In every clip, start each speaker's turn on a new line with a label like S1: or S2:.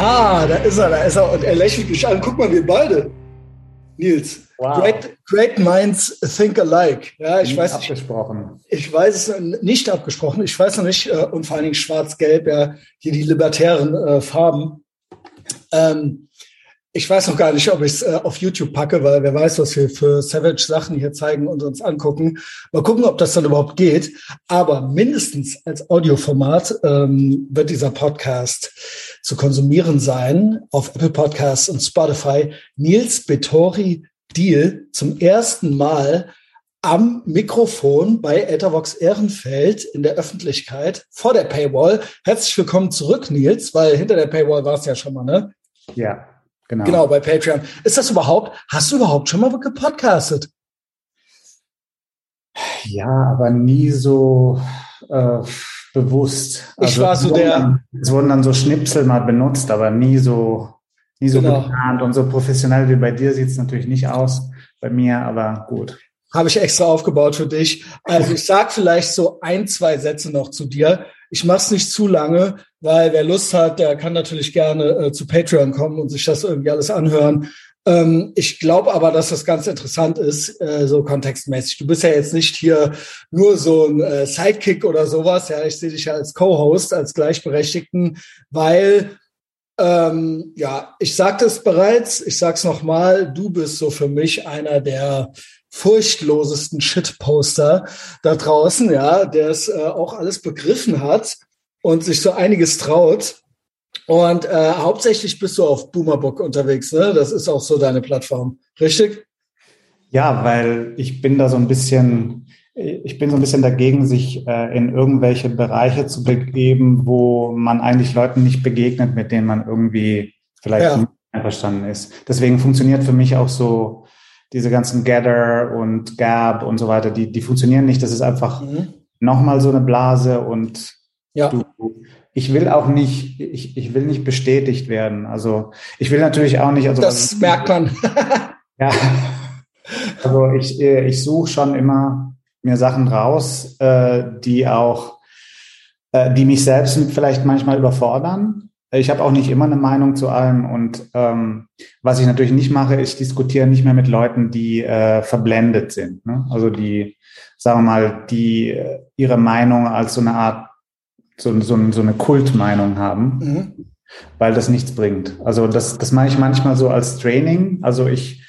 S1: Aha, da ist er, da ist er. Und er lächelt mich an. Guck mal, wir beide. Nils. Wow. Great, great minds think alike. Ja, ich
S2: nicht
S1: weiß
S2: abgesprochen.
S1: Ich weiß es nicht abgesprochen. Ich weiß noch nicht, äh, und vor allen Dingen schwarz-gelb, ja, hier die libertären äh, Farben. Ähm, ich weiß noch gar nicht, ob ich es äh, auf YouTube packe, weil wer weiß, was wir für Savage Sachen hier zeigen und uns angucken. Mal gucken, ob das dann überhaupt geht. Aber mindestens als Audioformat ähm, wird dieser Podcast zu konsumieren sein auf Apple Podcasts und Spotify. Nils Bettori Deal zum ersten Mal am Mikrofon bei Ethervox Ehrenfeld in der Öffentlichkeit vor der Paywall. Herzlich willkommen zurück, Nils, weil hinter der Paywall war es ja schon mal, ne?
S2: Ja, genau.
S1: Genau, bei Patreon. Ist das überhaupt, hast du überhaupt schon mal gepodcastet?
S2: Ja, aber nie so äh, bewusst.
S1: Also, ich war so der.
S2: Es wurden dann so Schnipsel mal benutzt, aber nie so nie so genau. geplant und so professionell wie bei dir sieht es natürlich nicht aus, bei mir, aber gut.
S1: Habe ich extra aufgebaut für dich. Also ich sag vielleicht so ein, zwei Sätze noch zu dir. Ich mache es nicht zu lange, weil wer Lust hat, der kann natürlich gerne äh, zu Patreon kommen und sich das irgendwie alles anhören. Ähm, ich glaube aber, dass das ganz interessant ist, äh, so kontextmäßig. Du bist ja jetzt nicht hier nur so ein äh, Sidekick oder sowas. Ja, ich sehe dich ja als Co-Host, als Gleichberechtigten, weil ähm, ja, ich sagte es bereits, ich sag's nochmal, du bist so für mich einer der furchtlosesten Shitposter da draußen, ja, der es äh, auch alles begriffen hat und sich so einiges traut. Und äh, hauptsächlich bist du auf Boomerbook unterwegs, ne? Das ist auch so deine Plattform, richtig?
S2: Ja, weil ich bin da so ein bisschen ich bin so ein bisschen dagegen, sich äh, in irgendwelche Bereiche zu begeben, wo man eigentlich Leuten nicht begegnet, mit denen man irgendwie vielleicht ja. nicht einverstanden ist. Deswegen funktioniert für mich auch so diese ganzen Gather und Gab und so weiter, die, die funktionieren nicht. Das ist einfach mhm. nochmal so eine Blase und ja. du, ich will auch nicht, ich, ich will nicht bestätigt werden. Also ich will natürlich auch nicht. Also,
S1: das merkt man.
S2: ja. Also ich, äh, ich suche schon immer mir Sachen raus, äh, die auch, äh, die mich selbst vielleicht manchmal überfordern. Ich habe auch nicht immer eine Meinung zu allem und ähm, was ich natürlich nicht mache, ich diskutiere nicht mehr mit Leuten, die äh, verblendet sind. Ne? Also die, sagen wir mal, die äh, ihre Meinung als so eine Art, so, so, so eine Kultmeinung haben, mhm. weil das nichts bringt. Also das, das mache ich manchmal so als Training. Also ich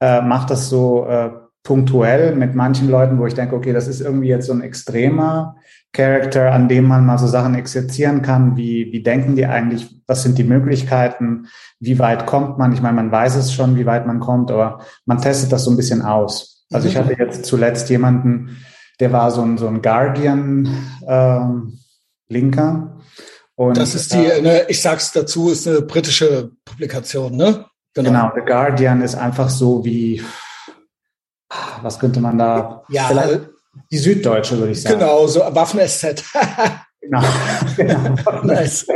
S2: äh, mache das so äh, punktuell mit manchen Leuten, wo ich denke, okay, das ist irgendwie jetzt so ein extremer Charakter, an dem man mal so Sachen exerzieren kann, wie, wie denken die eigentlich, was sind die Möglichkeiten, wie weit kommt man? Ich meine, man weiß es schon, wie weit man kommt, aber man testet das so ein bisschen aus. Also ich mhm. hatte jetzt zuletzt jemanden, der war so ein, so ein Guardian ähm,
S1: das ist die, äh, ne, ich sag's dazu, ist eine britische Publikation, ne?
S2: Genau. genau, The Guardian ist einfach so wie, was könnte man da?
S1: Ja, vielleicht
S2: die Süddeutsche, würde ich sagen.
S1: Genau, so Waffen-SZ. genau.
S2: genau. nice.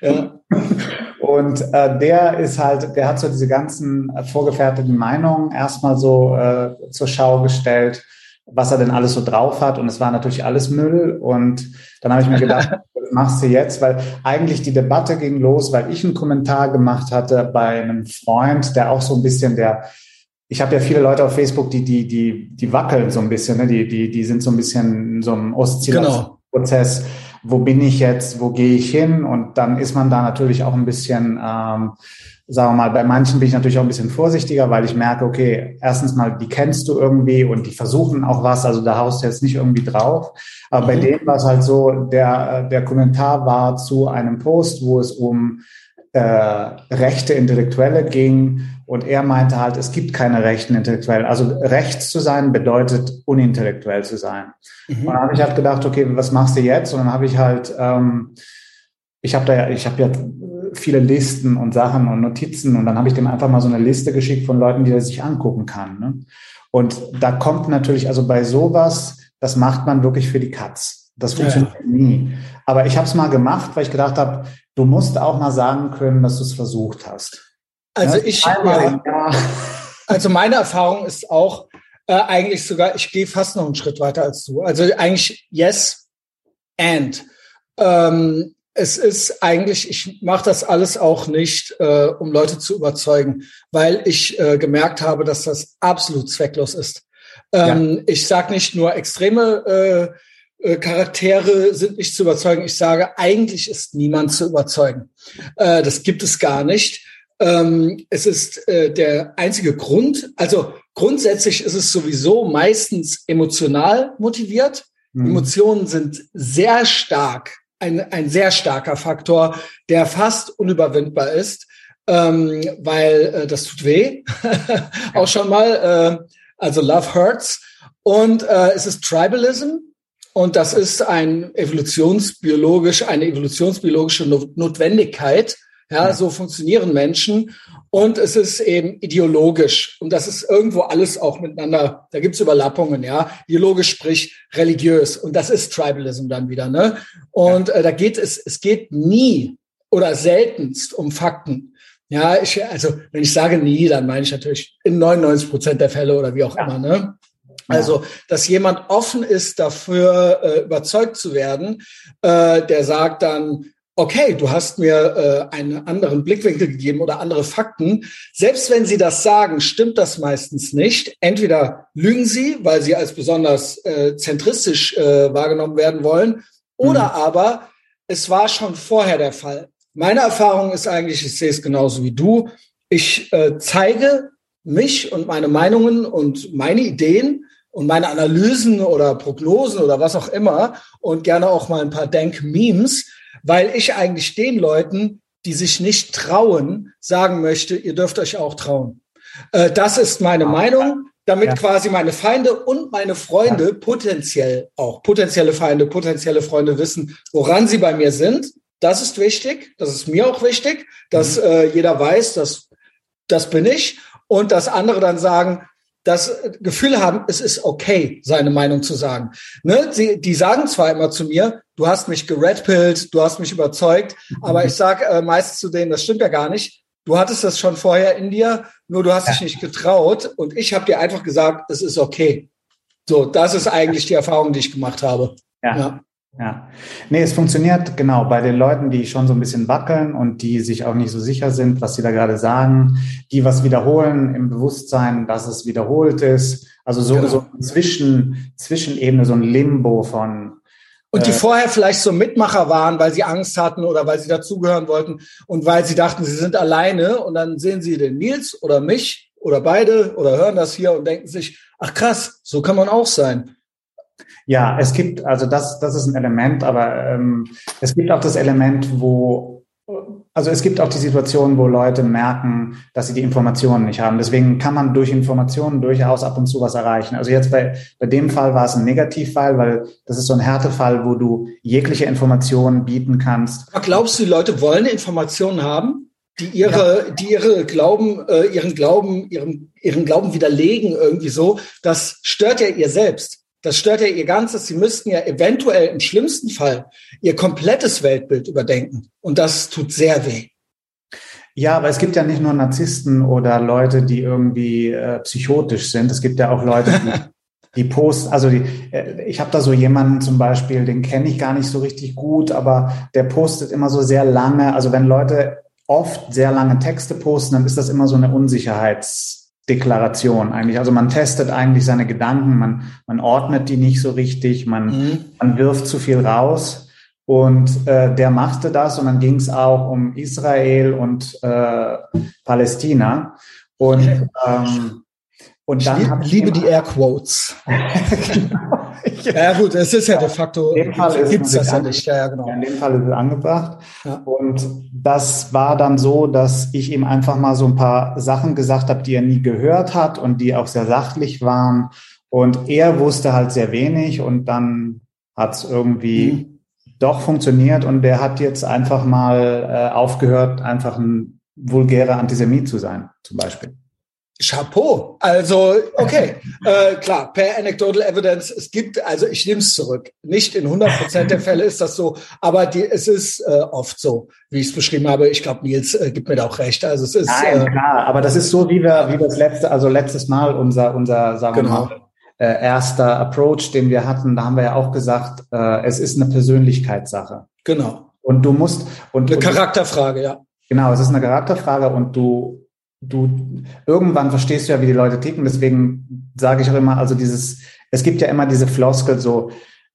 S2: Ja. Und äh, der ist halt, der hat so diese ganzen vorgefertigten Meinungen erstmal so äh, zur Schau gestellt, was er denn alles so drauf hat. Und es war natürlich alles Müll. Und dann habe ich mir gedacht, was machst du jetzt? Weil eigentlich die Debatte ging los, weil ich einen Kommentar gemacht hatte bei einem Freund, der auch so ein bisschen der ich habe ja viele Leute auf Facebook, die, die, die, die wackeln so ein bisschen, ne? die, die, die sind so ein bisschen in so einem Oszillationsprozess. Genau. Wo bin ich jetzt? Wo gehe ich hin? Und dann ist man da natürlich auch ein bisschen, ähm, sagen wir mal, bei manchen bin ich natürlich auch ein bisschen vorsichtiger, weil ich merke, okay, erstens mal, die kennst du irgendwie und die versuchen auch was, also da haust du jetzt nicht irgendwie drauf. Aber mhm. bei denen war es halt so, der, der Kommentar war zu einem Post, wo es um äh, rechte Intellektuelle ging und er meinte halt, es gibt keine rechten Intellektuellen. Also rechts zu sein bedeutet unintellektuell zu sein. Mhm. Und dann habe ich halt gedacht, okay, was machst du jetzt? Und dann habe ich halt, ähm, ich habe da ja, ich habe ja viele Listen und Sachen und Notizen und dann habe ich dem einfach mal so eine Liste geschickt von Leuten, die er sich angucken kann. Ne? Und da kommt natürlich, also bei sowas, das macht man wirklich für die Katz. Das funktioniert ja. nie. Aber ich habe es mal gemacht, weil ich gedacht habe, du musst auch mal sagen können, dass du es versucht hast.
S1: Also ja, ich, ja, also meine Erfahrung ist auch äh, eigentlich sogar, ich gehe fast noch einen Schritt weiter als du. Also eigentlich yes and. Ähm, es ist eigentlich, ich mache das alles auch nicht, äh, um Leute zu überzeugen, weil ich äh, gemerkt habe, dass das absolut zwecklos ist. Ähm, ja. Ich sage nicht nur extreme äh, äh, Charaktere sind nicht zu überzeugen. Ich sage, eigentlich ist niemand zu überzeugen. Äh, das gibt es gar nicht. Ähm, es ist äh, der einzige Grund. Also grundsätzlich ist es sowieso meistens emotional motiviert. Mhm. Emotionen sind sehr stark ein, ein sehr starker Faktor, der fast unüberwindbar ist, ähm, weil äh, das tut weh, auch schon mal. Äh, also Love Hurts. Und äh, es ist Tribalism. Und das ist ein evolutionsbiologisch, eine evolutionsbiologische Notwendigkeit. Ja, so funktionieren Menschen. Und es ist eben ideologisch. Und das ist irgendwo alles auch miteinander. Da gibt's Überlappungen, ja. Ideologisch sprich religiös. Und das ist Tribalism dann wieder, ne? Und äh, da geht es, es geht nie oder seltenst um Fakten. Ja, ich, also wenn ich sage nie, dann meine ich natürlich in 99 Prozent der Fälle oder wie auch ja. immer, ne? Also, dass jemand offen ist dafür, äh, überzeugt zu werden, äh, der sagt dann, okay, du hast mir äh, einen anderen Blickwinkel gegeben oder andere Fakten. Selbst wenn sie das sagen, stimmt das meistens nicht. Entweder lügen sie, weil sie als besonders äh, zentristisch äh, wahrgenommen werden wollen, oder mhm. aber es war schon vorher der Fall. Meine Erfahrung ist eigentlich, ich sehe es genauso wie du. Ich äh, zeige mich und meine Meinungen und meine Ideen und meine Analysen oder Prognosen oder was auch immer und gerne auch mal ein paar Denk-Memes weil ich eigentlich den Leuten, die sich nicht trauen, sagen möchte, ihr dürft euch auch trauen. Äh, das ist meine Meinung, damit ja. quasi meine Feinde und meine Freunde ja. potenziell auch, potenzielle Feinde, potenzielle Freunde wissen, woran sie bei mir sind. Das ist wichtig, das ist mir auch wichtig, dass mhm. äh, jeder weiß, dass das bin ich und dass andere dann sagen, das Gefühl haben, es ist okay, seine Meinung zu sagen. Ne? Sie, die sagen zwar immer zu mir, du hast mich geredpillt, du hast mich überzeugt, mhm. aber ich sage äh, meistens zu denen, das stimmt ja gar nicht. Du hattest das schon vorher in dir, nur du hast ja. dich nicht getraut und ich habe dir einfach gesagt, es ist okay. So, das ist eigentlich die Erfahrung, die ich gemacht habe.
S2: ja. ja. Ja, nee, es funktioniert genau bei den Leuten, die schon so ein bisschen wackeln und die sich auch nicht so sicher sind, was sie da gerade sagen, die was wiederholen im Bewusstsein, dass es wiederholt ist. Also so, genau. so zwischen, Zwischenebene, so ein Limbo von.
S1: Und die äh, vorher vielleicht so Mitmacher waren, weil sie Angst hatten oder weil sie dazugehören wollten und weil sie dachten, sie sind alleine und dann sehen sie den Nils oder mich oder beide oder hören das hier und denken sich, ach krass, so kann man auch sein.
S2: Ja, es gibt, also das, das ist ein Element, aber ähm, es gibt auch das Element, wo, also es gibt auch die Situation, wo Leute merken, dass sie die Informationen nicht haben. Deswegen kann man durch Informationen durchaus ab und zu was erreichen. Also jetzt bei, bei dem Fall war es ein Negativfall, weil das ist so ein Härtefall, wo du jegliche Informationen bieten kannst.
S1: Aber glaubst du, die Leute wollen Informationen haben? die ihre, ja. die ihre Glauben, äh, ihren Glauben, ihren, ihren Glauben widerlegen irgendwie so. Das stört ja ihr selbst. Das stört ja ihr Ganzes. Sie müssten ja eventuell im schlimmsten Fall ihr komplettes Weltbild überdenken. Und das tut sehr weh.
S2: Ja, aber es gibt ja nicht nur Narzissten oder Leute, die irgendwie äh, psychotisch sind. Es gibt ja auch Leute, die, die posten. Also die, äh, ich habe da so jemanden zum Beispiel, den kenne ich gar nicht so richtig gut, aber der postet immer so sehr lange. Also wenn Leute oft sehr lange Texte posten, dann ist das immer so eine Unsicherheits Deklaration eigentlich. Also man testet eigentlich seine Gedanken, man, man ordnet die nicht so richtig, man, mhm. man wirft zu viel raus. Und äh, der machte das und dann ging es auch um Israel und äh, Palästina. Und ähm,
S1: und dann ich liebe die Airquotes. genau. Ja gut, es ist ja de facto,
S2: gibt es das ja nicht. Ja, ja, genau. in dem Fall ist es angebracht. Ja. Und das war dann so, dass ich ihm einfach mal so ein paar Sachen gesagt habe, die er nie gehört hat und die auch sehr sachlich waren. Und er wusste halt sehr wenig und dann hat es irgendwie mhm. doch funktioniert und der hat jetzt einfach mal äh, aufgehört, einfach ein vulgärer Antisemit zu sein, zum Beispiel.
S1: Chapeau. Also, okay, äh, klar, per Anecdotal Evidence, es gibt, also ich nehme es zurück. Nicht in 100 Prozent der Fälle ist das so, aber die, es ist äh, oft so, wie ich es beschrieben habe. Ich glaube, Nils äh, gibt mir da auch recht. Also es ist
S2: Nein, äh, klar, aber das ist so, wie wir, wie das letzte, also letztes Mal unser, unser, sagen wir genau. mal, äh, erster Approach, den wir hatten, da haben wir ja auch gesagt, äh, es ist eine Persönlichkeitssache.
S1: Genau.
S2: Und du musst und
S1: eine Charakterfrage, ja.
S2: Genau, es ist eine Charakterfrage und du du irgendwann verstehst du ja, wie die Leute ticken. Deswegen sage ich auch immer, also dieses, es gibt ja immer diese Floskel so,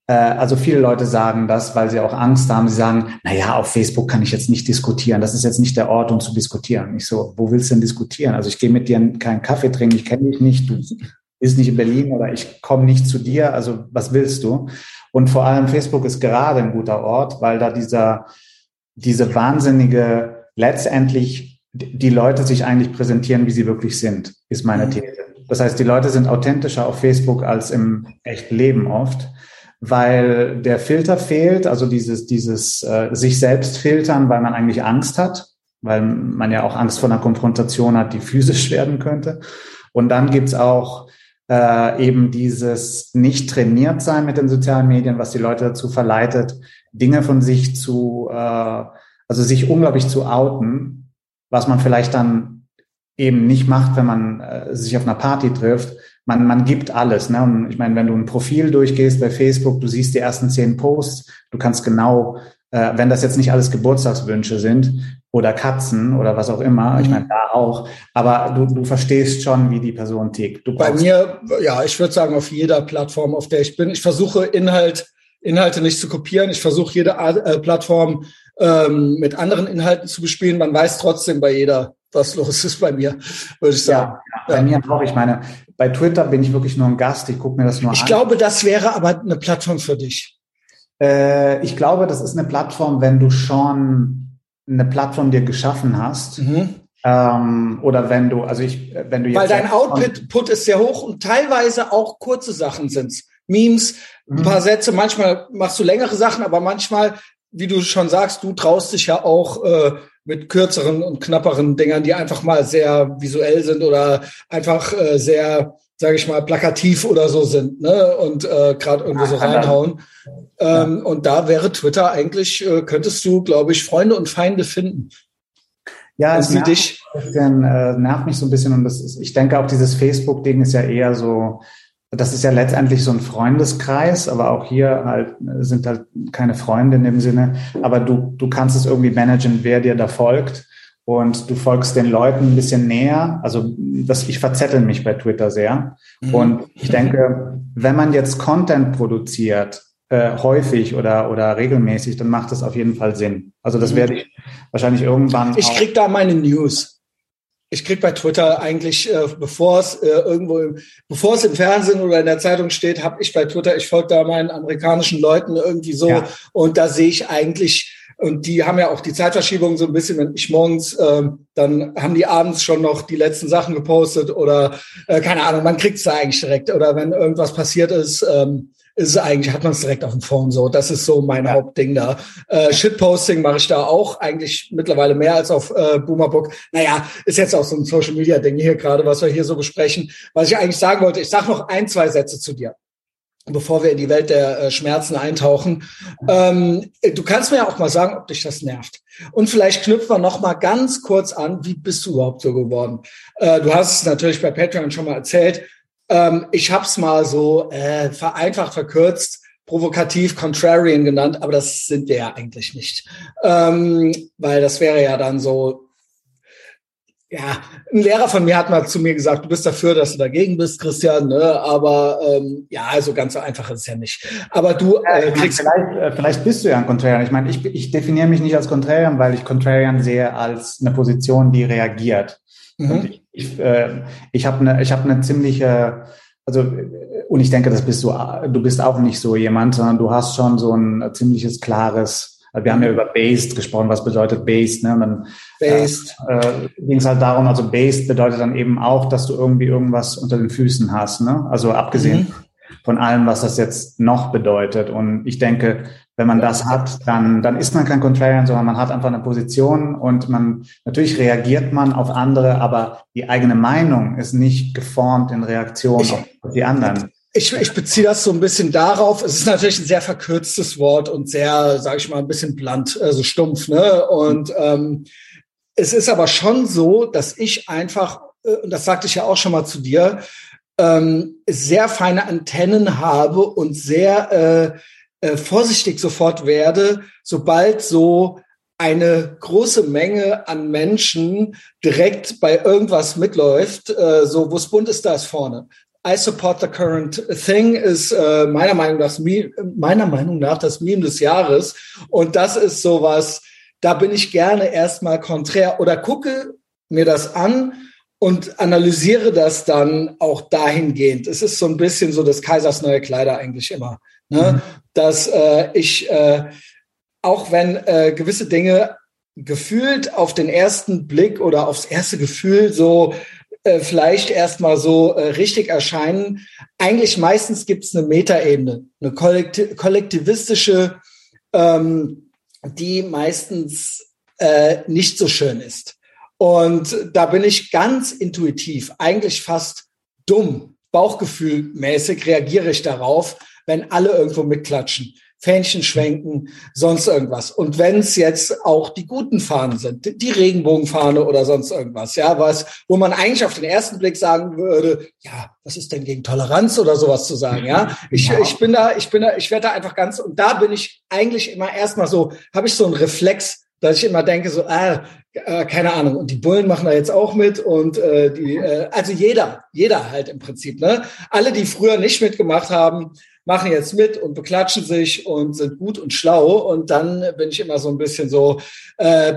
S2: äh, also viele Leute sagen das, weil sie auch Angst haben. Sie sagen, na ja, auf Facebook kann ich jetzt nicht diskutieren. Das ist jetzt nicht der Ort, um zu diskutieren. Ich so, wo willst du denn diskutieren? Also ich gehe mit dir keinen Kaffee trinken, ich kenne dich nicht, du bist nicht in Berlin oder ich komme nicht zu dir. Also was willst du? Und vor allem Facebook ist gerade ein guter Ort, weil da dieser, diese wahnsinnige, letztendlich die Leute sich eigentlich präsentieren, wie sie wirklich sind, ist meine mhm. These. Das heißt, die Leute sind authentischer auf Facebook als im echten Leben oft, weil der Filter fehlt, also dieses, dieses äh, sich selbst filtern, weil man eigentlich Angst hat, weil man ja auch Angst vor einer Konfrontation hat, die physisch werden könnte. Und dann gibt's auch äh, eben dieses nicht trainiert sein mit den sozialen Medien, was die Leute dazu verleitet, Dinge von sich zu, äh, also sich unglaublich zu outen, was man vielleicht dann eben nicht macht, wenn man äh, sich auf einer Party trifft. Man, man gibt alles. Ne? Und ich meine, wenn du ein Profil durchgehst bei Facebook, du siehst die ersten zehn Posts, du kannst genau, äh, wenn das jetzt nicht alles Geburtstagswünsche sind oder Katzen oder was auch immer, ich mhm. meine, da auch, aber du, du verstehst schon, wie die Person tickt.
S1: bei mir, ja, ich würde sagen, auf jeder Plattform, auf der ich bin, ich versuche Inhalt, Inhalte nicht zu kopieren. Ich versuche jede äh, Plattform ähm, mit anderen Inhalten zu bespielen. Man weiß trotzdem bei jeder, was los ist bei mir, würde ich sagen.
S2: Ja, bei mir auch. Ich meine, bei Twitter bin ich wirklich nur ein Gast. Ich gucke mir das nur
S1: ich an. Ich glaube, das wäre aber eine Plattform für dich.
S2: Äh, ich glaube, das ist eine Plattform, wenn du schon eine Plattform dir geschaffen hast. Mhm. Ähm, oder wenn du, also ich, wenn du
S1: jetzt. Weil dein Output ist sehr hoch und teilweise auch kurze Sachen sind's. Memes, ein paar mhm. Sätze, manchmal machst du längere Sachen, aber manchmal wie du schon sagst, du traust dich ja auch äh, mit kürzeren und knapperen Dingern, die einfach mal sehr visuell sind oder einfach äh, sehr, sage ich mal, plakativ oder so sind, ne? Und äh, gerade irgendwie so reinhauen. Ähm, ja. Und da wäre Twitter eigentlich, äh, könntest du, glaube ich, Freunde und Feinde finden.
S2: Ja, es nervt, dich? Bisschen, äh, nervt mich so ein bisschen und das ist, ich denke auch dieses Facebook-Ding ist ja eher so, das ist ja letztendlich so ein Freundeskreis, aber auch hier halt sind halt keine Freunde in dem Sinne. Aber du, du kannst es irgendwie managen, wer dir da folgt. Und du folgst den Leuten ein bisschen näher. Also das, ich verzettel mich bei Twitter sehr. Mhm. Und ich denke, wenn man jetzt Content produziert, äh, häufig oder, oder regelmäßig, dann macht das auf jeden Fall Sinn. Also das mhm. werde ich wahrscheinlich irgendwann.
S1: Ich krieg da meine News ich krieg bei Twitter eigentlich, äh, bevor es äh, irgendwo, bevor es im Fernsehen oder in der Zeitung steht, habe ich bei Twitter, ich folge da meinen amerikanischen Leuten irgendwie so ja. und da sehe ich eigentlich, und die haben ja auch die Zeitverschiebung so ein bisschen, wenn ich morgens, ähm, dann haben die abends schon noch die letzten Sachen gepostet oder äh, keine Ahnung, man kriegt's da eigentlich direkt. Oder wenn irgendwas passiert ist, ähm, ist es eigentlich, hat man es direkt auf dem Phone so. Das ist so mein ja. Hauptding da. Äh, Shitposting mache ich da auch eigentlich mittlerweile mehr als auf äh, Boomerbook. Naja, ist jetzt auch so ein Social Media Ding hier gerade, was wir hier so besprechen. Was ich eigentlich sagen wollte, ich sage noch ein, zwei Sätze zu dir bevor wir in die Welt der äh, Schmerzen eintauchen. Ähm, du kannst mir ja auch mal sagen, ob dich das nervt. Und vielleicht knüpfen wir noch mal ganz kurz an, wie bist du überhaupt so geworden? Äh, du hast es natürlich bei Patreon schon mal erzählt. Ähm, ich habe es mal so äh, vereinfacht, verkürzt, provokativ Contrarian genannt, aber das sind wir ja eigentlich nicht. Ähm, weil das wäre ja dann so, ja, ein Lehrer von mir hat mal zu mir gesagt, du bist dafür, dass du dagegen bist, Christian, ne? aber ähm, ja, also ganz so einfach ist es ja nicht. Aber du äh, kriegst...
S2: Vielleicht, äh, vielleicht bist du ja ein Contrarian. Ich meine, ich, ich definiere mich nicht als Contrarian, weil ich Contrarian sehe als eine Position, die reagiert. Mhm. ich ich, äh, ich habe eine ich habe eine ziemliche also und ich denke, das bist du du bist auch nicht so jemand, sondern du hast schon so ein ziemliches klares wir haben ja über Based gesprochen, was bedeutet Based, ne? Und dann based. Äh, äh, ging es halt darum, also Based bedeutet dann eben auch, dass du irgendwie irgendwas unter den Füßen hast, ne? Also abgesehen mhm. von allem, was das jetzt noch bedeutet. Und ich denke, wenn man das hat, dann, dann ist man kein Contrarian, sondern man hat einfach eine Position und man, natürlich reagiert man auf andere, aber die eigene Meinung ist nicht geformt in Reaktion ich, auf die anderen.
S1: Ich, ich beziehe das so ein bisschen darauf. Es ist natürlich ein sehr verkürztes Wort und sehr, sage ich mal, ein bisschen blunt, also stumpf. Ne? Und ähm, es ist aber schon so, dass ich einfach, äh, und das sagte ich ja auch schon mal zu dir, ähm, sehr feine Antennen habe und sehr äh, äh, vorsichtig sofort werde, sobald so eine große Menge an Menschen direkt bei irgendwas mitläuft, äh, so wo es bunt ist, da ist vorne. I support the current thing ist äh, meiner Meinung nach meiner Meinung nach das Meme des Jahres und das ist sowas, da bin ich gerne erstmal konträr oder gucke mir das an und analysiere das dann auch dahingehend. Es ist so ein bisschen so des Kaisers neue Kleider eigentlich immer, ne? Mhm. dass äh, ich äh, auch wenn äh, gewisse Dinge gefühlt auf den ersten Blick oder aufs erste Gefühl so äh, vielleicht erstmal so äh, richtig erscheinen. Eigentlich meistens gibt es eine Metaebene, eine kollektiv kollektivistische, ähm, die meistens äh, nicht so schön ist. Und da bin ich ganz intuitiv, eigentlich fast dumm, bauchgefühlmäßig reagiere ich darauf, wenn alle irgendwo mitklatschen. Fähnchen schwenken, sonst irgendwas. Und wenn es jetzt auch die guten Fahnen sind, die Regenbogenfahne oder sonst irgendwas, ja, was, wo man eigentlich auf den ersten Blick sagen würde, ja, was ist denn gegen Toleranz oder sowas zu sagen, ja? Ich, ja. ich bin da, ich bin da, ich werde da einfach ganz, und da bin ich eigentlich immer erstmal so, habe ich so einen Reflex, dass ich immer denke, so, ah, äh, keine Ahnung, und die Bullen machen da jetzt auch mit und äh, die, äh, also jeder, jeder halt im Prinzip, ne? Alle, die früher nicht mitgemacht haben, machen jetzt mit und beklatschen sich und sind gut und schlau. Und dann bin ich immer so ein bisschen so, äh,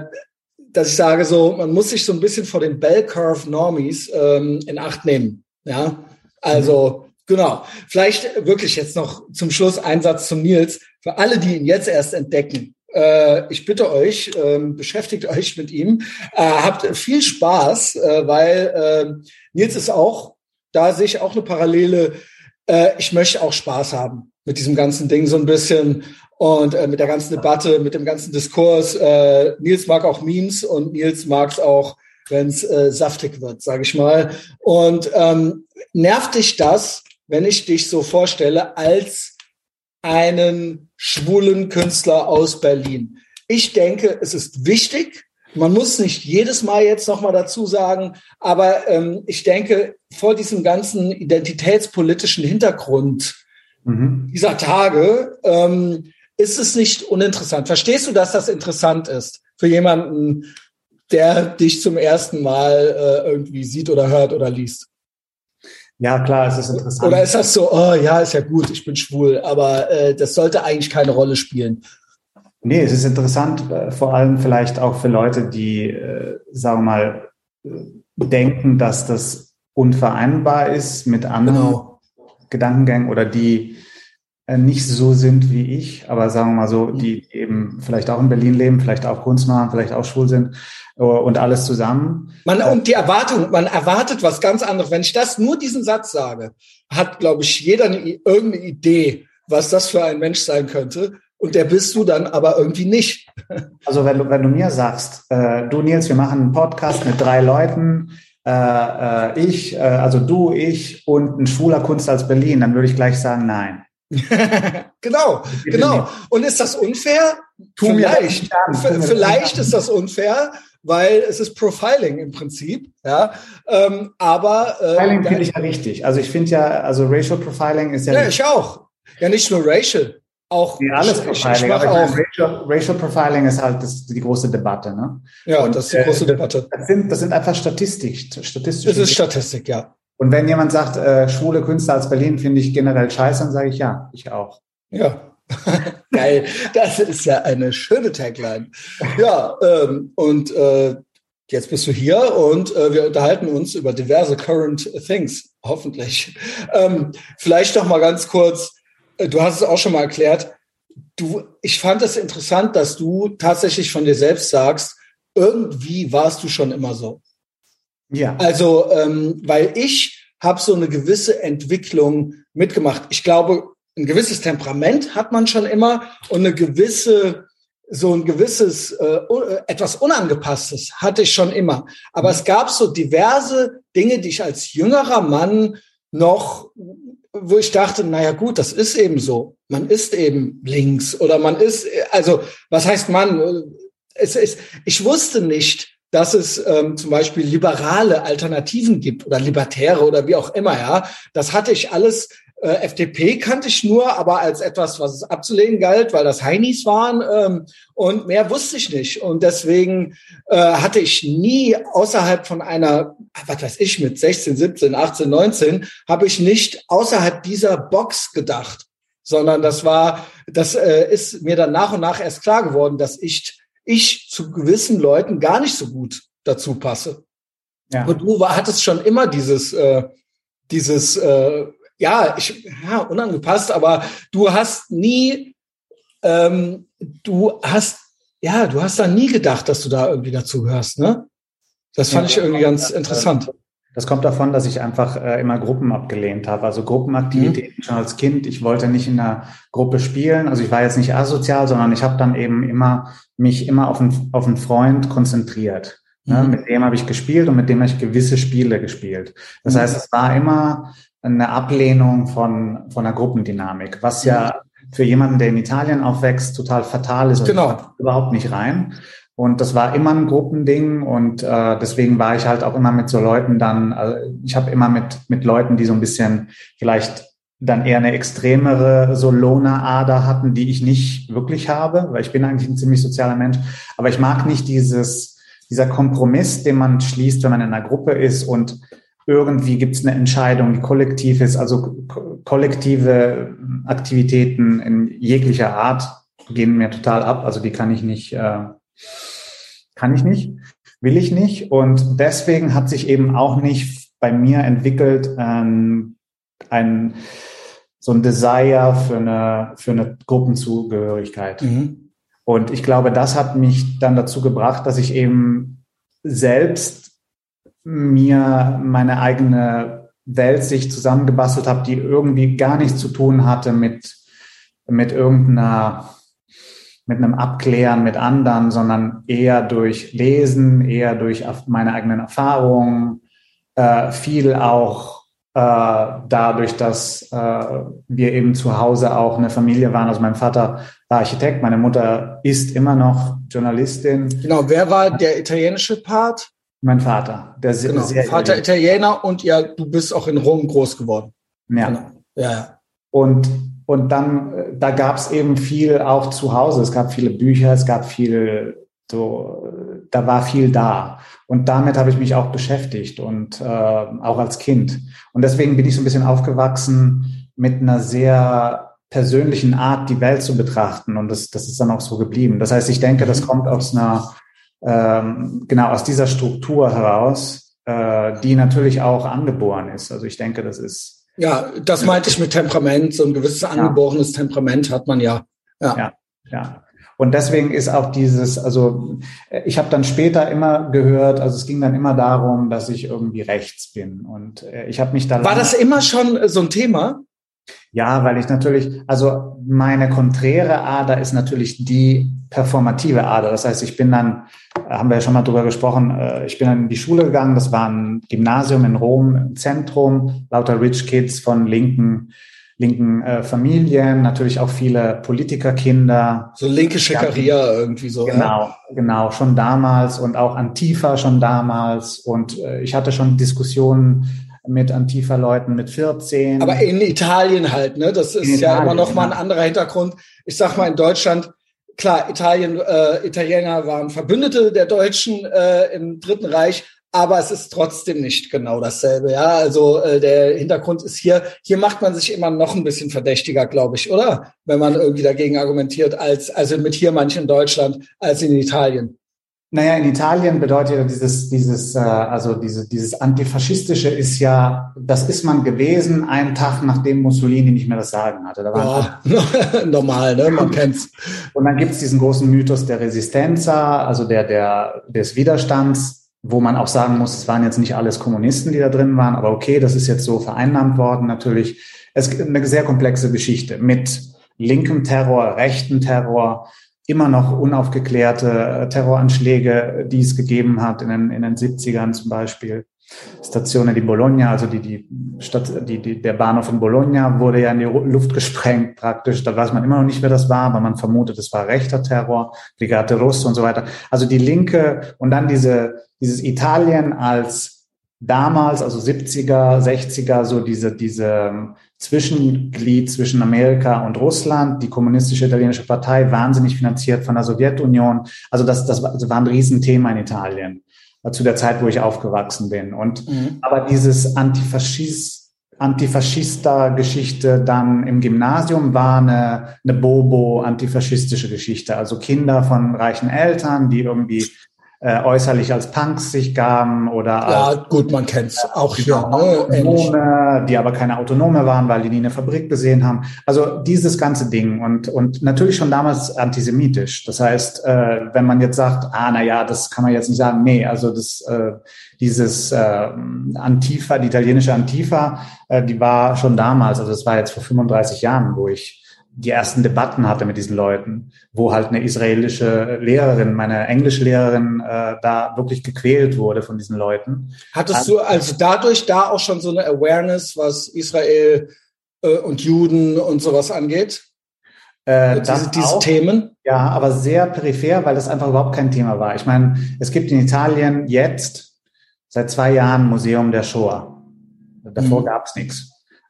S1: dass ich sage, so, man muss sich so ein bisschen vor den Bell Curve Normies ähm, in Acht nehmen. Ja, also mhm. genau. Vielleicht wirklich jetzt noch zum Schluss ein Satz zum Nils. Für alle, die ihn jetzt erst entdecken, äh, ich bitte euch, äh, beschäftigt euch mit ihm, äh, habt viel Spaß, äh, weil äh, Nils ist auch, da sehe ich auch eine Parallele äh, ich möchte auch Spaß haben mit diesem ganzen Ding so ein bisschen und äh, mit der ganzen Debatte, mit dem ganzen Diskurs. Äh, Nils mag auch Memes und Nils mag es auch, wenn es äh, saftig wird, sage ich mal. Und ähm, nervt dich das, wenn ich dich so vorstelle als einen schwulen Künstler aus Berlin? Ich denke, es ist wichtig, man muss nicht jedes Mal jetzt nochmal dazu sagen, aber ähm, ich denke, vor diesem ganzen identitätspolitischen Hintergrund mhm. dieser Tage ähm, ist es nicht uninteressant. Verstehst du, dass das interessant ist für jemanden, der dich zum ersten Mal äh, irgendwie sieht oder hört oder liest?
S2: Ja, klar, es ist interessant.
S1: Oder ist das so, oh ja, ist ja gut, ich bin schwul, aber äh, das sollte eigentlich keine Rolle spielen.
S2: Nee, es ist interessant, äh, vor allem vielleicht auch für Leute, die, äh, sagen wir mal, äh, denken, dass das unvereinbar ist mit anderen genau. Gedankengängen oder die nicht so sind wie ich, aber sagen wir mal so, die eben vielleicht auch in Berlin leben, vielleicht auch Kunst machen, vielleicht auch schwul sind und alles zusammen.
S1: Man, und die Erwartung, man erwartet was ganz anderes. Wenn ich das nur diesen Satz sage, hat, glaube ich, jeder eine, irgendeine Idee, was das für ein Mensch sein könnte und der bist du dann aber irgendwie nicht.
S2: Also wenn du, wenn du mir sagst, äh, du Nils, wir machen einen Podcast mit drei Leuten, äh, äh, ich, äh, also du, ich und ein schwuler Kunst als Berlin, dann würde ich gleich sagen, nein.
S1: genau, genau. Und ist das unfair? Tu vielleicht. vielleicht ist das unfair, weil es ist Profiling im Prinzip. Ja, ähm, aber
S2: äh, Profiling finde ich ja richtig. Also ich finde ja, also Racial Profiling ist ja.
S1: Ja, ich auch. Ja, nicht nur Racial auch
S2: ja, alles Profiling, aber auch Racial, Racial, Profiling ist halt das, die große Debatte, ne?
S1: Ja, und, das ist die große äh, Debatte.
S2: Das sind, das sind einfach Statistik,
S1: Statistik. Das ist Statistik, ja.
S2: Und wenn jemand sagt, äh, schwule Künstler als Berlin finde ich generell scheiße, dann sage ich ja, ich auch.
S1: Ja. Geil, das ist ja eine schöne Tagline. Ja, ähm, und äh, jetzt bist du hier und äh, wir unterhalten uns über diverse current things, hoffentlich. Ähm, vielleicht noch mal ganz kurz, du hast es auch schon mal erklärt. Du, ich fand es interessant, dass du tatsächlich von dir selbst sagst, irgendwie warst du schon immer so. Ja. Also, ähm, weil ich habe so eine gewisse Entwicklung mitgemacht. Ich glaube, ein gewisses Temperament hat man schon immer und eine gewisse so ein gewisses äh, etwas unangepasstes hatte ich schon immer. Aber mhm. es gab so diverse Dinge, die ich als jüngerer Mann noch wo ich dachte, naja gut, das ist eben so. Man ist eben links oder man ist, also was heißt man? Es ist, ich wusste nicht, dass es ähm, zum Beispiel liberale Alternativen gibt oder Libertäre oder wie auch immer, ja. Das hatte ich alles Äh, FDP kannte ich nur, aber als etwas, was es abzulehnen galt, weil das Heinis waren. Ähm, und mehr wusste ich nicht. Und deswegen äh, hatte ich nie außerhalb von einer, was weiß ich, mit 16, 17, 18, 19, habe ich nicht außerhalb dieser Box gedacht, sondern das war, das äh, ist mir dann nach und nach erst klar geworden, dass ich, ich zu gewissen Leuten gar nicht so gut dazu passe. Ja. Und du war, hattest schon immer dieses, äh, dieses, äh, ja, ich, ja, unangepasst, aber du hast nie, ähm, du hast, ja, du hast da nie gedacht, dass du da irgendwie dazu gehörst, ne? Das fand ja, ich irgendwie ganz interessant.
S2: Das kommt davon, dass ich einfach äh, immer Gruppen abgelehnt habe. Also Gruppenaktivitäten mhm. schon als Kind. Ich wollte nicht in einer Gruppe spielen. Also ich war jetzt nicht asozial, sondern ich habe dann eben immer mich immer auf einen, auf einen Freund konzentriert. Ne? Mhm. Mit dem habe ich gespielt und mit dem habe ich gewisse Spiele gespielt. Das mhm. heißt, es war immer eine Ablehnung von, von einer Gruppendynamik, was ja für jemanden, der in Italien aufwächst, total fatal ist.
S1: Also genau.
S2: Überhaupt nicht rein. Und das war immer ein Gruppending und äh, deswegen war ich halt auch immer mit so Leuten dann, also ich habe immer mit, mit Leuten, die so ein bisschen vielleicht dann eher eine extremere so Loner-Ader hatten, die ich nicht wirklich habe, weil ich bin eigentlich ein ziemlich sozialer Mensch. Aber ich mag nicht dieses, dieser Kompromiss, den man schließt, wenn man in einer Gruppe ist und irgendwie gibt es eine Entscheidung, die kollektiv ist, also kollektive Aktivitäten in jeglicher Art gehen mir total ab. Also die kann ich nicht, äh, kann ich nicht, will ich nicht. Und deswegen hat sich eben auch nicht bei mir entwickelt ähm, ein so ein Desire für eine für eine Gruppenzugehörigkeit. Mhm. Und ich glaube, das hat mich dann dazu gebracht, dass ich eben selbst mir meine eigene Welt sich zusammengebastelt habe, die irgendwie gar nichts zu tun hatte mit, mit irgendeiner, mit einem Abklären mit anderen, sondern eher durch Lesen, eher durch meine eigenen Erfahrungen, äh, viel auch äh, dadurch, dass äh, wir eben zu Hause auch eine Familie waren. Also mein Vater war Architekt, meine Mutter ist immer noch Journalistin.
S1: Genau, wer war der italienische Part?
S2: Mein Vater.
S1: Der genau. sehr Vater Italiener und ja, du bist auch in Rom groß geworden.
S2: Ja. Genau. Ja. Und, und dann, äh, da gab es eben viel auch zu Hause. Es gab viele Bücher, es gab viel, so, da war viel da. Und damit habe ich mich auch beschäftigt und äh, auch als Kind. Und deswegen bin ich so ein bisschen aufgewachsen mit einer sehr persönlichen Art, die Welt zu betrachten. Und das, das ist dann auch so geblieben. Das heißt, ich denke, das mhm. kommt aus einer ähm, genau aus dieser Struktur heraus, äh, die natürlich auch angeboren ist. Also ich denke, das ist.
S1: Ja, das meinte ich mit Temperament. So ein gewisses angeborenes ja. Temperament hat man ja.
S2: Ja, ja. ja. Und deswegen ist auch dieses, also ich habe dann später immer gehört, also es ging dann immer darum, dass ich irgendwie rechts bin. Und äh, ich habe mich da.
S1: War das immer schon so ein Thema?
S2: Ja, weil ich natürlich, also meine konträre Ader ist natürlich die performative Ader. Das heißt, ich bin dann, haben wir ja schon mal drüber gesprochen, äh, ich bin dann in die Schule gegangen. Das war ein Gymnasium in Rom im Zentrum, lauter Rich Kids von linken linken äh, Familien, natürlich auch viele Politikerkinder.
S1: So linke Schickeria irgendwie so.
S2: Genau, ja? genau, schon damals und auch Antifa schon damals. Und äh, ich hatte schon Diskussionen mit Antifa-Leuten mit 14.
S1: Aber in Italien halt, ne? Das ist in ja Italien, immer noch mal ein anderer Hintergrund. Ich sag mal in Deutschland, klar, Italien, äh, Italiener waren Verbündete der Deutschen äh, im Dritten Reich, aber es ist trotzdem nicht genau dasselbe. Ja, also äh, der Hintergrund ist hier, hier macht man sich immer noch ein bisschen verdächtiger, glaube ich, oder? Wenn man irgendwie dagegen argumentiert, als also mit hier manchen in Deutschland als in Italien.
S2: Naja, in Italien bedeutet ja dieses, dieses, äh, also diese, dieses Antifaschistische ist ja, das ist man gewesen, einen Tag nachdem Mussolini nicht mehr das Sagen hatte. Da
S1: war ja, normal, ne? Man kennt's.
S2: Und dann gibt's diesen großen Mythos der Resistenza, also der, der, des Widerstands, wo man auch sagen muss, es waren jetzt nicht alles Kommunisten, die da drin waren, aber okay, das ist jetzt so vereinnahmt worden natürlich. Es gibt eine sehr komplexe Geschichte mit linkem Terror, rechten Terror, immer noch unaufgeklärte äh, Terroranschläge, die es gegeben hat in den, in den 70ern zum Beispiel. Stazione di Bologna, also die, die Stadt, die, die, der Bahnhof in Bologna wurde ja in die Luft gesprengt praktisch. Da weiß man immer noch nicht, wer das war, aber man vermutet, es war rechter Terror, Brigate Russe und so weiter. Also die Linke und dann diese, dieses Italien als damals, also 70er, 60er, so diese, diese, Zwischenglied zwischen Amerika und Russland, die kommunistische italienische Partei, wahnsinnig finanziert von der Sowjetunion. Also das, das war, ein Riesenthema in Italien äh, zu der Zeit, wo ich aufgewachsen bin. Und mhm. aber dieses Antifaschist Antifaschista-Geschichte dann im Gymnasium war eine, eine Bobo-antifaschistische Geschichte. Also Kinder von reichen Eltern, die irgendwie äh, äußerlich als Punks sich gaben oder
S1: ja
S2: als,
S1: gut man kennt's. auch
S2: hier ne? Autonome, die aber keine Autonome waren weil die nie eine Fabrik gesehen haben. Also dieses ganze Ding und und natürlich schon damals antisemitisch. Das heißt äh, wenn man jetzt sagt ah na ja das kann man jetzt nicht sagen nee also das äh, dieses äh, Antifa die italienische Antifa äh, die war schon damals also das war jetzt vor 35 Jahren wo ich die ersten Debatten hatte mit diesen Leuten, wo halt eine israelische Lehrerin, meine Englischlehrerin, äh, da wirklich gequält wurde von diesen Leuten.
S1: Hattest du also dadurch da auch schon so eine Awareness, was Israel äh, und Juden und sowas angeht?
S2: Äh, diese, diese auch, Themen? Ja, aber sehr peripher, weil das einfach überhaupt kein Thema war. Ich meine, es gibt in Italien jetzt seit zwei Jahren Museum der Shoah. Davor mhm. gab es nichts.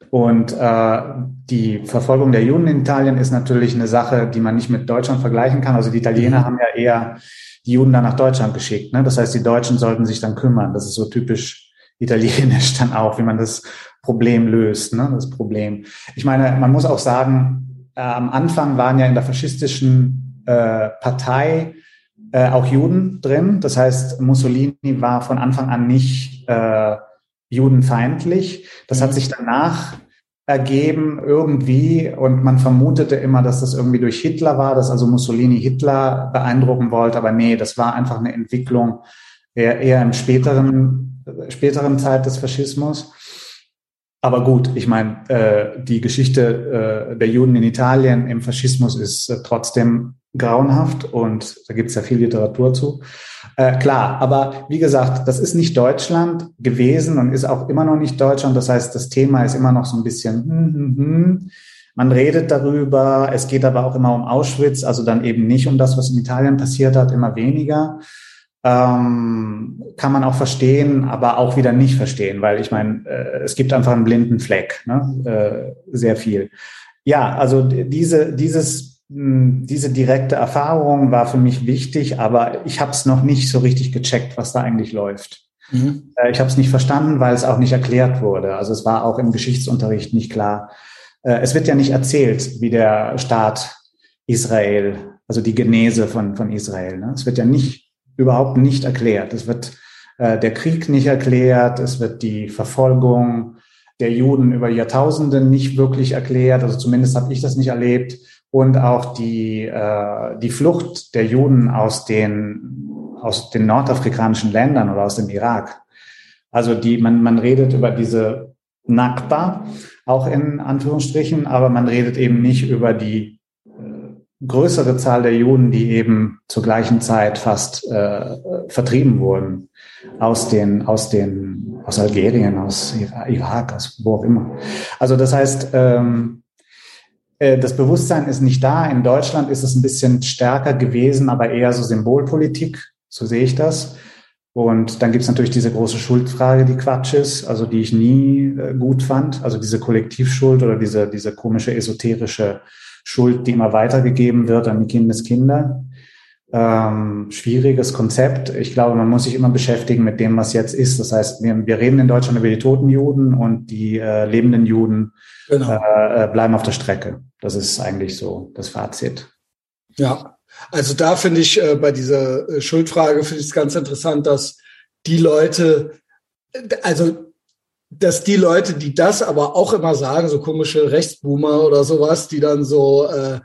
S2: Und äh, die Verfolgung der Juden in Italien ist natürlich eine Sache, die man nicht mit Deutschland vergleichen kann. Also die Italiener mhm. haben ja eher die Juden dann nach Deutschland geschickt. Ne? Das heißt, die Deutschen sollten sich dann kümmern. Das ist so typisch italienisch dann auch, wie man das Problem löst, ne? das Problem. Ich meine, man muss auch sagen, äh, am Anfang waren ja in der faschistischen äh, Partei äh, auch Juden drin. Das heißt, Mussolini war von Anfang an nicht äh, judenfeindlich. Das hat mhm. sich danach ergeben irgendwie und man vermutete immer, dass das irgendwie durch Hitler war, dass also Mussolini Hitler beeindrucken wollte, aber nee, das war einfach eine Entwicklung eher, eher im späteren, späteren Zeit des Faschismus. Aber gut, ich meine, äh, die Geschichte äh, der Juden in Italien im Faschismus ist äh, trotzdem grauenhaft und da gibt es ja viel Literatur zu. Äh, klar, aber wie gesagt, das ist nicht Deutschland gewesen und ist auch immer noch nicht Deutschland. Das heißt, das Thema ist immer noch so ein bisschen, hm, hm, hm. man redet darüber. Es geht aber auch immer um Auschwitz, also dann eben nicht um das, was in Italien passiert hat, immer weniger. Ähm, kann man auch verstehen, aber auch wieder nicht verstehen, weil ich meine, äh, es gibt einfach einen blinden Fleck, ne? äh, sehr viel. Ja, also diese, dieses diese direkte Erfahrung war für mich wichtig, aber ich habe es noch nicht so richtig gecheckt, was da eigentlich läuft. Mhm. Äh, ich habe es nicht verstanden, weil es auch nicht erklärt wurde. Also es war auch im Geschichtsunterricht nicht klar. Äh, es wird ja nicht erzählt, wie der Staat Israel, also die Genese von, von Israel. Ne? Es wird ja nicht, überhaupt nicht erklärt. Es wird äh, der Krieg nicht erklärt, es wird die Verfolgung der Juden über Jahrtausende nicht wirklich erklärt. Also zumindest habe ich das nicht erlebt und auch die, äh, die Flucht der Juden aus den, aus den nordafrikanischen Ländern oder aus dem Irak. Also die, man, man redet über diese Nakba, auch in Anführungsstrichen, aber man redet eben nicht über die äh, größere Zahl der Juden, die eben zur gleichen Zeit fast äh, vertrieben wurden aus den, aus den, aus Algerien, aus Irak, aus wo auch immer. Also das heißt, ähm, äh, das Bewusstsein ist nicht da. In Deutschland ist es ein bisschen stärker gewesen, aber eher so Symbolpolitik. So sehe ich das. Und dann gibt es natürlich diese große Schuldfrage, die Quatsch ist, also die ich nie äh, gut fand. Also diese Kollektivschuld oder diese, diese komische esoterische Schuld, die immer weitergegeben wird an die Kindeskinder. Ähm, schwieriges Konzept. Ich glaube, man muss sich immer beschäftigen mit dem, was jetzt ist. Das heißt, wir, wir reden in Deutschland über die toten Juden und die äh, lebenden Juden genau. äh, äh bleiben auf der Strecke. Das ist eigentlich so das Fazit.
S1: Ja, also da finde ich äh, bei dieser äh, Schuldfrage finde ich es ganz interessant, dass die Leute, also dass die Leute, die das aber auch immer sagen, so komische Rechtsboomer oder sowas, die dann so, äh,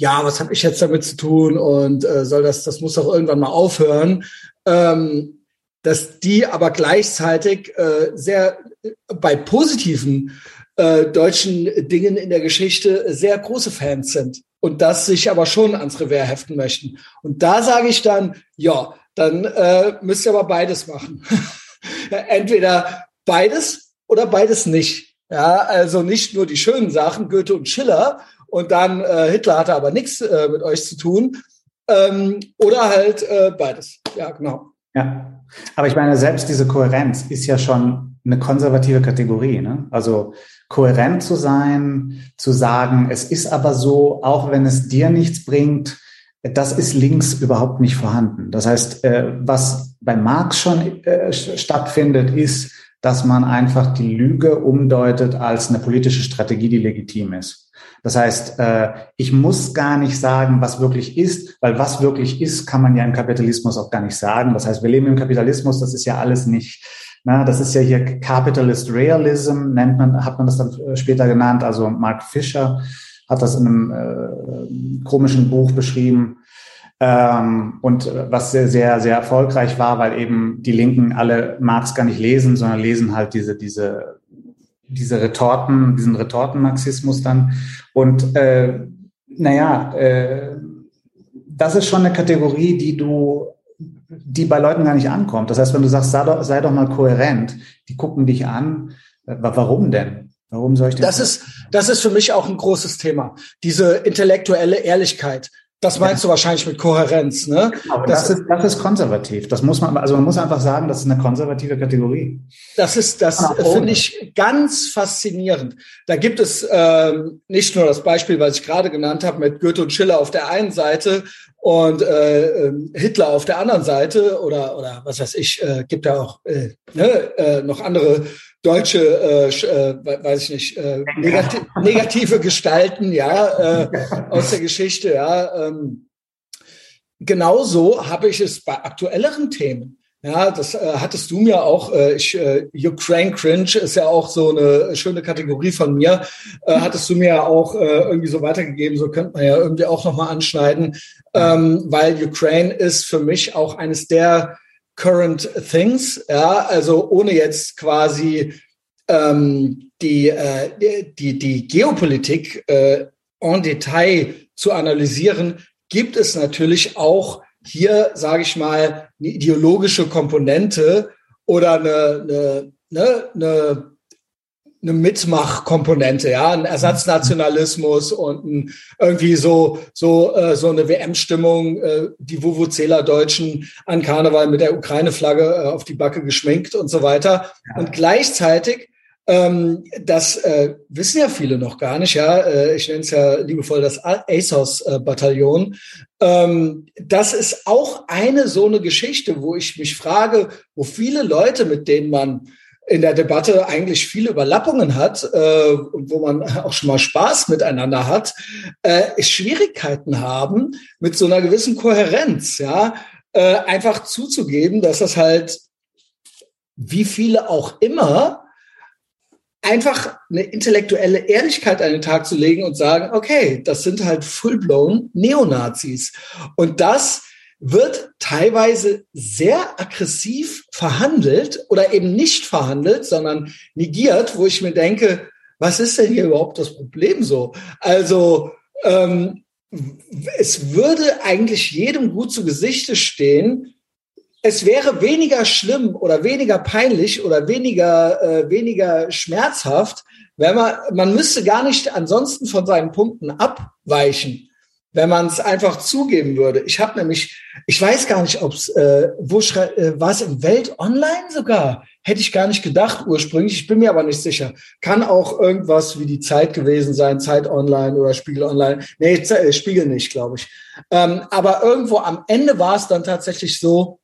S1: ja, was habe ich jetzt damit zu tun und äh, soll das, das muss doch irgendwann mal aufhören, ähm, dass die aber gleichzeitig äh, sehr äh, bei positiven äh, deutschen Dingen in der Geschichte sehr große Fans sind und das sich aber schon ans Revers heften möchten. Und da sage ich dann, ja, dann äh, müsst ihr aber beides machen. Entweder beides oder beides nicht. Ja, also nicht nur die schönen Sachen, Goethe und Schiller, und dann äh, Hitler hatte aber nichts äh, mit euch zu tun. Ähm, oder halt äh, beides. Ja, genau.
S2: Ja, aber ich meine, selbst diese Kohärenz ist ja schon eine konservative Kategorie. Ne? Also kohärent zu sein, zu sagen, es ist aber so, auch wenn es dir nichts bringt, das ist links überhaupt nicht vorhanden. Das heißt, äh, was bei Marx schon äh, stattfindet, ist, dass man einfach die Lüge umdeutet als eine politische Strategie, die legitim ist. Das heißt, äh, ich muss gar nicht sagen, was wirklich ist, weil was wirklich ist, kann man ja im Kapitalismus auch gar nicht sagen. Das heißt, wir leben im Kapitalismus, das ist ja alles nicht, na, das ist ja hier Capitalist Realism, nennt man, hat man das dann später genannt. Also Mark Fisher hat das in einem äh, komischen Buch beschrieben. Ähm, und was sehr, sehr, sehr erfolgreich war, weil eben die Linken alle Marx gar nicht lesen, sondern lesen halt diese, diese, diese Retorten, diesen Retortenmarxismus dann. Und äh, naja, äh, das ist schon eine Kategorie, die du, die bei Leuten gar nicht ankommt. Das heißt, wenn du sagst, sei doch, sei doch mal kohärent, die gucken dich an. Warum denn? Warum soll ich denn?
S1: Das ist, das ist für mich auch ein großes Thema. Diese intellektuelle Ehrlichkeit. Das meinst ja. du wahrscheinlich mit Kohärenz, ne?
S2: Genau, das, das, ist, das ist konservativ. Das muss man, also man muss einfach sagen, das ist eine konservative Kategorie.
S1: Das ist, das finde ich ganz faszinierend. Da gibt es ähm, nicht nur das Beispiel, was ich gerade genannt habe, mit Goethe und Schiller auf der einen Seite und äh, ähm, Hitler auf der anderen Seite oder oder was weiß ich, äh, gibt ja auch äh, ne, äh, noch andere deutsche, äh, äh, weiß ich nicht, äh, negativ, negative Gestalten, ja, äh, aus der Geschichte, ja. Ähm, genauso habe ich es bei aktuelleren Themen. Ja, das äh, hattest du mir auch, äh, ich, äh, Ukraine Cringe ist ja auch so eine schöne Kategorie von mir, äh, hattest du mir auch äh, irgendwie so weitergegeben, so könnte man ja irgendwie auch nochmal anschneiden, ähm, weil Ukraine ist für mich auch eines der Current Things, ja, also ohne jetzt quasi ähm, die, äh, die, die Geopolitik äh, en Detail zu analysieren, gibt es natürlich auch hier, sage ich mal, eine ideologische Komponente oder eine, eine, eine, eine eine Mitmachkomponente, ja, ein Ersatznationalismus und ein, irgendwie so so äh, so eine WM-Stimmung, äh, die Vuvuzela-Deutschen an Karneval mit der Ukraine-Flagge äh, auf die Backe geschminkt und so weiter. Ja. Und gleichzeitig ähm, das äh, wissen ja viele noch gar nicht, ja. Äh, ich nenne es ja liebevoll das ASOS-Bataillon. Ähm, das ist auch eine so eine Geschichte, wo ich mich frage, wo viele Leute, mit denen man in der Debatte eigentlich viele Überlappungen hat äh, und wo man auch schon mal Spaß miteinander hat, äh, Schwierigkeiten haben mit so einer gewissen Kohärenz, ja, äh, einfach zuzugeben, dass das halt wie viele auch immer einfach eine intellektuelle Ehrlichkeit an den Tag zu legen und sagen, okay, das sind halt full-blown Neonazis. Und das wird teilweise sehr aggressiv verhandelt oder eben nicht verhandelt, sondern negiert, wo ich mir denke, was ist denn hier überhaupt das Problem so? Also ähm, es würde eigentlich jedem gut zu Gesichte stehen, es wäre weniger schlimm oder weniger peinlich oder weniger, äh, weniger schmerzhaft, wenn man, man müsste gar nicht ansonsten von seinen Punkten abweichen wenn man es einfach zugeben würde. Ich habe nämlich, ich weiß gar nicht, ob es, äh, wo äh, war es im Welt Online sogar? Hätte ich gar nicht gedacht ursprünglich. Ich bin mir aber nicht sicher. Kann auch irgendwas wie die Zeit gewesen sein, Zeit Online oder Spiegel Online. Nee, äh, Spiegel nicht, glaube ich. Ähm, aber irgendwo am Ende war es dann tatsächlich so,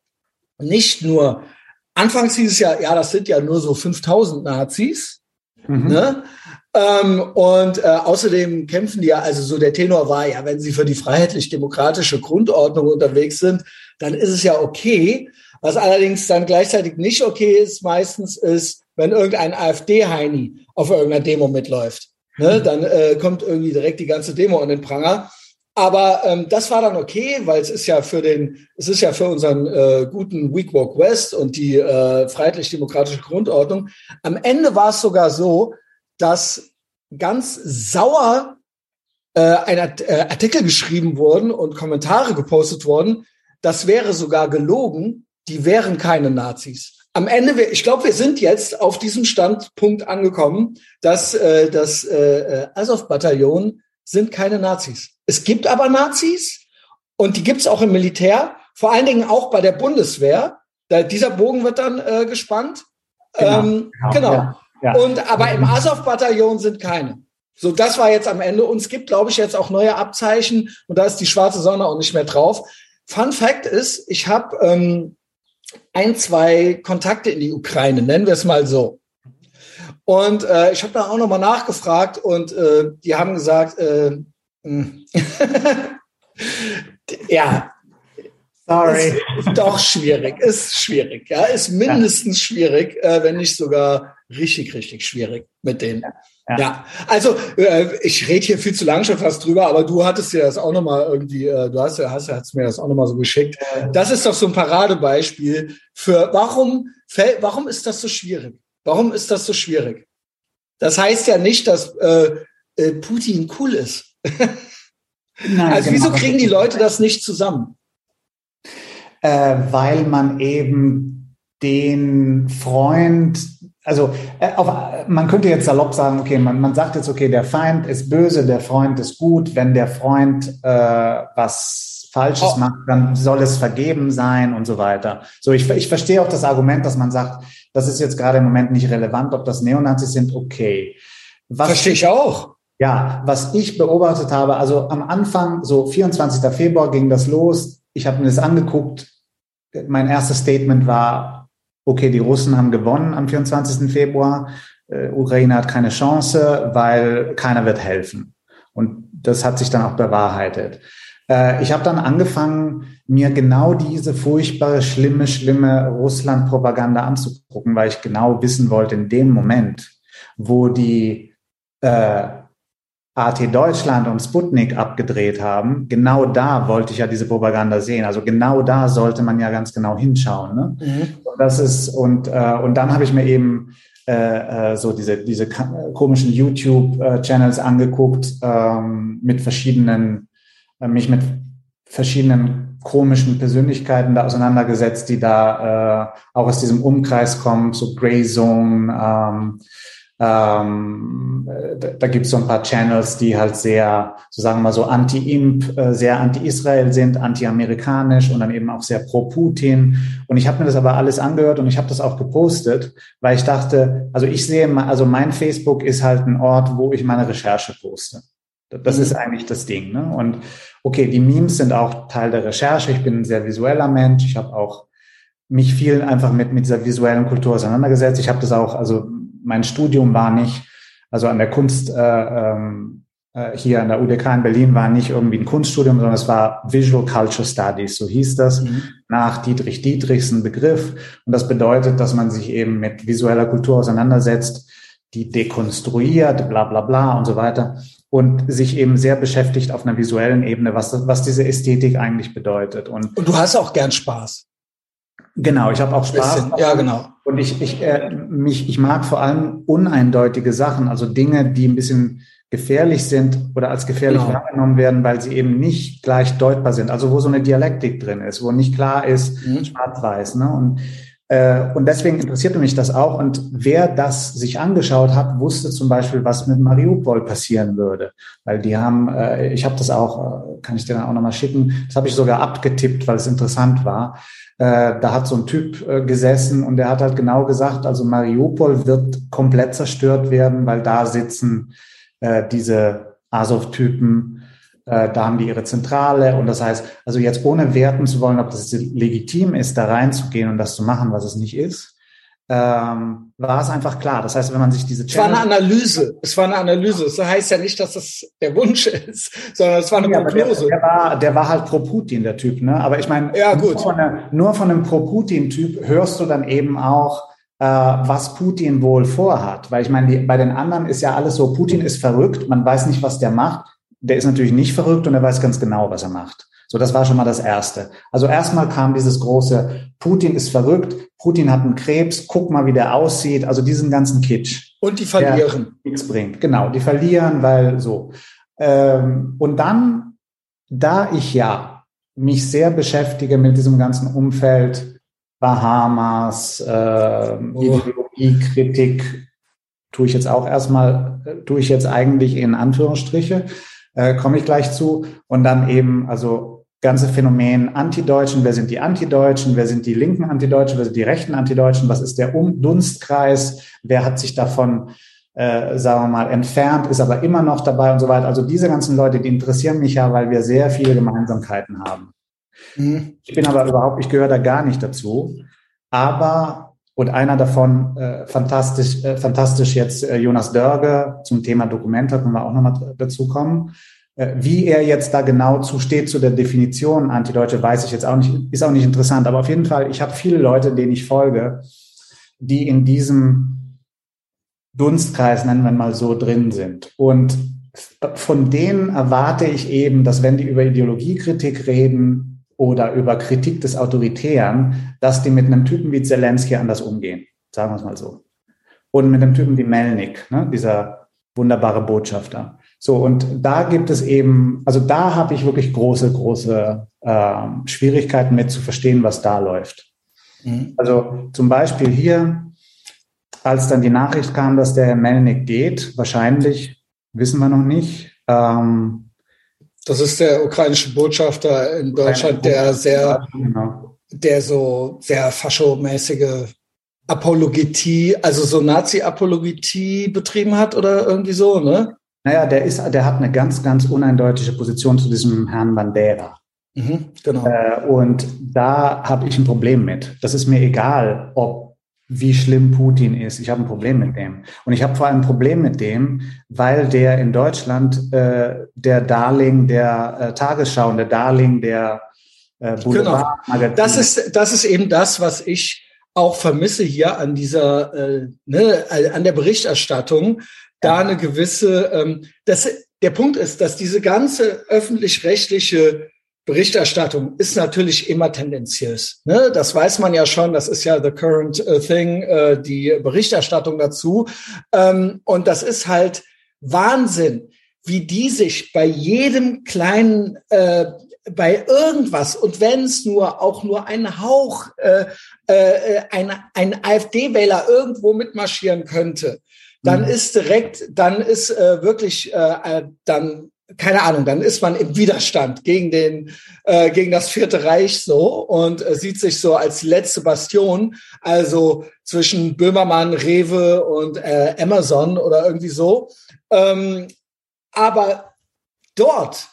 S1: nicht nur, anfangs hieß es ja, ja, das sind ja nur so 5000 Nazis. Mhm. Ne? Ähm, und äh, außerdem kämpfen die ja, also so der Tenor war ja, wenn sie für die freiheitlich-demokratische Grundordnung unterwegs sind, dann ist es ja okay. Was allerdings dann gleichzeitig nicht okay ist, meistens ist, wenn irgendein AfD-Heini auf irgendeiner Demo mitläuft. Ne? Dann äh, kommt irgendwie direkt die ganze Demo an den Pranger. Aber ähm, das war dann okay, weil es ist ja für den, es ist ja für unseren äh, guten Week Walk West und die äh, freiheitlich-demokratische Grundordnung. Am Ende war es sogar so, dass ganz sauer äh, ein äh, Artikel geschrieben wurden und Kommentare gepostet wurden. Das wäre sogar gelogen. Die wären keine Nazis. Am Ende, ich glaube, wir sind jetzt auf diesem Standpunkt angekommen, dass äh, das äh, äh, Azov-Bataillon sind keine Nazis. Es gibt aber Nazis und die gibt es auch im Militär, vor allen Dingen auch bei der Bundeswehr. Da, dieser Bogen wird dann äh, gespannt. Genau, ähm, genau. genau. Ja, ja. Und aber im Azov-Bataillon sind keine. So, das war jetzt am Ende. Und es gibt, glaube ich, jetzt auch neue Abzeichen und da ist die schwarze Sonne auch nicht mehr drauf. Fun Fact ist, ich habe ähm, ein, zwei Kontakte in die Ukraine, nennen wir es mal so. Und äh, ich habe da auch nochmal nachgefragt und äh, die haben gesagt, äh, hm. ja, Sorry. Ist doch schwierig, ist schwierig, ja, ist mindestens ja. schwierig, äh, wenn nicht sogar richtig, richtig schwierig mit denen. Ja. Ja. ja, also äh, ich rede hier viel zu lange schon fast drüber, aber du hattest ja das auch nochmal irgendwie, äh, du hast ja, hast, hast mir das auch nochmal so geschickt. Das ist doch so ein Paradebeispiel für warum, warum ist das so schwierig? Warum ist das so schwierig? Das heißt ja nicht, dass äh, äh, Putin cool ist. Nein, also genau. wieso kriegen die Leute das nicht zusammen?
S2: Äh, weil man eben den Freund also äh, auf, man könnte jetzt salopp sagen, okay, man, man sagt jetzt, okay, der Feind ist böse, der Freund ist gut. Wenn der Freund äh, was Falsches oh. macht, dann soll es vergeben sein und so weiter. So, ich, ich verstehe auch das Argument, dass man sagt, das ist jetzt gerade im Moment nicht relevant, ob das Neonazis sind, okay.
S1: Was verstehe ich auch.
S2: Ja, was ich beobachtet habe, also am Anfang, so 24. Februar ging das los. Ich habe mir das angeguckt. Mein erstes Statement war, okay, die Russen haben gewonnen am 24. Februar, äh, Ukraine hat keine Chance, weil keiner wird helfen. Und das hat sich dann auch bewahrheitet. Äh, ich habe dann angefangen, mir genau diese furchtbare, schlimme, schlimme Russland-Propaganda anzugucken, weil ich genau wissen wollte, in dem Moment, wo die äh, AT Deutschland und Sputnik abgedreht haben, genau da wollte ich ja diese Propaganda sehen. Also genau da sollte man ja ganz genau hinschauen. Ne? Mhm. Das ist und äh, und dann habe ich mir eben äh, äh so diese diese komischen YouTube-Channels angeguckt ähm, mit verschiedenen äh, mich mit verschiedenen komischen Persönlichkeiten da auseinandergesetzt, die da äh, auch aus diesem Umkreis kommen, so Grey Zone. Ähm, ähm, da, da gibt es so ein paar Channels, die halt sehr, so sagen wir mal so anti-Imp, äh, sehr anti-Israel sind, anti-amerikanisch und dann eben auch sehr pro-Putin. Und ich habe mir das aber alles angehört und ich habe das auch gepostet, weil ich dachte, also ich sehe, also mein Facebook ist halt ein Ort, wo ich meine Recherche poste. Das mhm. ist eigentlich das Ding. Ne? Und okay, die Memes sind auch Teil der Recherche. Ich bin ein sehr visueller Mensch. Ich habe auch mich viel einfach mit, mit dieser visuellen Kultur auseinandergesetzt. Ich habe das auch, also mein Studium war nicht, also an der Kunst äh, ähm, äh, hier an der UDK in Berlin war nicht irgendwie ein Kunststudium, sondern es war Visual Culture Studies, so hieß das, mhm. nach Dietrich Dietrichs ein Begriff. Und das bedeutet, dass man sich eben mit visueller Kultur auseinandersetzt, die dekonstruiert, bla bla bla und so weiter und sich eben sehr beschäftigt auf einer visuellen Ebene, was, was diese Ästhetik eigentlich bedeutet.
S1: Und, und du hast auch gern Spaß.
S2: Genau, ich habe auch Spaß.
S1: Ja, genau.
S2: Und ich, ich, äh, mich, ich mag vor allem uneindeutige Sachen, also Dinge, die ein bisschen gefährlich sind oder als gefährlich genau. wahrgenommen werden, weil sie eben nicht gleich deutbar sind. Also wo so eine Dialektik drin ist, wo nicht klar ist, mhm. schwarz-weiß. Ne? Und, äh, und deswegen interessierte mich das auch. Und wer das sich angeschaut hat, wusste zum Beispiel, was mit Mariupol passieren würde. Weil die haben, äh, ich habe das auch, äh, kann ich dir dann auch nochmal schicken, das habe ich sogar abgetippt, weil es interessant war. Äh, da hat so ein Typ äh, gesessen und der hat halt genau gesagt, also Mariupol wird komplett zerstört werden, weil da sitzen äh, diese Azov-Typen, äh, da haben die ihre Zentrale und das heißt, also jetzt ohne werten zu wollen, ob das legitim ist, da reinzugehen und das zu machen, was es nicht ist, ähm, war es einfach klar. Das heißt, wenn man sich diese
S1: Challenge Es war eine Analyse. Es war eine Analyse. Das heißt ja nicht, dass das der Wunsch ist, sondern es war eine ja, Prognose.
S2: Der, der, war, der war halt pro Putin, der Typ. Ne? Aber ich meine,
S1: ja, gut.
S2: Nur, von einer, nur von einem pro Putin-Typ hörst du dann eben auch, äh, was Putin wohl vorhat. Weil ich meine, bei den anderen ist ja alles so, Putin ist verrückt, man weiß nicht, was der macht. Der ist natürlich nicht verrückt und er weiß ganz genau, was er macht. So, das war schon mal das Erste. Also erstmal kam dieses große, Putin ist verrückt, Putin hat einen Krebs, guck mal, wie der aussieht, also diesen ganzen Kitsch.
S1: Und die verlieren.
S2: Nichts bringt. Genau, die verlieren, weil so. Ähm, und dann, da ich ja mich sehr beschäftige mit diesem ganzen Umfeld, Bahamas, äh, oh. Ideologiekritik, tue ich jetzt auch erstmal, tue ich jetzt eigentlich in Anführungsstriche, äh, komme ich gleich zu. Und dann eben, also ganze Phänomen Antideutschen, wer sind die Antideutschen, wer sind die linken Antideutschen, wer sind die rechten Antideutschen, was ist der um Dunstkreis, wer hat sich davon, äh, sagen wir mal, entfernt, ist aber immer noch dabei und so weiter. Also diese ganzen Leute, die interessieren mich ja, weil wir sehr viele Gemeinsamkeiten haben. Mhm. Ich bin aber überhaupt, ich gehöre da gar nicht dazu. Aber, und einer davon, äh, fantastisch, äh, fantastisch jetzt äh, Jonas Dörge zum Thema Dokumente, können wir auch nochmal dazu kommen. Äh, wie er jetzt da genau zusteht zu der Definition Antideutsche, weiß ich jetzt auch nicht, ist auch nicht interessant. Aber auf jeden Fall, ich habe viele Leute, denen ich folge, die in diesem Dunstkreis, nennen wir mal so, drin sind. Und von denen erwarte ich eben, dass wenn die über Ideologiekritik reden oder über Kritik des Autoritären, dass die mit einem Typen wie Zelensky anders umgehen. Sagen wir es mal so. Und mit einem Typen wie Melnik, ne, dieser wunderbare Botschafter. So, und da gibt es eben, also da habe ich wirklich große, große äh, Schwierigkeiten mit zu verstehen, was da läuft. Mhm. Also zum Beispiel hier, als dann die Nachricht kam, dass der Herr Melnik geht, wahrscheinlich, wissen wir noch nicht. Ähm,
S1: das ist der ukrainische Botschafter in Deutschland, der sehr, genau. der so sehr faschomäßige Apologetie, also so Nazi-Apologetie betrieben hat oder irgendwie so, ne?
S2: Naja, der ist, der hat eine ganz, ganz uneindeutige Position zu diesem Herrn Bandera. Mhm, genau. Äh, und da habe ich ein Problem mit. Das ist mir egal, ob wie schlimm Putin ist. Ich habe ein Problem mit dem. Und ich habe vor allem ein Problem mit dem, weil der in Deutschland äh, der Darling der äh, Tagesschau und der Darling der
S1: äh, Boulevard genau. Das ist, das ist eben das, was ich auch vermisse hier an dieser, äh, ne, an der Berichterstattung, da eine gewisse, ähm, das, der Punkt ist, dass diese ganze öffentlich-rechtliche Berichterstattung ist natürlich immer tendenziös. Ne? Das weiß man ja schon, das ist ja the current uh, thing, äh, die Berichterstattung dazu. Ähm, und das ist halt Wahnsinn, wie die sich bei jedem kleinen, äh, bei irgendwas und wenn es nur auch nur ein Hauch, äh, äh, ein, ein AfD-Wähler irgendwo mitmarschieren könnte, dann mhm. ist direkt, dann ist äh, wirklich, äh, äh, dann keine Ahnung, dann ist man im Widerstand gegen den, äh, gegen das Vierte Reich so und äh, sieht sich so als letzte Bastion, also zwischen Böhmermann, Rewe und äh, Amazon oder irgendwie so. Ähm, aber dort,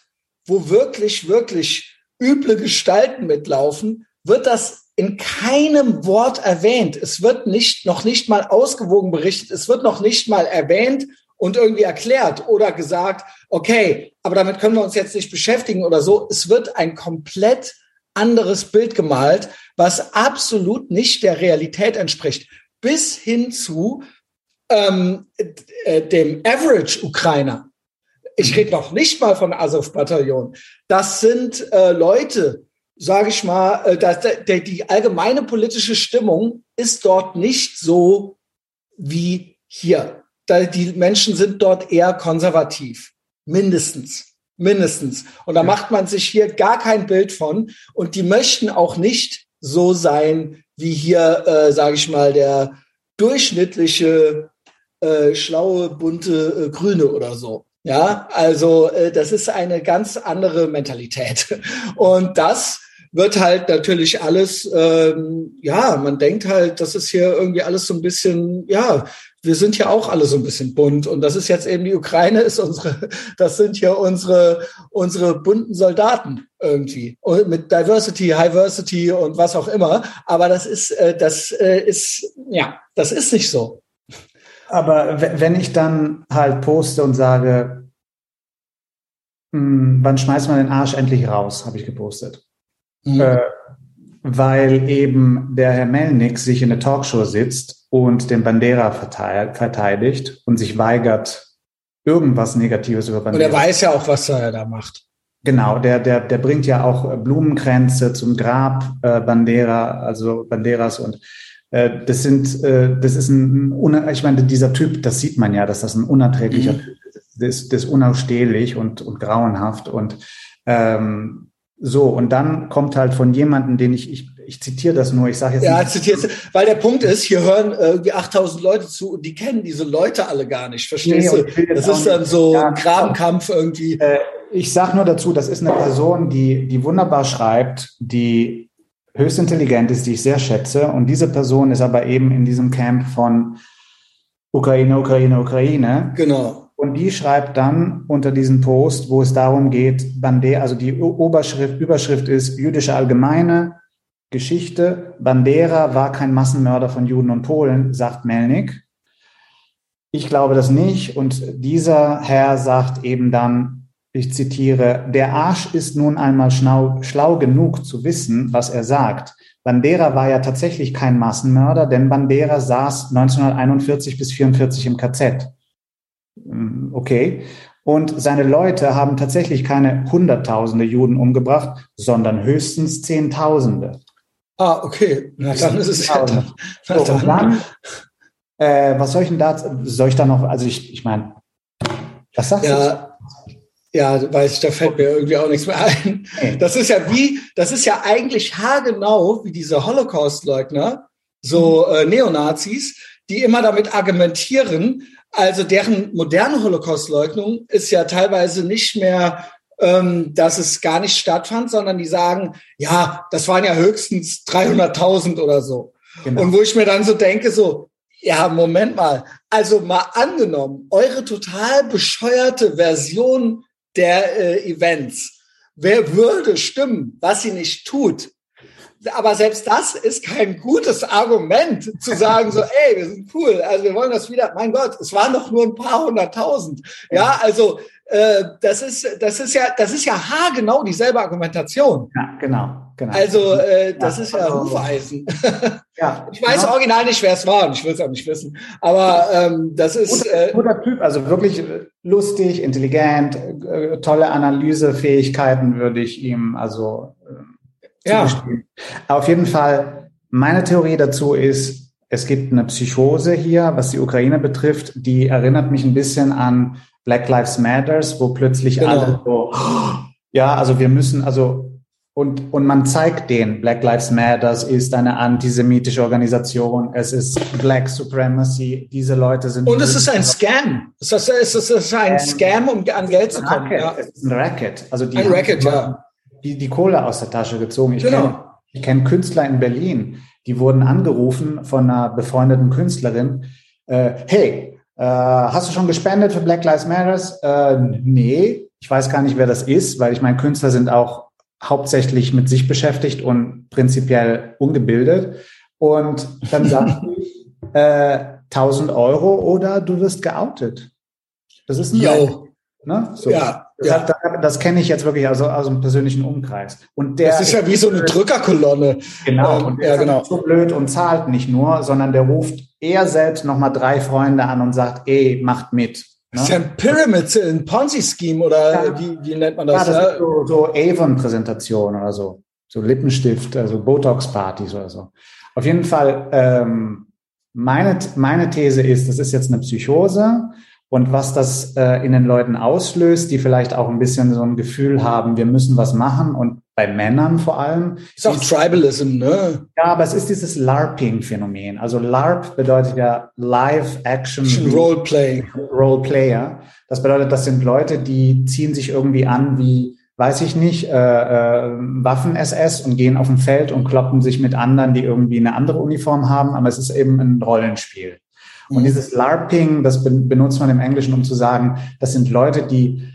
S1: wo wirklich, wirklich üble Gestalten mitlaufen, wird das in keinem Wort erwähnt. Es wird nicht, noch nicht mal ausgewogen berichtet. Es wird noch nicht mal erwähnt und irgendwie erklärt oder gesagt, okay, aber damit können wir uns jetzt nicht beschäftigen oder so. Es wird ein komplett anderes Bild gemalt, was absolut nicht der Realität entspricht. Bis hin zu ähm, äh, dem Average-Ukrainer. Ich rede noch nicht mal von Azov-Bataillon. Das sind äh, Leute, sage ich mal, äh, dass der, die allgemeine politische Stimmung ist dort nicht so wie hier. Die Menschen sind dort eher konservativ, mindestens. Mindestens. Und da ja. macht man sich hier gar kein Bild von. Und die möchten auch nicht so sein, wie hier, äh, sage ich mal, der durchschnittliche, äh, schlaue, bunte äh, Grüne oder so. Ja, also äh, das ist eine ganz andere Mentalität. Und das wird halt natürlich alles, ähm, ja, man denkt halt, das ist hier irgendwie alles so ein bisschen, ja, wir sind ja auch alle so ein bisschen bunt und das ist jetzt eben die Ukraine ist unsere, das sind hier unsere unsere bunten Soldaten irgendwie und mit Diversity, Diversity und was auch immer. Aber das ist äh, das äh, ist ja, das ist nicht so.
S2: Aber wenn ich dann halt poste und sage, hm, wann schmeißt man den Arsch endlich raus, habe ich gepostet. Mhm. Äh, weil eben der Herr Melnick sich in der Talkshow sitzt und den Bandera verteidigt und sich weigert, irgendwas Negatives über
S1: Bandera. Und er weiß ja auch, was er da macht.
S2: Genau, der, der, der bringt ja auch Blumenkränze zum Grab äh, Bandera, also Banderas und äh, das sind, äh, das ist ein, ich meine, dieser Typ, das sieht man ja, dass das ein unerträglicher mhm. Typ ist. Das, das ist unausstehlich und, und grauenhaft und ähm, so, und dann kommt halt von jemandem, den ich, ich, ich zitiere das nur, ich sage jetzt
S1: ja, nicht. zitierst weil der Punkt ist, hier hören irgendwie 8000 Leute zu und die kennen diese Leute alle gar nicht, verstehst nee, du? Das ist dann so ja, Grabenkampf irgendwie.
S2: Äh, ich sage nur dazu, das ist eine Person, die, die wunderbar schreibt, die höchst intelligent ist, die ich sehr schätze. Und diese Person ist aber eben in diesem Camp von Ukraine, Ukraine, Ukraine.
S1: Genau.
S2: Und die schreibt dann unter diesem Post, wo es darum geht, Bandera, also die Oberschrift, Überschrift ist jüdische Allgemeine Geschichte. Bandera war kein Massenmörder von Juden und Polen, sagt Melnik. Ich glaube das nicht. Und dieser Herr sagt eben dann, ich zitiere, der Arsch ist nun einmal schlau, schlau genug zu wissen, was er sagt. Bandera war ja tatsächlich kein Massenmörder, denn Bandera saß 1941 bis 44 im KZ. Okay. Und seine Leute haben tatsächlich keine Hunderttausende Juden umgebracht, sondern höchstens Zehntausende.
S1: Ah, okay. Na, dann ist es ja dann.
S2: So, dann. dann äh, was soll ich denn da, soll ich da noch, also ich, ich meine, was sagst
S1: ja. du? Ja, weiß ich, da fällt mir irgendwie auch nichts mehr ein. Das ist ja wie, das ist ja eigentlich haargenau wie diese Holocaust-Leugner, so äh, Neonazis, die immer damit argumentieren, also deren moderne Holocaust-Leugnung ist ja teilweise nicht mehr, ähm, dass es gar nicht stattfand, sondern die sagen, ja, das waren ja höchstens 300.000 oder so. Genau. Und wo ich mir dann so denke, so, ja, Moment mal. Also mal angenommen, eure total bescheuerte Version der äh, Events. Wer würde stimmen, was sie nicht tut? Aber selbst das ist kein gutes Argument zu sagen so, ey, wir sind cool, also wir wollen das wieder. Mein Gott, es waren doch nur ein paar hunderttausend. Ja, also äh, das ist, das ist ja, das ist ja haargenau dieselbe Argumentation.
S2: Ja, genau. Genau.
S1: Also äh, das ja, ist ja also, Hufeisen. Ja, ich weiß genau. original nicht, wer es war und ich will es auch nicht wissen. Aber ähm, das ist
S2: guter, äh, guter Typ, also wirklich lustig, intelligent, äh, tolle Analysefähigkeiten würde ich ihm also
S1: ja.
S2: Auf jeden Fall, meine Theorie dazu ist, es gibt eine Psychose hier, was die Ukraine betrifft, die erinnert mich ein bisschen an Black Lives Matters, wo plötzlich genau. alle so, ja, also wir müssen, also und, und man zeigt denen, Black Lives Matters ist eine antisemitische Organisation, es ist Black Supremacy, diese Leute sind...
S1: Und es ist ein Scam. Es ist, es ist ein Scam, um an Geld zu kommen. Ja.
S2: Es ist ein Racket. Also die
S1: ein Racket, ja.
S2: Die, die Kohle aus der Tasche gezogen. Ich genau. kenne kenn Künstler in Berlin, die wurden angerufen von einer befreundeten Künstlerin, äh, hey, äh, hast du schon gespendet für Black Lives Matters? Äh, nee, ich weiß gar nicht, wer das ist, weil ich meine, Künstler sind auch hauptsächlich mit sich beschäftigt und prinzipiell ungebildet. Und dann sagt ich, äh, 1000 Euro oder du wirst geoutet. Das ist ein
S1: Yo.
S2: Ne?
S1: So. Ja,
S2: das,
S1: ja.
S2: das, das kenne ich jetzt wirklich also aus dem persönlichen Umkreis. Und der
S1: das ist ja wie so eine Drückerkolonne.
S2: Genau. Ähm, und der
S1: ja,
S2: ist
S1: genau.
S2: so blöd und zahlt nicht nur, sondern der ruft er selbst nochmal drei Freunde an und sagt, ey, macht mit.
S1: Das ist ja ein Pyramid, ein Ponzi-Scheme oder ja. wie, wie nennt man das?
S2: Ja, das ist so, so Avon-Präsentation oder so. So Lippenstift, also Botox-Partys oder so. Auf jeden Fall, ähm, meine, meine These ist, das ist jetzt eine Psychose und was das äh, in den Leuten auslöst, die vielleicht auch ein bisschen so ein Gefühl haben, wir müssen was machen und bei Männern vor allem.
S1: Ist auch Tribalism, ne?
S2: Ja, aber es ist dieses LARPing-Phänomen. Also LARP bedeutet ja Live Action
S1: Roleplay.
S2: Roleplayer. Das bedeutet, das sind Leute, die ziehen sich irgendwie an wie, weiß ich nicht, äh, äh, Waffen-SS und gehen auf dem Feld und kloppen sich mit anderen, die irgendwie eine andere Uniform haben, aber es ist eben ein Rollenspiel. Und mhm. dieses LARPing, das benutzt man im Englischen, um zu sagen, das sind Leute, die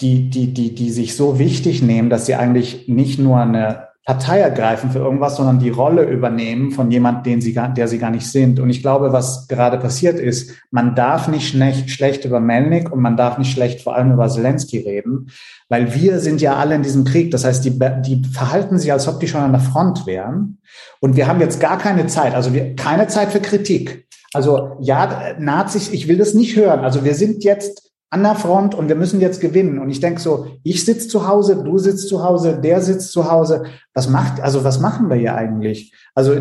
S2: die, die, die, die sich so wichtig nehmen, dass sie eigentlich nicht nur eine Partei ergreifen für irgendwas, sondern die Rolle übernehmen von jemand, den sie gar, der sie gar nicht sind. Und ich glaube, was gerade passiert ist, man darf nicht schlecht, schlecht über Melnik und man darf nicht schlecht vor allem über Zelensky reden, weil wir sind ja alle in diesem Krieg. Das heißt, die, die verhalten sich, als ob die schon an der Front wären. Und wir haben jetzt gar keine Zeit, also wir, keine Zeit für Kritik. Also ja, Nazis, ich will das nicht hören. Also wir sind jetzt an der Front und wir müssen jetzt gewinnen. Und ich denke so, ich sitze zu Hause, du sitzt zu Hause, der sitzt zu Hause. Was macht, also was machen wir hier eigentlich? Also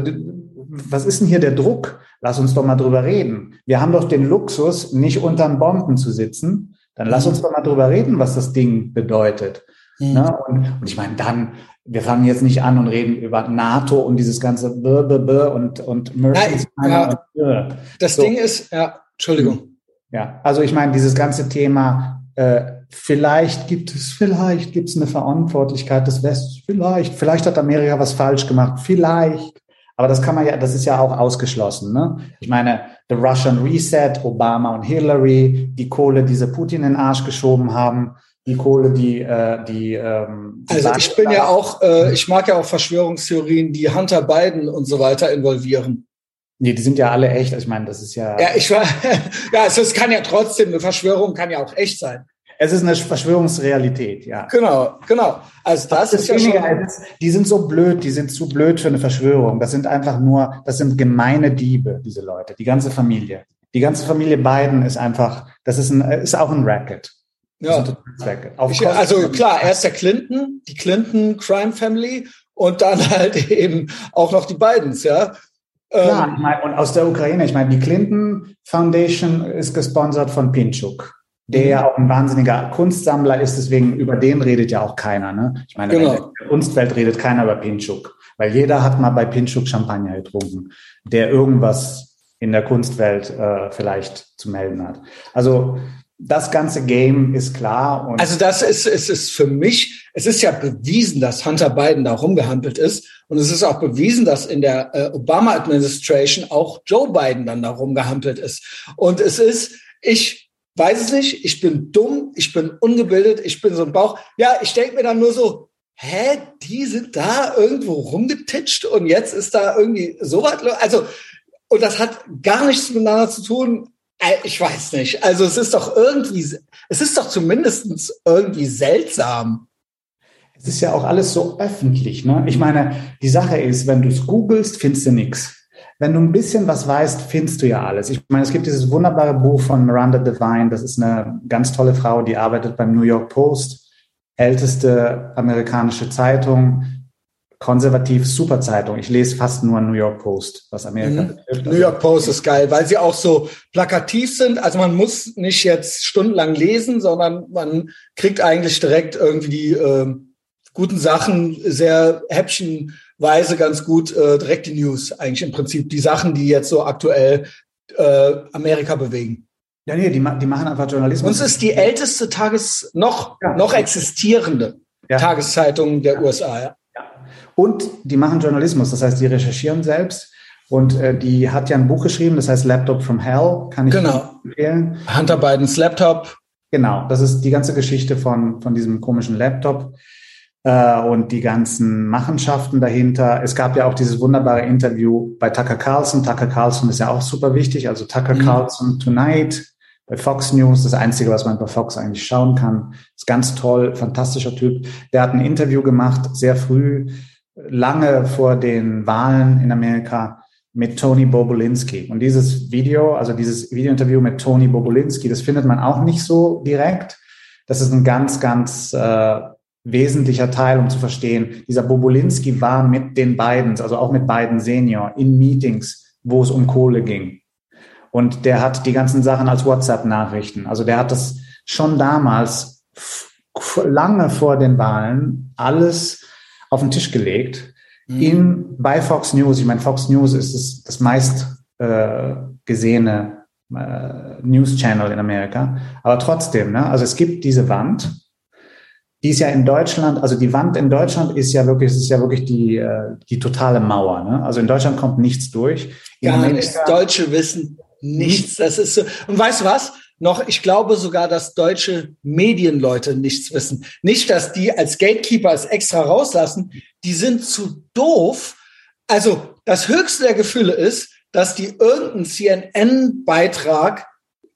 S2: was ist denn hier der Druck? Lass uns doch mal drüber reden. Wir haben doch den Luxus, nicht unter Bomben zu sitzen. Dann lass uns doch mal drüber reden, was das Ding bedeutet. Mhm. Ne? Und, und ich meine, dann, wir fangen jetzt nicht an und reden über NATO und dieses ganze B, B, B und, und
S1: Mercy. Ja, ja. Das so. Ding ist, ja, Entschuldigung.
S2: Ja, also ich meine, dieses ganze Thema äh, vielleicht gibt es, vielleicht gibt es eine Verantwortlichkeit des Westens, vielleicht, vielleicht hat Amerika was falsch gemacht, vielleicht. Aber das kann man ja, das ist ja auch ausgeschlossen. Ne? Ich meine, the Russian Reset, Obama und Hillary, die Kohle, die sie Putin in den Arsch geschoben haben, die Kohle, die, äh, die. Ähm,
S1: also ich bin ja auch, äh, ich mag ja auch Verschwörungstheorien, die Hunter Biden und so weiter involvieren.
S2: Nee, die sind ja alle echt. Ich meine, das ist ja.
S1: Ja, ich war, ja, also es kann ja trotzdem, eine Verschwörung kann ja auch echt sein.
S2: Es ist eine Verschwörungsrealität, ja.
S1: Genau, genau. Also das, das ist ja schon.
S2: Die sind so blöd, die sind zu blöd für eine Verschwörung. Das sind einfach nur, das sind gemeine Diebe, diese Leute, die ganze Familie. Die ganze Familie Biden ist einfach, das ist ein, ist auch ein Racket.
S1: Ja. Ich, also klar, erst der Clinton, die Clinton Crime Family und dann halt eben auch noch die Bidens, ja.
S2: Klar, ähm, ich mein, und aus der Ukraine, ich meine, die Clinton Foundation ist gesponsert von Pinchuk, der mhm. ja auch ein wahnsinniger Kunstsammler ist, deswegen über den redet ja auch keiner. Ne? Ich meine, genau. in der Kunstwelt redet keiner über Pinchuk, weil jeder hat mal bei Pinchuk Champagner getrunken, der irgendwas in der Kunstwelt äh, vielleicht zu melden hat. Also das ganze Game ist klar.
S1: also das ist, es ist für mich, es ist ja bewiesen, dass Hunter Biden da rumgehandelt ist. Und es ist auch bewiesen, dass in der äh, Obama-Administration auch Joe Biden dann da rumgehandelt ist. Und es ist, ich weiß es nicht, ich bin dumm, ich bin ungebildet, ich bin so ein Bauch. Ja, ich denke mir dann nur so, hä, die sind da irgendwo rumgetitscht und jetzt ist da irgendwie so was. Also, und das hat gar nichts miteinander zu tun. Äh, ich weiß nicht. Also es ist doch irgendwie, es ist doch zumindest irgendwie seltsam.
S2: Es ist ja auch alles so öffentlich. Ne? Ich meine, die Sache ist, wenn du es googelst, findest du nichts. Wenn du ein bisschen was weißt, findest du ja alles. Ich meine, es gibt dieses wunderbare Buch von Miranda Devine. Das ist eine ganz tolle Frau, die arbeitet beim New York Post, älteste amerikanische Zeitung konservativ super Zeitung. Ich lese fast nur New York Post, was Amerika mhm.
S1: betrifft. New York Post ist geil, weil sie auch so plakativ sind. Also man muss nicht jetzt stundenlang lesen, sondern man kriegt eigentlich direkt irgendwie die äh, guten Sachen sehr häppchenweise ganz gut äh, direkt die News. Eigentlich im Prinzip die Sachen, die jetzt so aktuell äh, Amerika bewegen.
S2: Ja, nee, die, die machen einfach Journalismus.
S1: Uns ist die älteste Tages noch ja. noch existierende ja. Tageszeitung der ja. USA. Ja.
S2: Und die machen Journalismus, das heißt, die recherchieren selbst. Und äh, die hat ja ein Buch geschrieben, das heißt Laptop from Hell, kann ich
S1: genau. empfehlen. Hunter Bidens Laptop.
S2: Genau, das ist die ganze Geschichte von, von diesem komischen Laptop äh, und die ganzen Machenschaften dahinter. Es gab ja auch dieses wunderbare Interview bei Tucker Carlson. Tucker Carlson ist ja auch super wichtig. Also Tucker mhm. Carlson Tonight bei Fox News, das Einzige, was man bei Fox eigentlich schauen kann. Ist ganz toll, fantastischer Typ. Der hat ein Interview gemacht, sehr früh, lange vor den Wahlen in Amerika mit Tony Bobulinski. Und dieses Video, also dieses Videointerview mit Tony Bobulinski, das findet man auch nicht so direkt. Das ist ein ganz, ganz äh, wesentlicher Teil, um zu verstehen. Dieser Bobulinski war mit den beiden, also auch mit beiden Senior, in Meetings, wo es um Kohle ging. Und der hat die ganzen Sachen als WhatsApp-Nachrichten. Also der hat das schon damals lange vor den Wahlen alles auf den Tisch gelegt. Mhm. In, bei Fox News. Ich meine, Fox News ist das, das meist äh, gesehene äh, News Channel in Amerika. Aber trotzdem, ne? also es gibt diese Wand. Die ist ja in Deutschland, also die Wand in Deutschland ist ja wirklich, ist ja wirklich die, äh, die totale Mauer. Ne? Also in Deutschland kommt nichts durch.
S1: In Gar Amerika, nichts. Deutsche wissen nichts. Das ist so. Und weißt du was? Noch, ich glaube sogar, dass deutsche Medienleute nichts wissen. Nicht, dass die als Gatekeeper es extra rauslassen. Die sind zu doof. Also, das höchste der Gefühle ist, dass die irgendeinen CNN-Beitrag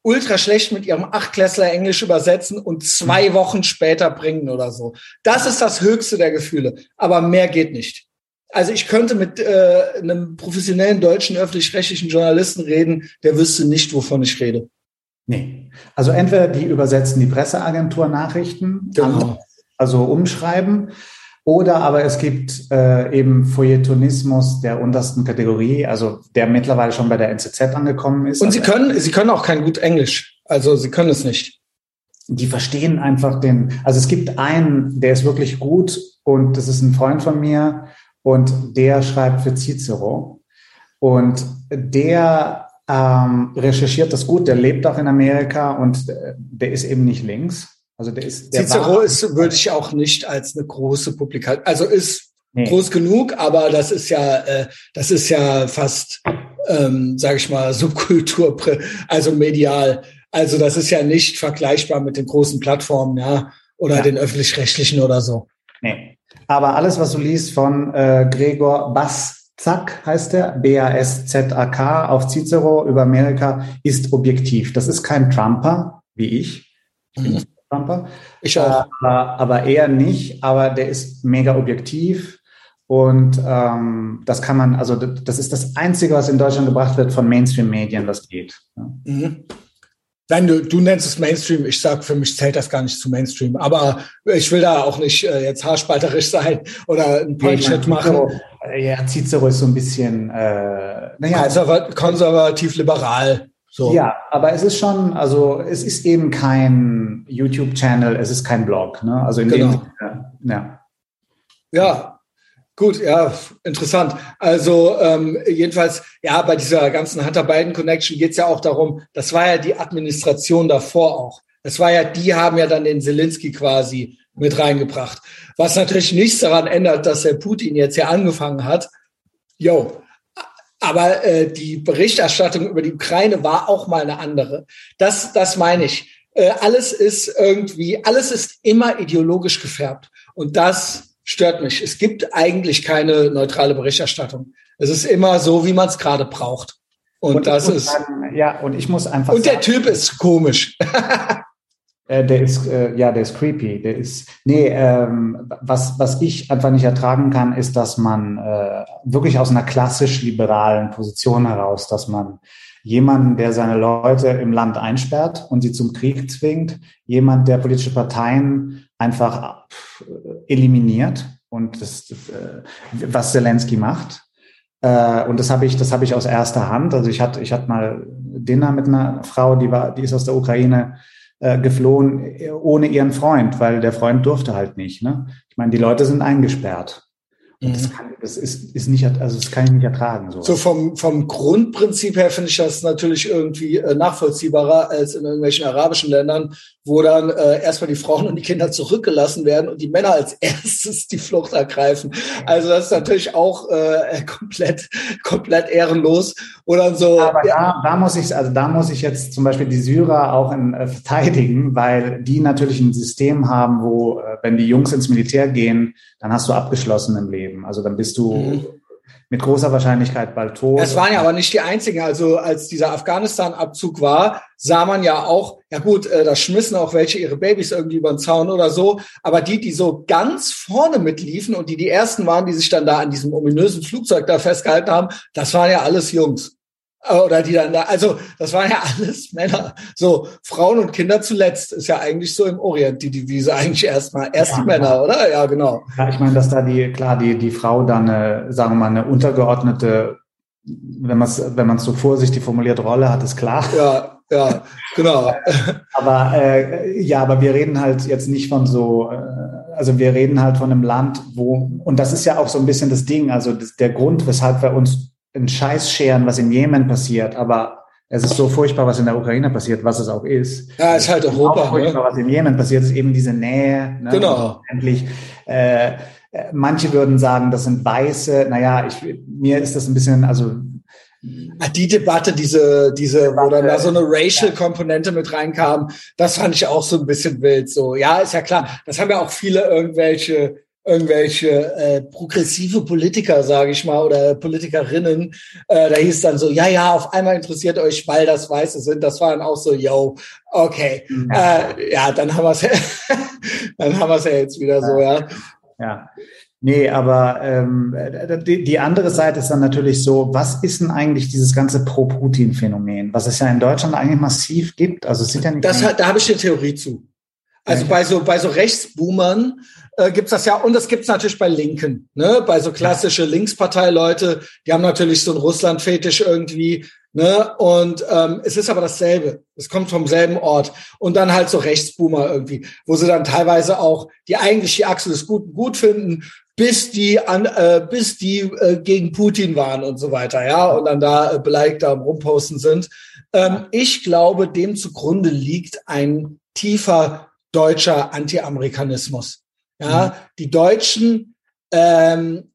S1: ultra schlecht mit ihrem Achtklässler Englisch übersetzen und zwei Wochen später bringen oder so. Das ist das höchste der Gefühle. Aber mehr geht nicht. Also ich könnte mit äh, einem professionellen deutschen öffentlich-rechtlichen Journalisten reden, der wüsste nicht, wovon ich rede.
S2: Nee. Also entweder die übersetzen die Presseagentur Nachrichten, genau. also umschreiben, oder aber es gibt äh, eben Feuilletonismus der untersten Kategorie, also der mittlerweile schon bei der NZZ angekommen ist.
S1: Und sie können, sie können auch kein gut Englisch. Also sie können es nicht.
S2: Die verstehen einfach den, also es gibt einen, der ist wirklich gut und das ist ein Freund von mir und der schreibt für Cicero. Und der ähm, recherchiert das gut, der lebt auch in Amerika und der ist eben nicht links. Also der ist der
S1: Cicero
S2: war,
S1: ist, würde ich auch nicht als eine große Publikation, also ist
S2: Nee.
S1: groß genug, aber das ist ja, äh, das ist ja fast, ähm, sage ich mal, Subkultur, also medial. Also das ist ja nicht vergleichbar mit den großen Plattformen, ja, oder
S2: Ja.
S1: den öffentlich-rechtlichen oder so.
S2: Nee. Aber alles, was du liest von äh, Gregor Basszak, heißt der, B-A-S-Z-A-K, auf Cicero über Amerika, ist objektiv. Das ist kein Trumper, wie ich. Ich bin
S1: Mhm.
S2: nicht Trumper.
S1: Ich auch.
S2: Aber, aber er nicht, aber der ist mega objektiv. Und ähm, das kann man, also das ist das Einzige, was in Deutschland gebracht wird von Mainstream-Medien, was geht. Ja.
S1: Mhm. Nein, du, du nennst es Mainstream. Ich sag, für mich zählt das gar nicht zu Mainstream. Aber ich will da auch nicht äh, jetzt haarspalterisch sein oder einen Point-Shit machen.
S2: Cicero, äh, ja, Cicero ist so ein bisschen, äh, naja,
S1: Konserva konservativ-liberal. So.
S2: Ja, aber es ist schon, also es ist eben kein YouTube-Channel, es ist kein Blog. Ne? Also in
S1: Genau.
S2: dem Sinne, ja.
S1: Ja, gut, ja, interessant. Also ähm, jedenfalls, ja, bei dieser ganzen Hunter Biden Connection geht es ja auch darum, das war ja die Administration davor auch. Das war ja, die haben ja dann den Zelensky quasi mit reingebracht. Was natürlich nichts daran ändert, dass der Putin jetzt hier angefangen hat. Jo. Aber äh, die Berichterstattung über die Ukraine war auch mal eine andere. Das, das meine ich. Äh, alles ist irgendwie, alles ist immer ideologisch gefärbt. Und das stört mich. Es gibt eigentlich keine neutrale Berichterstattung. Es ist immer so, wie man es gerade braucht. Und,
S2: ich
S1: das ist.
S2: Sagen, ja, und ich muss einfach
S1: Und der
S2: sagen,
S1: Typ ist komisch.
S2: äh, der ist, äh, ja, der ist creepy. Der ist, nee, ähm, was, was ich einfach nicht ertragen kann, ist, dass man äh, wirklich aus einer klassisch liberalen Position heraus, dass man jemanden, der seine Leute im Land einsperrt und sie zum Krieg zwingt, jemand, der politische Parteien einfach äh, eliminiert und das, das äh, was Zelensky macht. Und das habe ich, das habe ich aus erster Hand. Also ich hatte, ich hatte mal Dinner mit einer Frau, die war, die ist aus der Ukraine äh, geflohen äh, ohne ihren Freund, weil der Freund durfte halt nicht. Ne? Ich meine, die Leute sind eingesperrt. Und das, kann, das ist, ist nicht, also das kann ich nicht ertragen. So,
S1: So vom, vom Grundprinzip her finde ich das natürlich irgendwie äh, nachvollziehbarer als in irgendwelchen arabischen Ländern, wo dann äh, erstmal die Frauen und die Kinder zurückgelassen werden und die Männer als erstes die Flucht ergreifen. Also das ist natürlich auch äh, komplett, komplett ehrenlos. Oder so.
S2: Aber
S1: ja,
S2: da, da muss ich, also da muss ich jetzt zum Beispiel die Syrer auch in, äh, verteidigen, weil die natürlich ein System haben, wo, äh, wenn die Jungs ins Militär gehen, dann hast du abgeschlossen im Leben. Also dann bist du
S1: Mhm.
S2: mit großer Wahrscheinlichkeit bald tot.
S1: Es waren ja aber nicht die einzigen. Also als dieser Afghanistan-Abzug war, sah man ja auch, ja gut, äh, da schmissen auch welche ihre Babys irgendwie über den Zaun oder so. Aber die, die so ganz vorne mitliefen und die die ersten waren, die sich dann da an diesem ominösen Flugzeug da festgehalten haben, das waren ja alles Jungs. Äh, Oder die dann da, also das waren ja alles Männer. So, Frauen und Kinder zuletzt ist ja eigentlich so im Orient die Devise eigentlich erstmal. Erst die
S2: Ja.
S1: Männer, oder? Ja, genau.
S2: Ja, ich meine, dass da die, klar, die, die Frau dann, eine, sagen wir mal, eine untergeordnete, wenn man es wenn man's so vorsichtig formuliert, Rolle hat, ist klar.
S1: Ja, ja, genau.
S2: Aber äh, ja, aber wir reden halt jetzt nicht von so, äh, also wir reden halt von einem Land, wo, und das ist ja auch so ein bisschen das Ding, also das, der Grund, weshalb wir uns einen Scheiß scheren, was in Jemen passiert, aber es ist so furchtbar, was in der Ukraine passiert, was es auch ist.
S1: Ja, ist halt
S2: Auch
S1: Europa,
S2: furchtbar,
S1: ne?
S2: was in Jemen passiert, ist eben diese Nähe. Ne?
S1: Genau.
S2: Endlich. Äh, äh, manche würden sagen, das sind Weiße. Naja, ich, mir ist das ein bisschen, also
S1: Die Debatte, diese, diese, wo dann da so eine Racial-Komponente mit reinkam, das fand ich auch so ein bisschen wild. So, ja, ist ja klar. Das haben ja auch viele irgendwelche, irgendwelche äh, progressive Politiker, sage ich mal, oder Politikerinnen. Äh, da hieß dann so, ja, ja, auf einmal interessiert euch, weil das Weiße sind. Das war dann auch so, yo, okay,
S2: Ja.
S1: äh, ja, dann haben wir es, dann haben wir es ja jetzt wieder so, ja.
S2: Ja. Nee, aber ähm, die, die andere Seite ist dann natürlich so, was ist denn eigentlich dieses ganze Pro-Putin-Phänomen, was es ja in Deutschland eigentlich massiv gibt? Also es sind ja nicht
S1: Das, da habe ich eine Theorie zu. Also bei so bei so Rechtsboomern äh, gibt's das ja und das gibt's natürlich bei Linken, ne? Bei so klassische Linksparteileute, die haben natürlich so einen Russland-Fetisch irgendwie, ne? Und ähm, es ist aber dasselbe. Es kommt vom selben Ort und dann halt so Rechtsboomer irgendwie, wo sie dann teilweise auch die eigentlich die Achse des Guten gut finden, bis die an äh, bis die äh, gegen Putin waren und so weiter, ja, und dann da äh, beleidigt da am rumposten sind. Ähm, ich glaube, dem zugrunde liegt ein tiefer deutscher Anti-Amerikanismus. Ja, mhm. die Deutschen, ähm,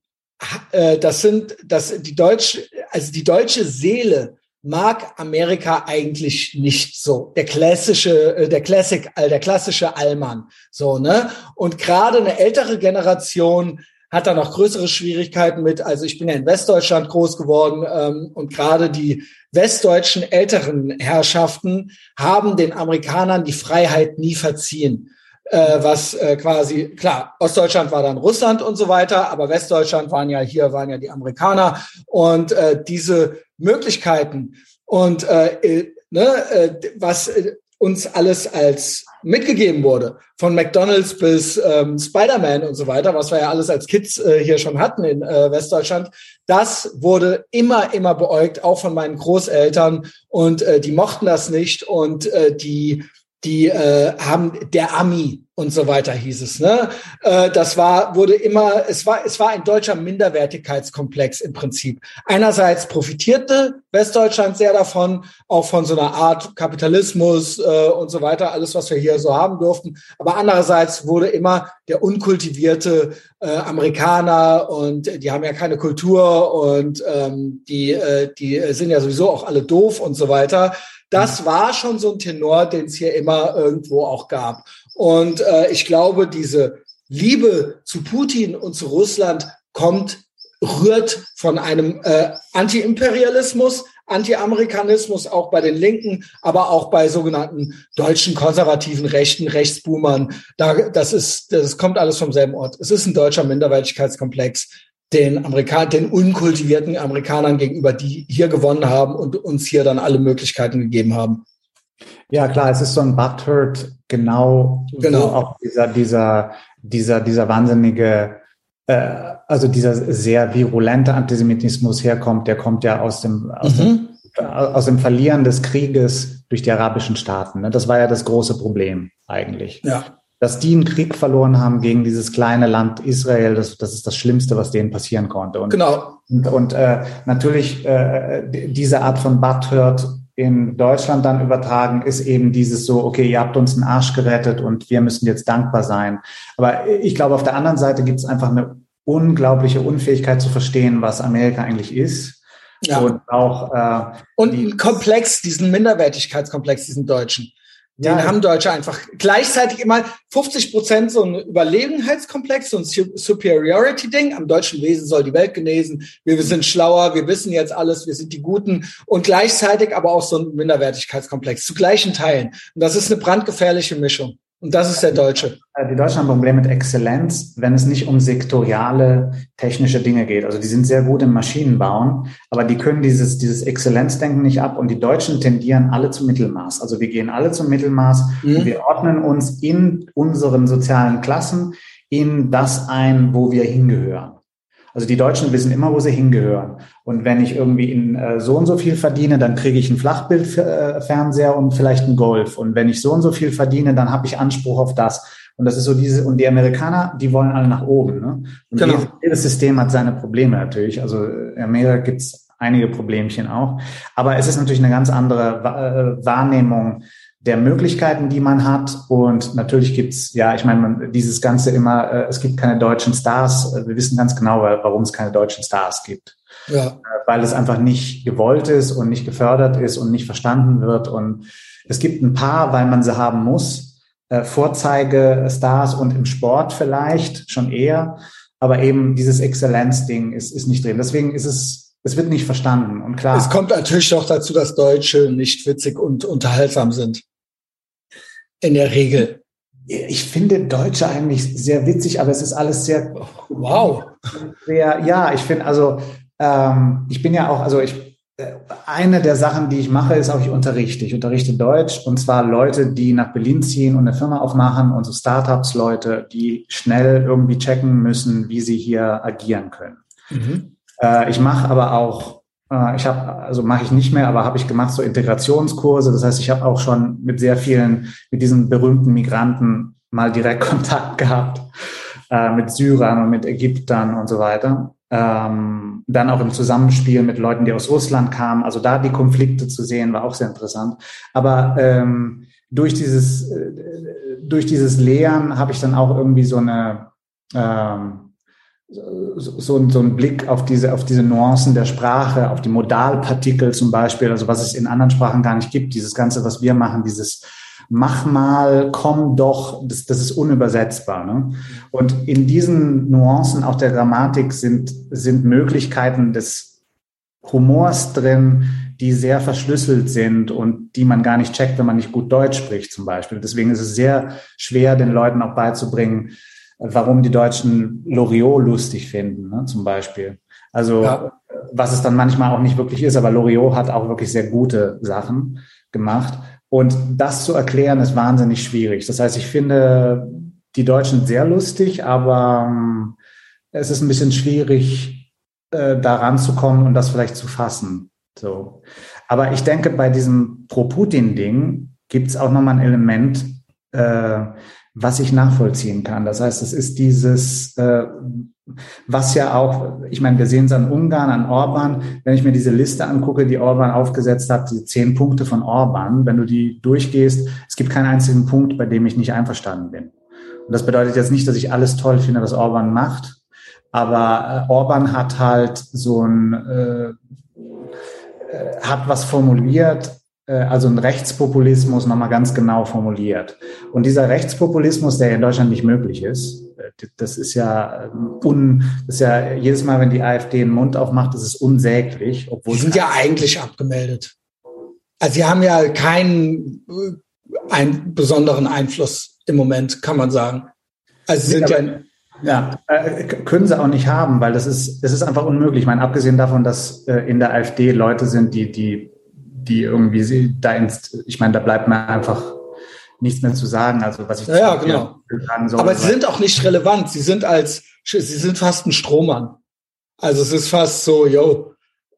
S1: äh, das sind, das die deutsche, also die deutsche Seele mag Amerika eigentlich nicht so. Der klassische, äh, der Classic, äh, der klassische Allmann, so ne. Und gerade eine ältere Generation hat da noch größere Schwierigkeiten mit. Also ich bin ja in Westdeutschland groß geworden ähm, und gerade die westdeutschen älteren Herrschaften haben den Amerikanern die Freiheit nie verziehen. Äh, was äh, quasi, klar, Ostdeutschland war dann Russland und so weiter, aber Westdeutschland waren ja hier, waren ja die Amerikaner und äh, diese Möglichkeiten und äh, äh ne, äh, was äh, uns alles als mitgegeben wurde, von McDonald's bis ähm, Spider-Man und so weiter, was wir ja alles als Kids äh, hier schon hatten in äh, Westdeutschland, das wurde immer, immer beäugt, auch von meinen Großeltern. Und äh, die mochten das nicht. Und äh, die die äh, haben der Ami und so weiter hieß es. Ne? Äh, das war wurde immer es war es war ein deutscher Minderwertigkeitskomplex im Prinzip. Einerseits profitierte Westdeutschland sehr davon, auch von so einer Art Kapitalismus äh, und so weiter, alles was wir hier so haben durften. Aber andererseits wurde immer der unkultivierte äh, Amerikaner und die haben ja keine Kultur und ähm, die äh, die sind ja sowieso auch alle doof und so weiter das war schon so ein Tenor, den es hier immer irgendwo auch gab. Und äh, ich glaube, diese Liebe zu Putin und zu Russland kommt, rührt von einem äh, Anti-Imperialismus, Anti-Amerikanismus auch bei den Linken, aber auch bei sogenannten deutschen konservativen Rechten, Rechtsboomern. Da, das ist, das kommt alles vom selben Ort. Es ist ein deutscher Minderwertigkeitskomplex den Amerikan den unkultivierten Amerikanern gegenüber, die hier gewonnen haben und uns hier dann alle Möglichkeiten gegeben haben.
S2: Ja, klar, es ist so ein Butthurt, genau, genau. wo auch dieser, dieser, dieser, dieser wahnsinnige, äh, also dieser sehr virulente Antisemitismus herkommt, der kommt ja aus dem, aus, mhm. dem, aus dem Verlieren des Krieges durch die arabischen Staaten. Ne? Das war ja das große Problem eigentlich. Ja dass die einen Krieg verloren haben gegen dieses kleine Land Israel, das, das ist das Schlimmste, was denen passieren konnte. Und,
S1: genau.
S2: Und, und äh, natürlich äh, diese Art von Butthurt in Deutschland dann übertragen, ist eben dieses so, okay, ihr habt uns einen Arsch gerettet und wir müssen jetzt dankbar sein. Aber ich glaube, auf der anderen Seite gibt es einfach eine unglaubliche Unfähigkeit zu verstehen, was Amerika eigentlich ist.
S1: Ja. Und auch äh, und ein Komplex, diesen Minderwertigkeitskomplex, diesen Deutschen. Den ja. haben Deutsche einfach gleichzeitig immer 50 Prozent so ein Überlegenheitskomplex, so ein Superiority-Ding. Am deutschen Wesen soll die Welt genesen. Wir, wir sind schlauer, wir wissen jetzt alles, wir sind die Guten. Und gleichzeitig aber auch so ein Minderwertigkeitskomplex zu gleichen Teilen. Und das ist eine brandgefährliche Mischung. Und das ist der Deutsche.
S2: Äh, die Deutschen haben ein Problem mit Exzellenz, wenn es nicht um sektoriale technische Dinge geht. Also die sind sehr gut im Maschinenbauen, aber die können dieses, dieses Exzellenzdenken nicht ab. Und die Deutschen tendieren alle zum Mittelmaß. Also wir gehen alle zum Mittelmaß. Mhm. wir ordnen uns in unseren sozialen Klassen in das ein, wo wir hingehören. Also die Deutschen wissen immer, wo sie hingehören. Und wenn ich irgendwie in äh, so und so viel verdiene, dann kriege ich einen Flachbildfernseher und vielleicht einen Golf. Und wenn ich so und so viel verdiene, dann habe ich Anspruch auf das. Und das ist so diese, und die Amerikaner, die wollen alle nach oben. Ne? Und genau. jedes, System hat seine Probleme natürlich. Also in Amerika gibt's einige Problemchen auch. Aber es ist natürlich eine ganz andere äh, Wahrnehmung der Möglichkeiten, die man hat. Und natürlich gibt's ja, ich meine, dieses Ganze immer, äh, es gibt keine deutschen Stars. Wir wissen ganz genau, warum es keine deutschen Stars gibt. Ja. Äh, weil es einfach nicht gewollt ist und nicht gefördert ist und nicht verstanden wird. Und es gibt ein paar, weil man sie haben muss, äh, Vorzeigestars und im Sport vielleicht schon eher. Aber eben dieses Exzellenzding ist, ist nicht drin. Deswegen ist es es wird nicht verstanden und klar.
S1: Es kommt natürlich auch dazu, dass Deutsche nicht witzig und unterhaltsam sind. In der Regel.
S2: Ich finde Deutsche eigentlich sehr witzig, aber es ist alles sehr
S1: wow.
S2: Sehr, ja, ich finde also ähm, ich bin ja auch also ich äh, eine der Sachen, die ich mache, ist auch ich unterrichte. Ich unterrichte Deutsch und zwar Leute, die nach Berlin ziehen und eine Firma aufmachen und so Startups Leute, die schnell irgendwie checken müssen, wie sie hier agieren können. Mhm. Äh, ich mache aber auch ich habe, also mache ich nicht mehr, aber habe ich gemacht so Integrationskurse. Das heißt, ich habe auch schon mit sehr vielen, mit diesen berühmten Migranten mal direkt Kontakt gehabt, äh, mit Syrern und mit Ägyptern und so weiter. Ähm, dann auch im Zusammenspiel mit Leuten, die aus Russland kamen. Also da die Konflikte zu sehen, war auch sehr interessant. Aber ähm, durch dieses, äh, durch dieses Lehren habe ich dann auch irgendwie so eine, ähm, so, so ein Blick auf diese, auf diese Nuancen der Sprache, auf die Modalpartikel zum Beispiel, also was es in anderen Sprachen gar nicht gibt, dieses Ganze, was wir machen, dieses mach mal, komm doch, das, das ist unübersetzbar. Ne? Und in diesen Nuancen auch der Grammatik sind, sind Möglichkeiten des Humors drin, die sehr verschlüsselt sind und die man gar nicht checkt, wenn man nicht gut Deutsch spricht zum Beispiel. Deswegen ist es sehr schwer, den Leuten auch beizubringen, warum die Deutschen Loriot lustig finden, ne, zum Beispiel. Also ja. was es dann manchmal auch nicht wirklich ist, aber Loriot hat auch wirklich sehr gute Sachen gemacht. Und das zu erklären, ist wahnsinnig schwierig. Das heißt, ich finde die Deutschen sehr lustig, aber ähm, es ist ein bisschen schwierig, äh, daran zu kommen und das vielleicht zu fassen. So. Aber ich denke, bei diesem Pro-Putin-Ding gibt es auch nochmal ein Element, äh, was ich nachvollziehen kann. Das heißt, es ist dieses, äh, was ja auch, ich meine, wir sehen es an Ungarn, an Orban. Wenn ich mir diese Liste angucke, die Orban aufgesetzt hat, die zehn Punkte von Orban, wenn du die durchgehst, es gibt keinen einzigen Punkt, bei dem ich nicht einverstanden bin. Und das bedeutet jetzt nicht, dass ich alles toll finde, was Orban macht, aber äh, Orban hat halt so ein, äh, äh hat was formuliert, also ein Rechtspopulismus nochmal ganz genau formuliert. Und dieser Rechtspopulismus, der in Deutschland nicht möglich ist, äh, das ist ja ähm, un, das ist ja jedes Mal, wenn die AfD den Mund aufmacht, ist unsäglich.
S1: Obwohl die sind ja eigentlich abgemeldet. Also sie haben ja keinen äh, einen besonderen Einfluss im Moment, kann man sagen. Also sie sind ja,
S2: ja, äh, können sie auch nicht haben, weil das ist, das ist einfach unmöglich. Ich meine, abgesehen davon, dass äh, in der AfD Leute sind, die, die die irgendwie da ins, ich meine, da bleibt mir einfach nichts mehr zu sagen. Also was ich
S1: ja, ja genau. sagen soll. Aber sie sind auch nicht relevant. Sie sind als, sie sind fast ein Strohmann. Also es ist fast so, yo,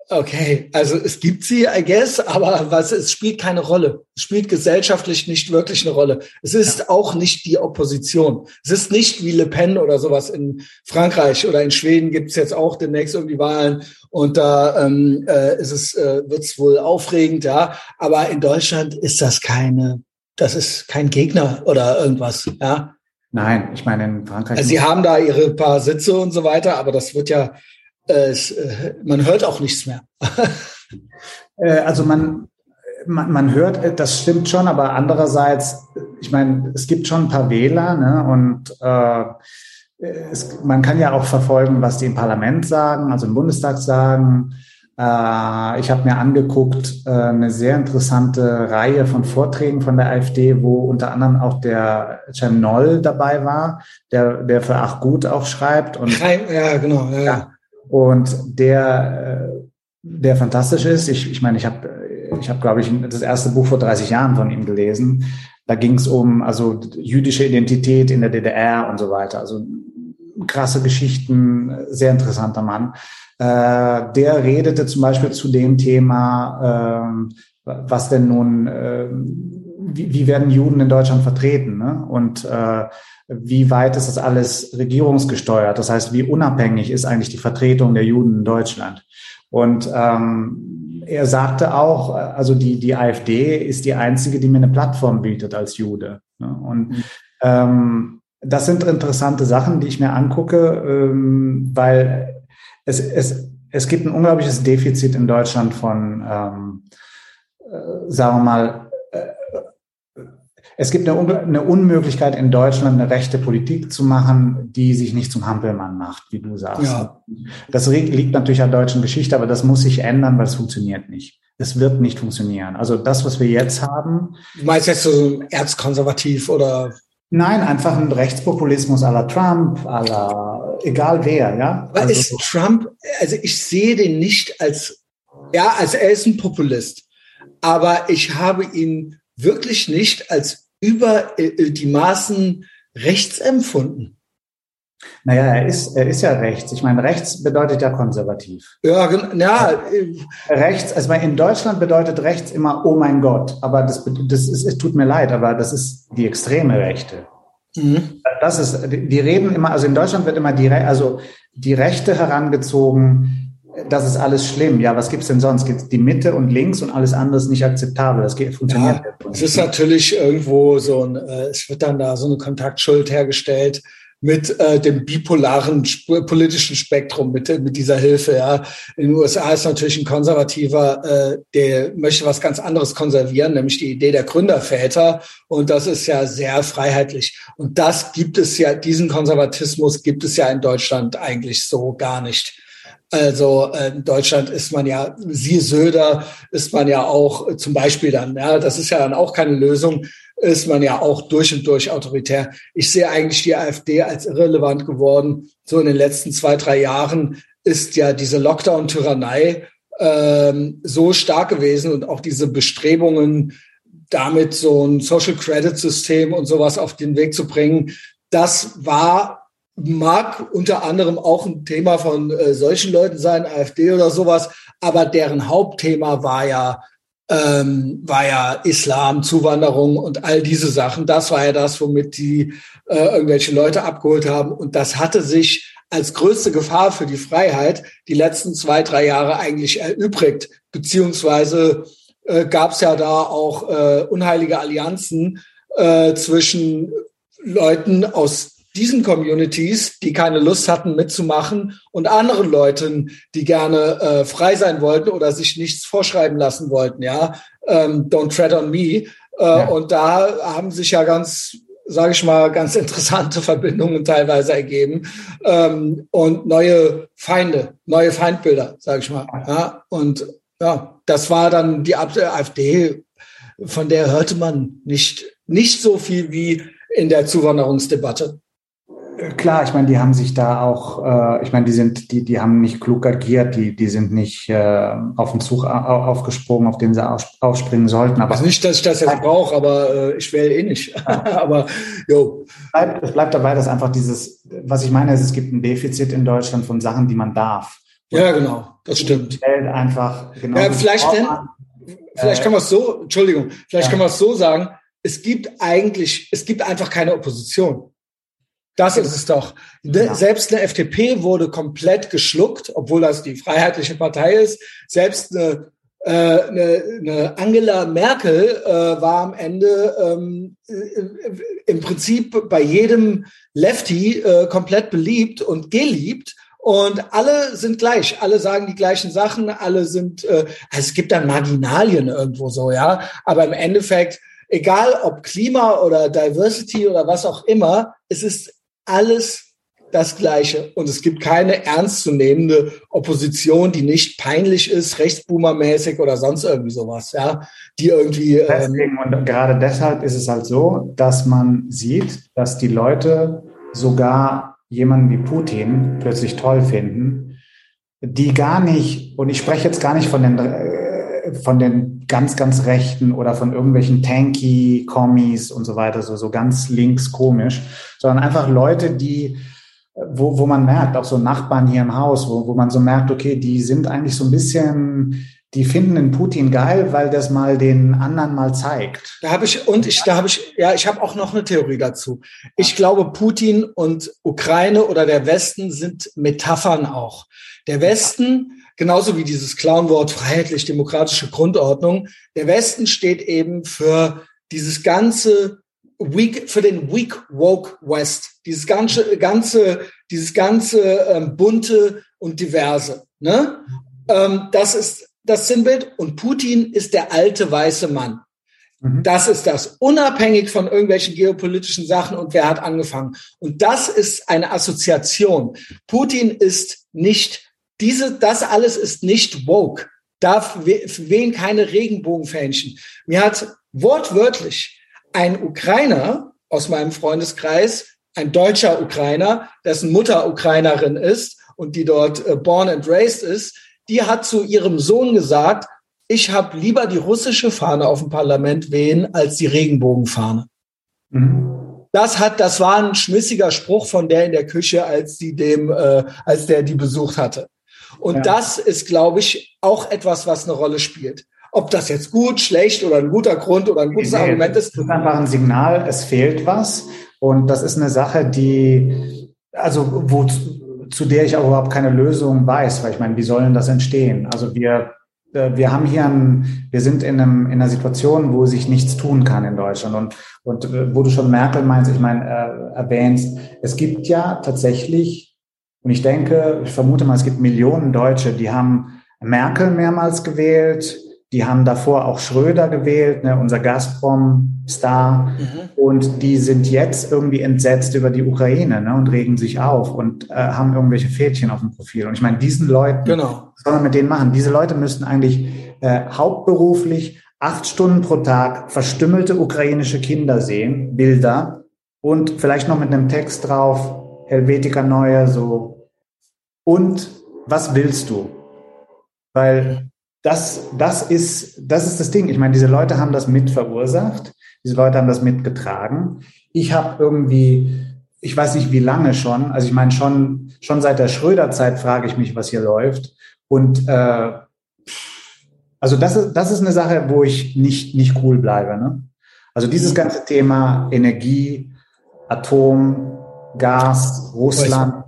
S1: Okay, also es gibt sie, I guess, aber was, es spielt keine Rolle. Es spielt gesellschaftlich nicht wirklich eine Rolle. Es ist ja. auch nicht die Opposition. Es ist nicht wie Le Pen oder sowas in Frankreich oder in Schweden gibt es jetzt auch demnächst irgendwie Wahlen und da ähm, äh, ist es, äh, wird es wohl aufregend, ja. Aber in Deutschland ist das keine, das ist kein Gegner oder irgendwas, ja.
S2: Nein, ich meine in Frankreich.
S1: Also sie haben da ihre paar Sitze und so weiter, aber das wird ja es, äh, man hört auch nichts mehr.
S2: Äh, also man, man, man hört, äh, das stimmt schon, aber andererseits, ich meine, es gibt schon ein paar Wähler ne, und äh, es, man kann ja auch verfolgen, was die im Parlament sagen, also im Bundestag sagen. Äh, ich habe mir angeguckt äh, eine sehr interessante Reihe von Vorträgen von der AfD, wo unter anderem auch der Cem Noll dabei war, der, der für Ach Gut auch schreibt. Und,
S1: ja, genau. Ja. ja
S2: und der, äh, der fantastisch ist. Ich, ich meine, ich habe, ich habe, glaube ich, das erste Buch vor 30 Jahren von ihm gelesen. Da ging es um also jüdische Identität in der DDR und so weiter. Also krasse Geschichten, sehr interessanter Mann. Äh, der redete zum Beispiel zu dem Thema, äh, was denn nun, äh, wie, wie werden Juden in Deutschland vertreten? Ne? Und äh, wie weit ist das alles regierungsgesteuert? Das heißt, wie unabhängig ist eigentlich die Vertretung der Juden in Deutschland? Und ähm, er sagte auch, also die, die AfD ist die einzige, die mir eine Plattform bietet als Jude. Ne? Und mhm. ähm, das sind interessante Sachen, die ich mir angucke, ähm, weil es, es, es gibt ein unglaubliches Defizit in Deutschland von, ähm, äh, sagen wir mal, es gibt eine, eine, Unmöglichkeit in Deutschland, eine rechte Politik zu machen, die sich nicht zum Hampelmann macht, wie du sagst. Ja. Das liegt natürlich an der deutschen Geschichte, aber das muss sich ändern, weil es funktioniert nicht. Es wird nicht funktionieren. Also das, was wir jetzt haben.
S1: Du meinst jetzt so erzkonservativ oder?
S2: Nein, einfach ein Rechtspopulismus à la Trump, à la egal wer, ja.
S1: Aber also, ist Trump, also ich sehe den nicht als, ja, also er ist ein Populist, aber ich habe ihn wirklich nicht als über äh, äh, die Maßen rechts empfunden.
S2: Naja, er ist, er ist ja rechts. Ich meine, rechts bedeutet ja konservativ.
S1: Ja, ja.
S2: Äh, rechts, also in Deutschland bedeutet rechts immer, oh mein Gott. Aber das, das ist, es tut mir leid, aber das ist die extreme Rechte. Mhm. Das ist, die reden immer, also in Deutschland wird immer die, also die Rechte herangezogen, das ist alles schlimm. Ja, was gibt's denn sonst? Gibt's die Mitte und links und alles andere ist nicht akzeptabel. Das geht, funktioniert
S1: ja, Es ist natürlich irgendwo so ein, äh, es wird dann da so eine Kontaktschuld hergestellt mit äh, dem bipolaren sp politischen Spektrum, mit, mit dieser Hilfe. Ja. In den USA ist natürlich ein Konservativer, äh, der möchte was ganz anderes konservieren, nämlich die Idee der Gründerväter. Und das ist ja sehr freiheitlich. Und das gibt es ja, diesen Konservatismus gibt es ja in Deutschland eigentlich so gar nicht. Also äh, in Deutschland ist man ja, siehe Söder, ist man ja auch zum Beispiel dann, ja, das ist ja dann auch keine Lösung, ist man ja auch durch und durch autoritär. Ich sehe eigentlich die AfD als irrelevant geworden. So in den letzten zwei, drei Jahren ist ja diese Lockdown-Tyrannei ähm, so stark gewesen und auch diese Bestrebungen, damit so ein Social Credit System und sowas auf den Weg zu bringen, das war mag unter anderem auch ein Thema von äh, solchen Leuten sein, AfD oder sowas, aber deren Hauptthema war ja ähm, war ja Islam, Zuwanderung und all diese Sachen. Das war ja das, womit die äh, irgendwelche Leute abgeholt haben. Und das hatte sich als größte Gefahr für die Freiheit die letzten zwei, drei Jahre eigentlich erübrigt. Beziehungsweise äh, gab es ja da auch äh, unheilige Allianzen äh, zwischen Leuten aus diesen Communities, die keine Lust hatten mitzumachen und anderen Leuten, die gerne äh, frei sein wollten oder sich nichts vorschreiben lassen wollten, ja, ähm, don't tread on me. Äh, ja. Und da haben sich ja ganz, sage ich mal, ganz interessante Verbindungen teilweise ergeben ähm, und neue Feinde, neue Feindbilder, sage ich mal. Ja, und ja, das war dann die AfD, von der hörte man nicht nicht so viel wie in der Zuwanderungsdebatte.
S2: Klar, ich meine, die haben sich da auch, äh, ich meine, die sind, die, die haben nicht klug agiert, die, die sind nicht äh, auf den Zug aufgesprungen, auf den sie aufspringen sollten.
S1: Aber also nicht, dass ich das jetzt brauche, aber äh, ich wähle eh nicht. Ja. aber jo.
S2: Es bleibt, es bleibt dabei, dass einfach dieses, was ich meine, ist, es gibt ein Defizit in Deutschland von Sachen, die man darf.
S1: Und ja, genau, das stimmt.
S2: Einfach genau.
S1: Ja, vielleicht denn, vielleicht kann man es so, Entschuldigung, vielleicht ja. kann man es so sagen, es gibt eigentlich, es gibt einfach keine Opposition. Das ist es doch. Ja. Selbst eine FDP wurde komplett geschluckt, obwohl das die Freiheitliche Partei ist. Selbst eine, äh, eine, eine Angela Merkel äh, war am Ende ähm, äh, im Prinzip bei jedem Lefty äh, komplett beliebt und geliebt. Und alle sind gleich, alle sagen die gleichen Sachen, alle sind, äh, also es gibt dann Marginalien irgendwo so, ja. Aber im Endeffekt, egal ob Klima oder Diversity oder was auch immer, es ist alles das Gleiche. Und es gibt keine ernstzunehmende Opposition, die nicht peinlich ist, rechtsboomermäßig oder sonst irgendwie sowas, ja, die irgendwie.
S2: Ähm Deswegen, und gerade deshalb ist es halt so, dass man sieht, dass die Leute sogar jemanden wie Putin plötzlich toll finden, die gar nicht, und ich spreche jetzt gar nicht von den, äh, von den ganz, ganz Rechten oder von irgendwelchen tanky Kommis und so weiter, so, so ganz links komisch, sondern einfach Leute, die, wo, wo man merkt, auch so Nachbarn hier im Haus, wo, wo man so merkt, okay, die sind eigentlich so ein bisschen, die finden den Putin geil, weil das mal den anderen mal zeigt.
S1: Da habe ich und ich da habe ich ja, ich habe auch noch eine Theorie dazu. Ich glaube, Putin und Ukraine oder der Westen sind Metaphern auch. Der Westen, genauso wie dieses Clownwort freiheitlich-demokratische Grundordnung, der Westen steht eben für dieses ganze weak, für den weak woke West, dieses ganze, ganze, dieses ganze ähm, bunte und diverse. Ne? Ähm, das ist das Sinnbild. Und Putin ist der alte weiße Mann. Mhm. Das ist das, unabhängig von irgendwelchen geopolitischen Sachen und wer hat angefangen. Und das ist eine Assoziation. Putin ist nicht, diese, das alles ist nicht woke. Darf wählen keine Regenbogenfähnchen. Mir hat wortwörtlich ein Ukrainer aus meinem Freundeskreis, ein deutscher Ukrainer, dessen Mutter Ukrainerin ist und die dort äh, born and raised ist, die hat zu ihrem Sohn gesagt, ich habe lieber die russische Fahne auf dem Parlament wehen als die Regenbogenfahne. Mhm. Das hat, das war ein schmissiger Spruch von der in der Küche, als die dem, äh, als der die besucht hatte. Und ja. das ist, glaube ich, auch etwas, was eine Rolle spielt. Ob das jetzt gut, schlecht oder ein guter Grund oder ein gutes nee, Argument ist.
S2: Das ist einfach ein Signal, es fehlt was. Und das ist eine Sache, die, also wo zu der ich auch überhaupt keine Lösung weiß, weil ich meine, wie sollen das entstehen? Also wir, äh, wir haben hier ein, wir sind in, einem, in einer Situation, wo sich nichts tun kann in Deutschland und, und äh, wo du schon Merkel meinst, ich meine, äh, erwähnst, es gibt ja tatsächlich, und ich denke, ich vermute mal, es gibt Millionen Deutsche, die haben Merkel mehrmals gewählt, die haben davor auch Schröder gewählt, ne, unser Gazprom-Star. Mhm. Und die sind jetzt irgendwie entsetzt über die Ukraine ne, und regen sich auf und äh, haben irgendwelche Fädchen auf dem Profil. Und ich meine, diesen Leuten, genau. was soll man mit denen machen? Diese Leute müssten eigentlich äh, hauptberuflich acht Stunden pro Tag verstümmelte ukrainische Kinder sehen, Bilder und vielleicht noch mit einem Text drauf, Helvetica Neue, so. Und was willst du? Weil das, das, ist, das ist das Ding. Ich meine, diese Leute haben das mit verursacht. Diese Leute haben das mitgetragen. Ich habe irgendwie, ich weiß nicht wie lange schon, also ich meine schon, schon seit der Schröder-Zeit frage ich mich, was hier läuft. Und äh, also das ist, das ist eine Sache, wo ich nicht, nicht cool bleibe. Ne? Also dieses mhm. ganze Thema Energie, Atom, Gas, Russland,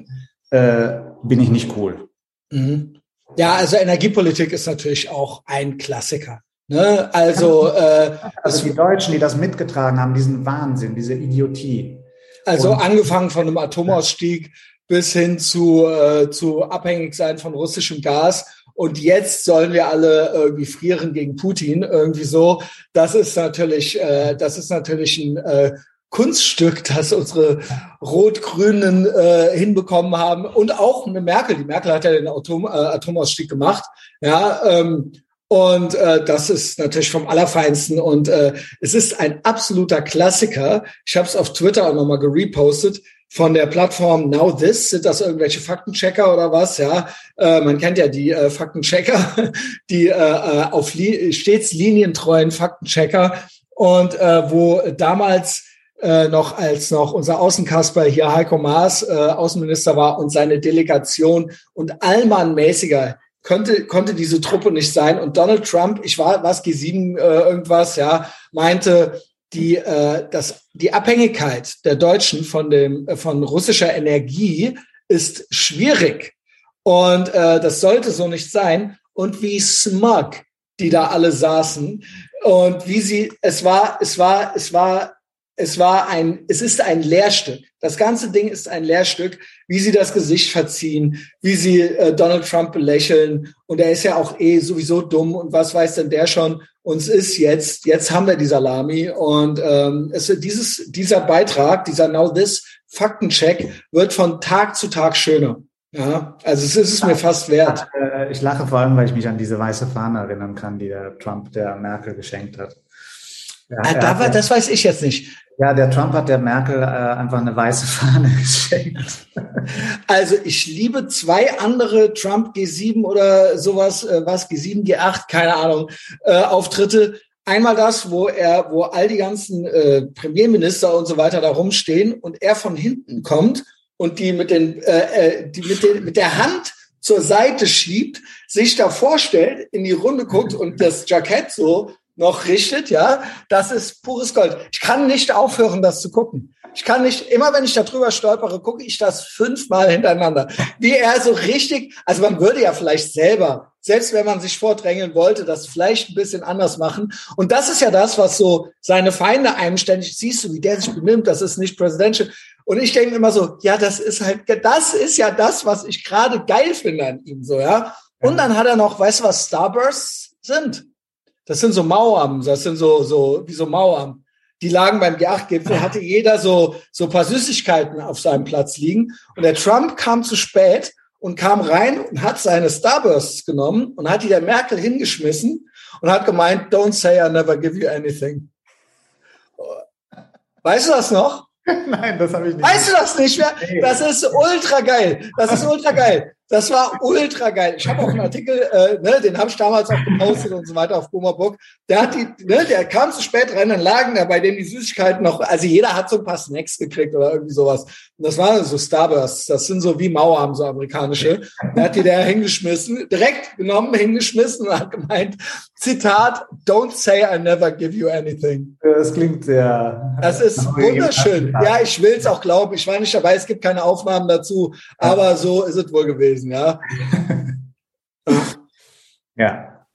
S2: äh, bin ich nicht cool.
S1: Mhm. Ja, also Energiepolitik ist natürlich auch ein Klassiker. Ne? Also,
S2: äh, also die Deutschen, die das mitgetragen haben, diesen Wahnsinn, diese Idiotie.
S1: Also Und, angefangen von einem Atomausstieg bis hin zu, äh, zu abhängig sein von russischem Gas. Und jetzt sollen wir alle irgendwie frieren gegen Putin, irgendwie so. Das ist natürlich, äh, das ist natürlich ein äh, Kunststück, das unsere Rot-Grünen äh, hinbekommen haben und auch eine Merkel. Die Merkel hat ja den Atom, äh, Atomausstieg gemacht. Ja, ähm, und äh, das ist natürlich vom Allerfeinsten. Und äh, es ist ein absoluter Klassiker. Ich habe es auf Twitter auch nochmal gerepostet von der Plattform Now This. Sind das irgendwelche Faktenchecker oder was? Ja, äh, man kennt ja die äh, Faktenchecker, die äh, äh auf li stets linientreuen Faktenchecker und äh, wo damals äh, noch als noch unser Außenkasper hier Heiko Maas äh, Außenminister war und seine Delegation und Allmann mäßiger könnte konnte diese Truppe nicht sein. Und Donald Trump, ich war was G7 äh, irgendwas, ja, meinte die äh, das die Abhängigkeit der Deutschen von dem äh, von russischer Energie ist schwierig. Und äh, das sollte so nicht sein. Und wie smug die da alle saßen. Und wie sie es war es war es war es war ein, es ist ein Lehrstück. Das ganze Ding ist ein Lehrstück, wie sie das Gesicht verziehen, wie sie äh, Donald Trump belächeln. Und er ist ja auch eh sowieso dumm. Und was weiß denn der schon? Uns ist jetzt, jetzt haben wir die Salami. Und ähm, es dieses, dieser Beitrag, dieser Now This Faktencheck wird von Tag zu Tag schöner. Ja, also es ist es mir fast wert.
S2: Äh, ich lache vor allem, weil ich mich an diese weiße Fahne erinnern kann, die der Trump der Merkel geschenkt hat.
S1: Ja, ah, da war, das weiß ich jetzt nicht.
S2: Ja, der Trump hat der Merkel äh, einfach eine weiße Fahne geschenkt.
S1: Also ich liebe zwei andere Trump G7 oder sowas, äh, was G7, G8, keine Ahnung, äh, Auftritte. Einmal das, wo er, wo all die ganzen äh, Premierminister und so weiter da rumstehen und er von hinten kommt und die mit den, äh, äh die mit, den, mit der Hand zur Seite schiebt, sich da vorstellt, in die Runde guckt und das Jackett so noch richtet, ja, das ist pures Gold. Ich kann nicht aufhören, das zu gucken. Ich kann nicht, immer wenn ich da drüber stolpere, gucke ich das fünfmal hintereinander. Wie er so richtig, also man würde ja vielleicht selber, selbst wenn man sich vordrängeln wollte, das vielleicht ein bisschen anders machen. Und das ist ja das, was so seine Feinde einem ständig, siehst du, wie der sich benimmt, das ist nicht presidential. Und ich denke immer so, ja, das ist halt, das ist ja das, was ich gerade geil finde an ihm, so, ja. Und dann hat er noch, weißt du, was Starbursts sind? Das sind so Mauern, das sind so, so, wie so Mauern. Die lagen beim G8-Gipfel, hatte jeder so, so paar Süßigkeiten auf seinem Platz liegen. Und der Trump kam zu spät und kam rein und hat seine Starbursts genommen und hat die der Merkel hingeschmissen und hat gemeint, don't say I never give you anything. Weißt du das noch?
S2: Nein, das habe ich nicht.
S1: Weißt du das nicht mehr? Das ist ultra geil. Das ist ultra geil. Das war ultra geil. Ich habe auch einen Artikel, äh, ne, den habe ich damals auch gepostet und so weiter auf Boomerbook. Der hat die, ne, der kam zu spät rein, dann lagen da bei dem die Süßigkeiten noch, also jeder hat so ein paar Snacks gekriegt oder irgendwie sowas. Das waren so Starbursts. Das sind so wie Mauern, so amerikanische. Der hat die da hingeschmissen, direkt genommen, hingeschmissen und hat gemeint, Zitat, don't say I never give you anything.
S2: Das klingt sehr.
S1: Das ist wunderschön. Ja, ich will es auch glauben. Ich war nicht dabei, es gibt keine Aufnahmen dazu, aber so ist es wohl gewesen, ja.
S2: ja.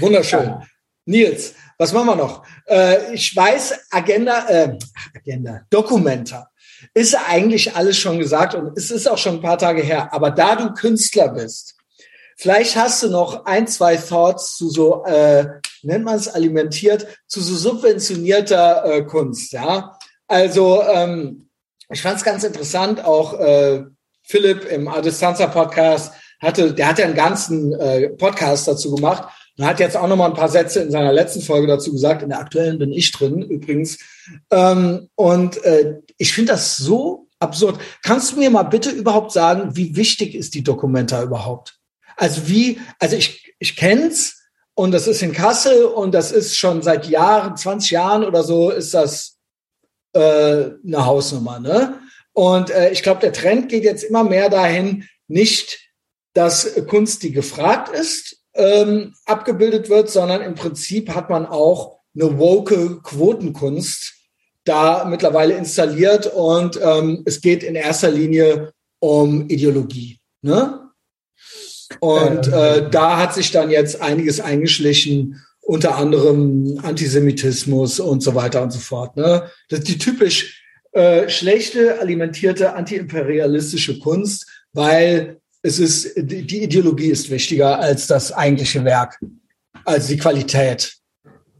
S1: Wunderschön. Ja. Nils, was machen wir noch? Äh, ich weiß, Agenda, äh, Agenda, Dokumenta ist eigentlich alles schon gesagt und es ist auch schon ein paar Tage her. Aber da du Künstler bist, vielleicht hast du noch ein, zwei Thoughts zu so, äh, nennt man es alimentiert, zu so subventionierter äh, Kunst. Ja, also ähm, ich fand es ganz interessant. Auch äh, Philipp im Adistanza Podcast hatte, der hat ja einen ganzen äh, Podcast dazu gemacht und hat jetzt auch noch mal ein paar Sätze in seiner letzten Folge dazu gesagt. In der aktuellen bin ich drin übrigens. Ähm, und äh, ich finde das so absurd. Kannst du mir mal bitte überhaupt sagen, wie wichtig ist die Dokumenta überhaupt? Also wie, also ich, ich kenn's und das ist in Kassel und das ist schon seit Jahren, 20 Jahren oder so, ist das äh, eine Hausnummer. Ne? Und äh, ich glaube, der Trend geht jetzt immer mehr dahin, nicht, dass Kunst, die gefragt ist, ähm, abgebildet wird, sondern im Prinzip hat man auch eine woke Quotenkunst da mittlerweile installiert und ähm, es geht in erster Linie um Ideologie. Ne? Und äh, da hat sich dann jetzt einiges eingeschlichen, unter anderem Antisemitismus und so weiter und so fort. Ne? Das ist die typisch äh, schlechte, alimentierte, antiimperialistische Kunst, weil es ist, die Ideologie ist wichtiger als das eigentliche Werk, als die Qualität.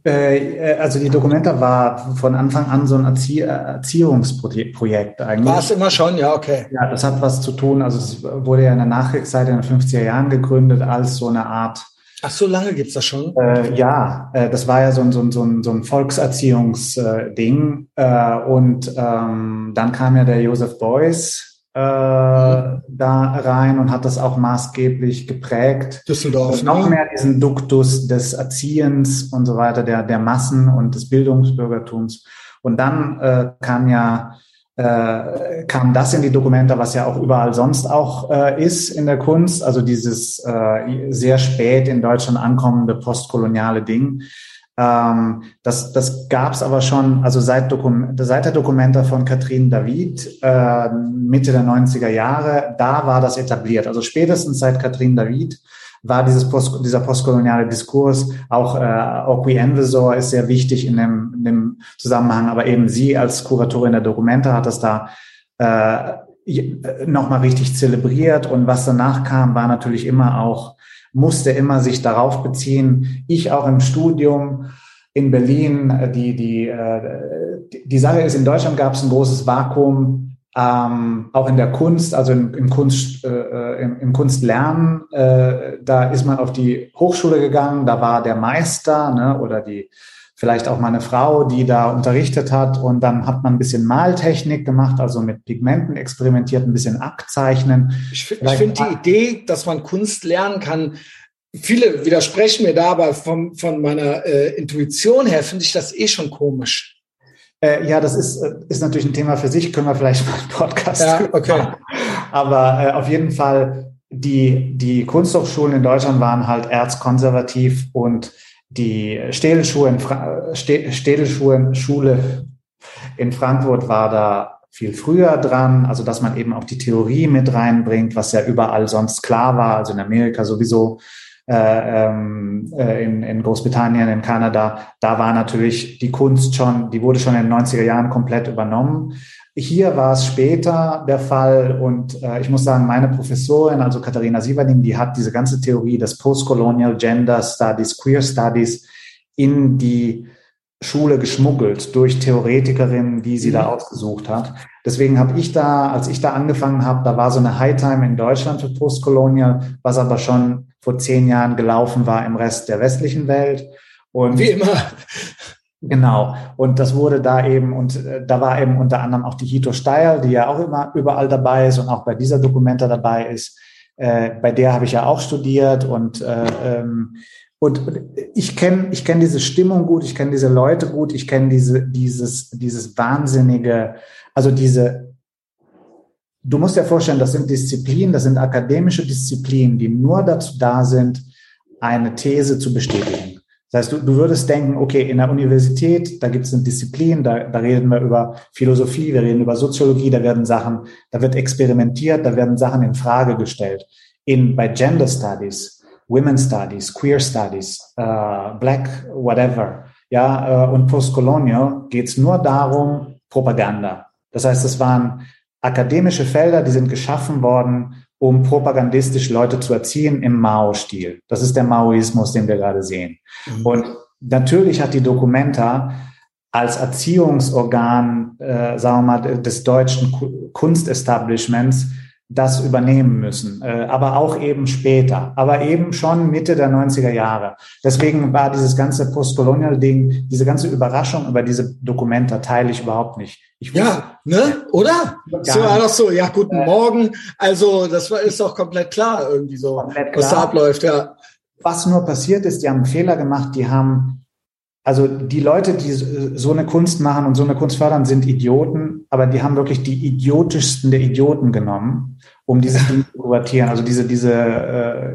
S2: Äh, also die Dokumenta war von Anfang an so ein Erzie Erziehungsprojekt eigentlich.
S1: War es immer schon, ja, okay.
S2: Ja, das hat was zu tun. Also es wurde ja in der Nachkriegszeit in den 50er Jahren gegründet als so eine Art
S1: Ach, so lange gibt's das schon?
S2: Äh, ja, äh, das war ja so ein, so ein, so ein, so ein Volkserziehungsding. Äh, und ähm, dann kam ja der Joseph Beuys äh, da rein und hat das auch maßgeblich geprägt.
S1: Düsseldorf.
S2: noch ne? mehr diesen Duktus des Erziehens und so weiter, der, der Massen und des Bildungsbürgertums. Und dann äh, kam ja äh, kam das in die Dokumente, was ja auch überall sonst auch äh, ist in der Kunst, also dieses äh, sehr spät in Deutschland ankommende postkoloniale Ding. Ähm, das das gab es aber schon, also seit, Dokum seit der Dokumenta von Katrin David, äh, Mitte der 90er Jahre, da war das etabliert. Also spätestens seit Katrin David war dieses Post, dieser postkoloniale Diskurs, auch äh, Okwi Envisor ist sehr wichtig in dem, in dem Zusammenhang, aber eben sie als Kuratorin der Dokumente hat das da äh, nochmal richtig zelebriert und was danach kam, war natürlich immer auch musste immer sich darauf beziehen. Ich auch im Studium in Berlin, äh, die, die, äh, die Sache ist, in Deutschland gab es ein großes Vakuum, ähm, auch in der Kunst, also im, im Kunst, äh, äh, im, im Kunstlernen, äh, da ist man auf die Hochschule gegangen, da war der Meister ne, oder die vielleicht auch mal eine Frau, die da unterrichtet hat und dann hat man ein bisschen Maltechnik gemacht, also mit Pigmenten experimentiert, ein bisschen Abzeichnen.
S1: Ich, ich finde die Idee, dass man Kunst lernen kann, viele widersprechen mir da, aber vom, von meiner äh, Intuition her finde ich das eh schon komisch.
S2: Äh, ja, das ist, äh, ist natürlich ein Thema für sich, können wir vielleicht mal einen Podcast
S1: ja, okay.
S2: Aber äh, auf jeden Fall, die, die Kunsthochschulen in Deutschland waren halt erzkonservativ und die Städelschule in, Schule in Frankfurt war da viel früher dran, also dass man eben auch die Theorie mit reinbringt, was ja überall sonst klar war, also in Amerika sowieso, äh, ähm, äh, in, in Großbritannien, in Kanada, da war natürlich die Kunst schon, die wurde schon in den 90er Jahren komplett übernommen. Hier war es später der Fall und äh, ich muss sagen, meine Professorin, also Katharina Sieverding, die hat diese ganze Theorie des Postcolonial Gender Studies, Queer Studies in die Schule geschmuggelt durch Theoretikerinnen, die sie mhm. da ausgesucht hat. Deswegen habe ich da, als ich da angefangen habe, da war so eine High Time in Deutschland für Postcolonial, was aber schon vor zehn Jahren gelaufen war im Rest der westlichen Welt.
S1: Und wie immer.
S2: Genau. Und das wurde da eben, und äh, da war eben unter anderem auch die Hito Steil, die ja auch immer überall dabei ist und auch bei dieser Dokumenta dabei ist. Äh, bei der habe ich ja auch studiert und äh, ähm, und ich kenne ich kenn diese Stimmung gut, ich kenne diese Leute gut, ich kenne diese, dieses, dieses wahnsinnige, also diese, du musst dir vorstellen, das sind Disziplinen, das sind akademische Disziplinen, die nur dazu da sind, eine These zu bestätigen. Das heißt, du, du würdest denken, okay, in der Universität, da gibt es eine Disziplin, da, da reden wir über Philosophie, wir reden über Soziologie, da werden Sachen, da wird experimentiert, da werden Sachen in Frage gestellt. In, bei Gender Studies, Women Studies, Queer Studies, uh, Black, whatever, ja, uh, und Postcolonial geht es nur darum, Propaganda. Das heißt, es waren akademische Felder, die sind geschaffen worden, um propagandistisch Leute zu erziehen im Mao-Stil. Das ist der Maoismus, den wir gerade sehen. Mhm. Und natürlich hat die Documenta als Erziehungsorgan, äh, sagen wir mal, des deutschen Kunstestablishments das übernehmen müssen, äh, aber auch eben später, aber eben schon Mitte der 90er Jahre. Deswegen war dieses ganze Postcolonial-Ding, diese ganze Überraschung über diese Dokumente teile ich überhaupt nicht. Ich
S1: ja, ne, oder? So war doch so, ja, guten äh, Morgen. Also, das war, ist doch komplett klar irgendwie so, was da abläuft, ja.
S2: Was nur passiert ist, die haben einen Fehler gemacht, die haben also die Leute, die so eine Kunst machen und so eine Kunst fördern, sind Idioten, aber die haben wirklich die idiotischsten der Idioten genommen, um dieses Ding zu kuratieren. Also diese, diese äh,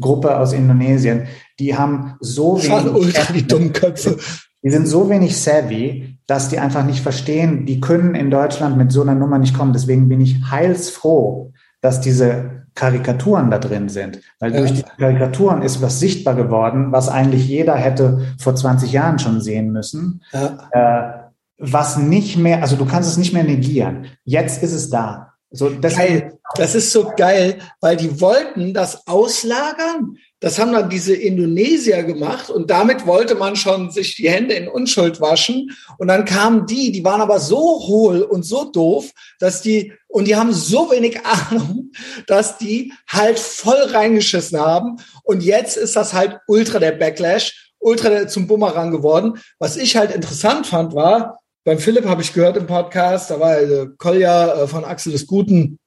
S2: Gruppe aus Indonesien, die haben so wenig...
S1: Ultra die dummen Köpfe.
S2: Die sind so wenig savvy, dass die einfach nicht verstehen, die können in Deutschland mit so einer Nummer nicht kommen. Deswegen bin ich heilsfroh, dass diese Karikaturen da drin sind. Weil ja. durch die Karikaturen ist was sichtbar geworden, was eigentlich jeder hätte vor 20 Jahren schon sehen müssen. Ja. Äh, was nicht mehr, also du kannst es nicht mehr negieren. Jetzt ist es da.
S1: So, geil. Das ist so geil, weil die wollten das auslagern. Das haben dann diese Indonesier gemacht und damit wollte man schon sich die Hände in Unschuld waschen. Und dann kamen die, die waren aber so hohl und so doof, dass die, und die haben so wenig Ahnung, dass die halt voll reingeschissen haben. Und jetzt ist das halt ultra der Backlash, ultra zum Bumerang geworden. Was ich halt interessant fand, war, beim Philipp habe ich gehört im Podcast, da war äh, Kolja äh, von Axel des Guten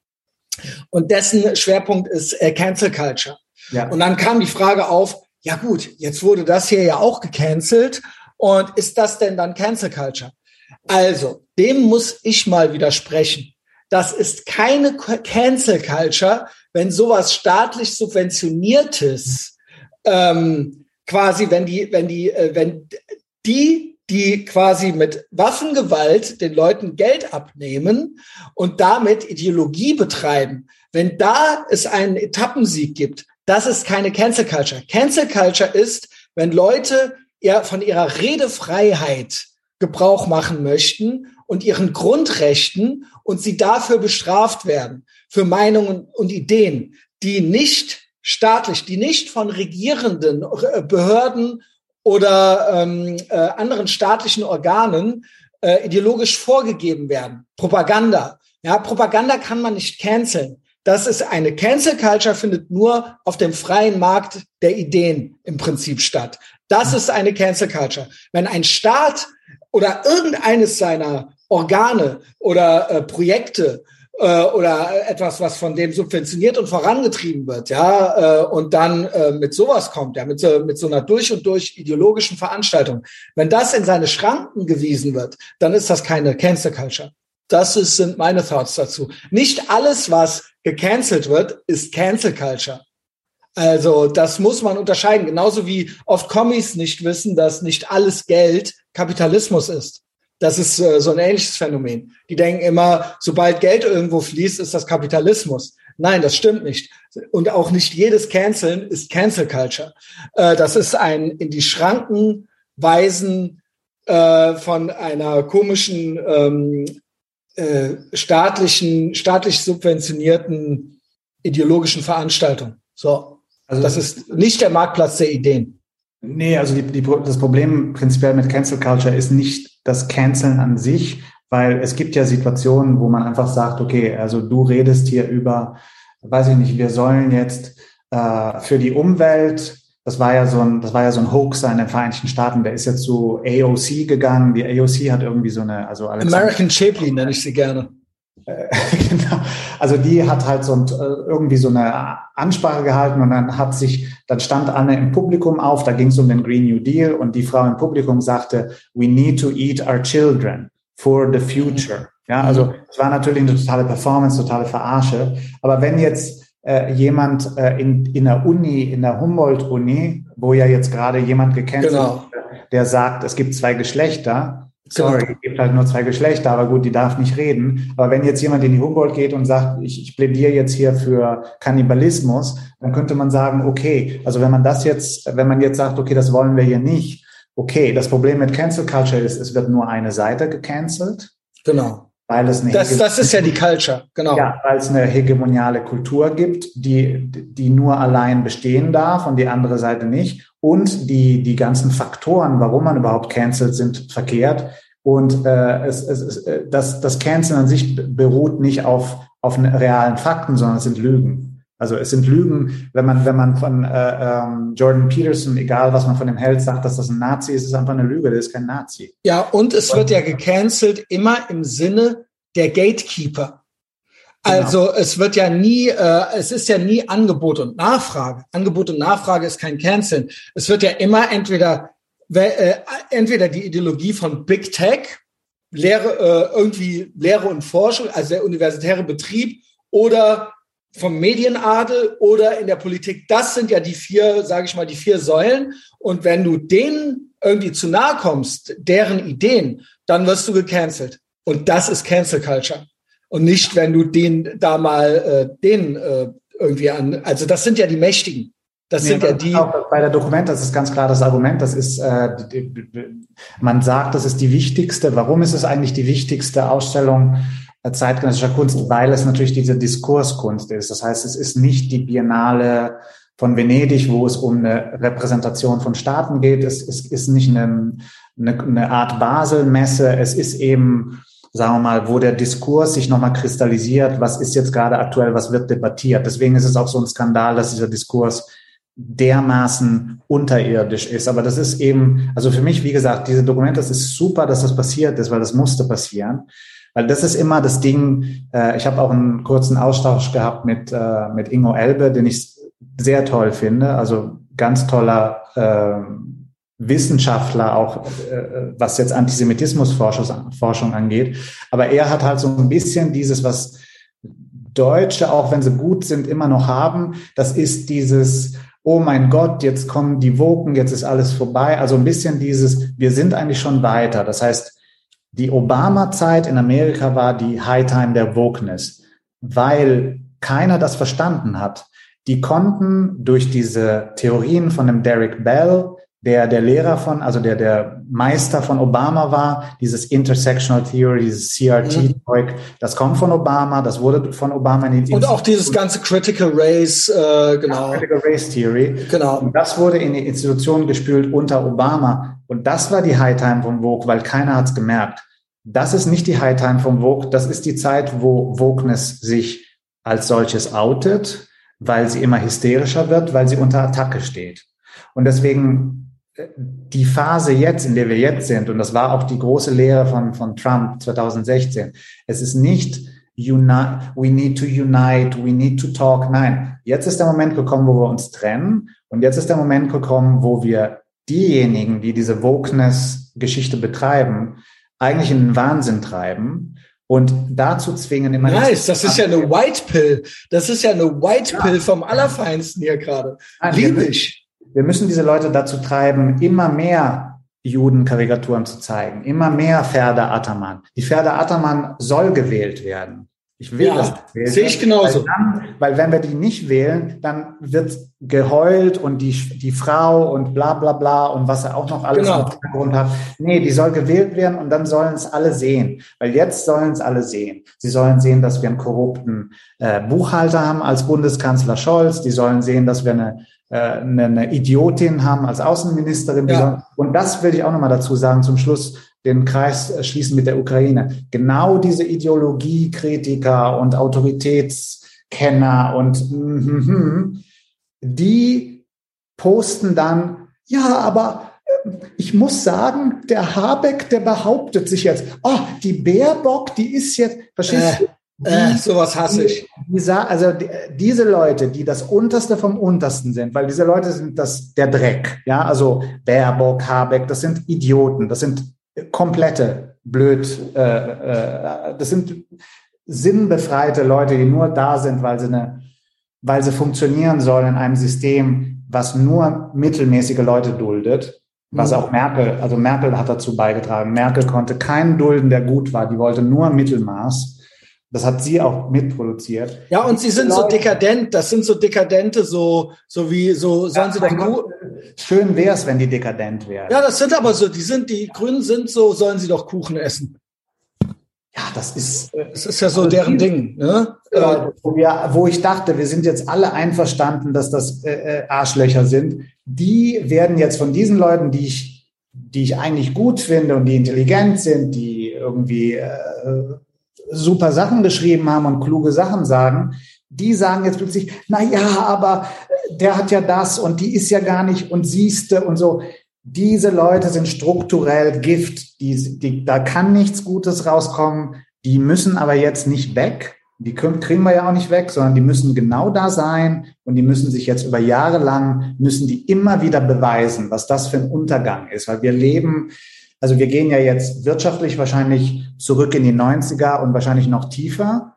S1: und dessen Schwerpunkt ist äh, Cancel Culture. Ja. Und dann kam die Frage auf, ja gut, jetzt wurde das hier ja auch gecancelt und ist das denn dann Cancel Culture? Also, dem muss ich mal widersprechen. Das ist keine Cancel Culture, wenn sowas staatlich subventioniertes, ähm, quasi, wenn die, wenn die, äh, wenn die die quasi mit Waffengewalt den Leuten Geld abnehmen und damit Ideologie betreiben. Wenn da es einen Etappensieg gibt, das ist keine Cancel Culture. Cancel Culture ist, wenn Leute ja von ihrer Redefreiheit Gebrauch machen möchten und ihren Grundrechten und sie dafür bestraft werden, für Meinungen und Ideen, die nicht staatlich, die nicht von regierenden Behörden oder ähm, äh, anderen staatlichen Organen äh, ideologisch vorgegeben werden. Propaganda. Ja, Propaganda kann man nicht canceln. Das ist eine Cancel Culture findet nur auf dem freien Markt der Ideen im Prinzip statt. Das ist eine Cancel Culture. Wenn ein Staat oder irgendeines seiner Organe oder äh, Projekte äh, oder etwas, was von dem subventioniert und vorangetrieben wird, ja, äh, und dann äh, mit sowas kommt, ja, mit so, mit so einer durch und durch ideologischen Veranstaltung. Wenn das in seine Schranken gewiesen wird, dann ist das keine Cancel Culture. Das ist, sind meine Thoughts dazu. Nicht alles, was gecancelt wird, ist Cancel Culture. Also das muss man unterscheiden. Genauso wie oft Kommis nicht wissen, dass nicht alles Geld Kapitalismus ist. Das ist äh, so ein ähnliches Phänomen. Die denken immer, sobald Geld irgendwo fließt, ist das Kapitalismus. Nein, das stimmt nicht. Und auch nicht jedes Canceln ist Cancel Culture. Äh, das ist ein in die Schranken weisen äh, von einer komischen ähm, äh, staatlichen, staatlich subventionierten ideologischen Veranstaltung. So. Also das ist nicht der Marktplatz der Ideen.
S2: Nee, also die, die, das Problem prinzipiell mit Cancel Culture ist nicht das Canceln an sich, weil es gibt ja Situationen, wo man einfach sagt, okay, also du redest hier über, weiß ich nicht, wir sollen jetzt äh, für die Umwelt, das war ja so ein, das war ja so ein Hoaxer in den Vereinigten Staaten, der ist jetzt zu AOC gegangen. Die AOC hat irgendwie so eine, also
S1: Alexander, American Shapley nenne ich sie gerne.
S2: Äh, genau. Also die hat halt so äh, irgendwie so eine Ansprache gehalten und dann hat sich, dann stand Anne im Publikum auf, da ging es um den Green New Deal und die Frau im Publikum sagte, we need to eat our children for the future. Ja, also es war natürlich eine totale Performance, totale Verarsche. Aber wenn jetzt äh, jemand äh, in, in der Uni, in der Humboldt-Uni, wo ja jetzt gerade jemand gecancelt genau. der sagt, es gibt zwei Geschlechter. Sorry, es gibt halt nur zwei Geschlechter, aber gut, die darf nicht reden. Aber wenn jetzt jemand in die Humboldt geht und sagt, ich, ich plädiere jetzt hier für Kannibalismus, dann könnte man sagen, okay, also wenn man das jetzt, wenn man jetzt sagt, okay, das wollen wir hier nicht, okay, das Problem mit Cancel Culture ist, es wird nur eine Seite gecancelt.
S1: Genau
S2: weil es eine
S1: das, das ist ja die Culture, genau. Ja,
S2: weil es eine hegemoniale Kultur gibt, die, die nur allein bestehen darf und die andere Seite nicht. Und die, die ganzen Faktoren, warum man überhaupt cancelt, sind verkehrt. Und äh, es, es, es, äh, das, das Canceln an sich beruht nicht auf, auf realen Fakten, sondern es sind Lügen. Also es sind Lügen, wenn man, wenn man von äh, ähm, Jordan Peterson, egal was man von dem hält, sagt, dass das ein Nazi ist, ist einfach eine Lüge, der ist kein Nazi.
S1: Ja, und es wird ja gecancelt immer im Sinne der Gatekeeper. Genau. Also genau. es wird ja nie, äh, es ist ja nie Angebot und Nachfrage. Angebot und Nachfrage ist kein Canceln. Es wird ja immer entweder äh, entweder die Ideologie von Big Tech, Lehre, äh, irgendwie Lehre und Forschung, also der universitäre Betrieb, oder vom Medienadel oder in der Politik. Das sind ja die vier, sage ich mal, die vier Säulen. Und wenn du denen irgendwie zu nahe kommst, deren Ideen, dann wirst du gecancelt. Und das ist Cancel Culture. Und nicht, wenn du den da mal äh, den äh, irgendwie an. Also das sind ja die Mächtigen. Das nee, sind ja die.
S2: Auch bei der Dokument, das ist ganz klar das Argument. Das ist, äh, man sagt, das ist die wichtigste. Warum ist es eigentlich die wichtigste Ausstellung zeitgenössischer Kunst, weil es natürlich diese Diskurskunst ist. Das heißt, es ist nicht die Biennale von Venedig, wo es um eine Repräsentation von Staaten geht. Es, es ist nicht eine, eine, eine Art Basel-Messe. Es ist eben, sagen wir mal, wo der Diskurs sich nochmal kristallisiert. Was ist jetzt gerade aktuell? Was wird debattiert? Deswegen ist es auch so ein Skandal, dass dieser Diskurs dermaßen unterirdisch ist. Aber das ist eben, also für mich, wie gesagt, diese Dokumente, das ist super, dass das passiert ist, weil das musste passieren. Weil das ist immer das Ding, äh, ich habe auch einen kurzen Austausch gehabt mit, äh, mit Ingo Elbe, den ich sehr toll finde. Also ganz toller äh, Wissenschaftler, auch äh, was jetzt Antisemitismusforschung angeht. Aber er hat halt so ein bisschen dieses, was Deutsche, auch wenn sie gut sind, immer noch haben. Das ist dieses, oh mein Gott, jetzt kommen die Woken, jetzt ist alles vorbei. Also ein bisschen dieses, wir sind eigentlich schon weiter. Das heißt, die Obama-Zeit in Amerika war die High Time der Wokeness, weil keiner das verstanden hat. Die konnten durch diese Theorien von dem Derek Bell, der der Lehrer von, also der der Meister von Obama war, dieses Intersectional Theory, dieses CRT-Zeug, mhm. das kommt von Obama, das wurde von Obama in
S1: die Und auch dieses ganze Critical Race, äh, genau.
S2: Critical Race Theory. Genau. Und das wurde in die Institutionen gespült unter Obama. Und das war die High Time vom Vogue, weil keiner hat's gemerkt. Das ist nicht die High Time vom Vogue, das ist die Zeit, wo Wokeness sich als solches outet, weil sie immer hysterischer wird, weil sie unter Attacke steht. Und deswegen die Phase jetzt, in der wir jetzt sind, und das war auch die große Lehre von, von Trump 2016, es ist nicht unite, we need to unite, we need to talk. Nein, jetzt ist der Moment gekommen, wo wir uns trennen. Und jetzt ist der Moment gekommen, wo wir diejenigen, die diese Wokeness-Geschichte betreiben, eigentlich in den Wahnsinn treiben und dazu zwingen immer.
S1: Nice, das ist ja eine White Pill. Das ist ja eine White Pill vom Allerfeinsten hier gerade. Liebe ich
S2: wir müssen diese Leute dazu treiben, immer mehr Judenkarikaturen zu zeigen, immer mehr Ferda Attermann. Die Ferda Attermann soll gewählt werden. Ich will ja, das.
S1: Sehe ich genauso.
S2: Weil, dann, weil, wenn wir die nicht wählen, dann wird geheult und die, die Frau und bla bla bla und was er auch noch alles genau. im Hintergrund hat. Nee, die soll gewählt werden und dann sollen es alle sehen. Weil jetzt sollen es alle sehen. Sie sollen sehen, dass wir einen korrupten äh, Buchhalter haben als Bundeskanzler Scholz. Die sollen sehen, dass wir eine eine, eine Idiotin haben als Außenministerin. Ja. Und das will ich auch nochmal dazu sagen, zum Schluss den Kreis schließen mit der Ukraine. Genau diese Ideologiekritiker und Autoritätskenner und mm, die posten dann, ja, aber äh, ich muss sagen, der Habeck, der behauptet sich jetzt, oh, die Baerbock, die ist jetzt, verstehst
S1: äh. Äh, sowas hasse ich.
S2: Die, die, also die, diese Leute, die das Unterste vom Untersten sind, weil diese Leute sind das der Dreck, ja, also Baerbock, Habeck, das sind Idioten, das sind komplette blöd, äh, äh, das sind sinnbefreite Leute, die nur da sind, weil sie eine weil sie funktionieren sollen in einem System, was nur mittelmäßige Leute duldet, was mhm. auch Merkel, also Merkel hat dazu beigetragen. Merkel konnte keinen dulden, der gut war. Die wollte nur Mittelmaß. Das hat sie auch mitproduziert.
S1: Ja, und sie sind Leute, so dekadent. Das sind so dekadente, so, so wie, so, sollen ja, sie doch
S2: Gott, Schön wär's, wenn die dekadent wären.
S1: Ja, das sind aber so, die sind, die Grünen sind so, sollen sie doch Kuchen essen.
S2: Ja, das ist,
S1: das ist ja so also deren die, Ding, ne?
S2: Äh, wo, wir, wo ich dachte, wir sind jetzt alle einverstanden, dass das äh, äh, Arschlöcher sind. Die werden jetzt von diesen Leuten, die ich, die ich eigentlich gut finde und die intelligent sind, die irgendwie äh, super Sachen geschrieben haben und kluge Sachen sagen, die sagen jetzt plötzlich, na ja, aber der hat ja das und die ist ja gar nicht und siehste und so. Diese Leute sind strukturell Gift. Die, die, da kann nichts Gutes rauskommen. Die müssen aber jetzt nicht weg. Die kriegen wir ja auch nicht weg, sondern die müssen genau da sein und die müssen sich jetzt über Jahre lang, müssen die immer wieder beweisen, was das für ein Untergang ist. Weil wir leben, also wir gehen ja jetzt wirtschaftlich wahrscheinlich zurück in die 90er und wahrscheinlich noch tiefer.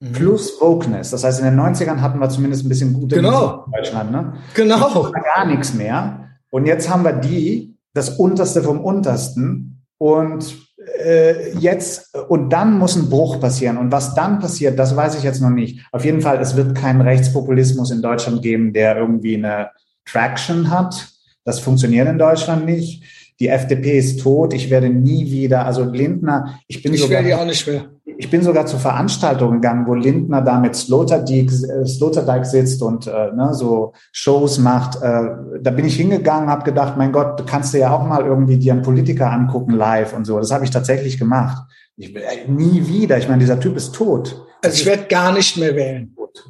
S2: Mhm. Plus Wokeness. Das heißt, in den 90ern hatten wir zumindest ein bisschen gute
S1: genau.
S2: in Deutschland. Ne?
S1: Genau.
S2: Gar nichts mehr. Und jetzt haben wir die, das Unterste vom Untersten. Und äh, jetzt, und dann muss ein Bruch passieren. Und was dann passiert, das weiß ich jetzt noch nicht. Auf jeden Fall, es wird keinen Rechtspopulismus in Deutschland geben, der irgendwie eine Traction hat. Das funktioniert in Deutschland nicht. Die FDP ist tot. Ich werde nie wieder, also Lindner, ich bin
S1: ich
S2: sogar.
S1: Ich werde auch nicht mehr
S2: ich bin sogar zu Veranstaltungen gegangen, wo Lindner da mit Sloterdijk, äh, Sloterdijk sitzt und äh, ne, so Shows macht. Äh, da bin ich hingegangen, habe gedacht, mein Gott, du kannst dir ja auch mal irgendwie dir einen Politiker angucken live und so. Das habe ich tatsächlich gemacht. Ich, äh, nie wieder. Ich meine, dieser Typ ist tot.
S1: Also ich werde gar nicht mehr wählen.
S2: Tot.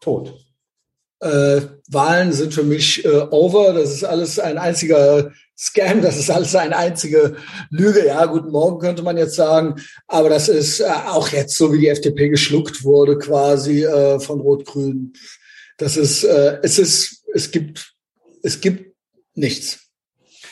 S2: Tot.
S1: Äh, Wahlen sind für mich äh, over. Das ist alles ein einziger Scam, das ist alles eine einzige Lüge. Ja, guten Morgen könnte man jetzt sagen, aber das ist äh, auch jetzt so, wie die FDP geschluckt wurde, quasi äh, von Rot-Grün. Das ist, äh, es ist, es gibt, es gibt nichts.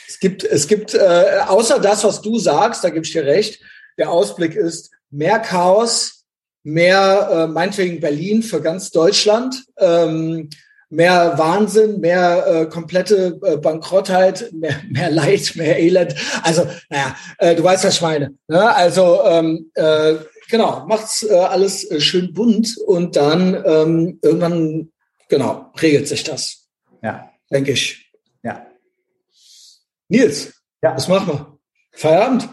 S1: Es gibt, es gibt, äh, außer das, was du sagst, da gebe ich dir recht. Der Ausblick ist mehr Chaos, mehr, äh, meinetwegen Berlin für ganz Deutschland. Ähm, mehr Wahnsinn, mehr äh, komplette äh, Bankrottheit, mehr, mehr Leid, mehr Elend. Also, naja, äh, du weißt, was ich meine. Ne? Also, ähm, äh, genau, macht's äh, alles äh, schön bunt und dann ähm, irgendwann, genau, regelt sich das.
S2: Ja.
S1: Denke ich.
S2: Ja.
S1: Nils, ja. was machen wir? Feierabend?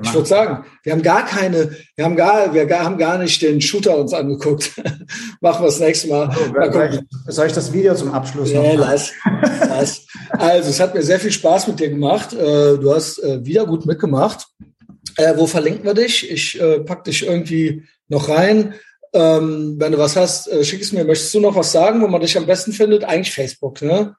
S1: Ich würde sagen, wir haben gar keine, wir haben gar, wir haben gar nicht den Shooter uns angeguckt. Machen wir das nächste Mal.
S2: Oh, mal soll ich das Video zum Abschluss
S1: noch? Nee, lass, lass. Also, es hat mir sehr viel Spaß mit dir gemacht. Äh, du hast äh, wieder gut mitgemacht. Äh, wo verlinken wir dich? Ich pack dich irgendwie noch rein. Ähm, wenn du was hast, schick es mir. Möchtest du noch was sagen, wo man dich am besten findet? Eigentlich Facebook, ne?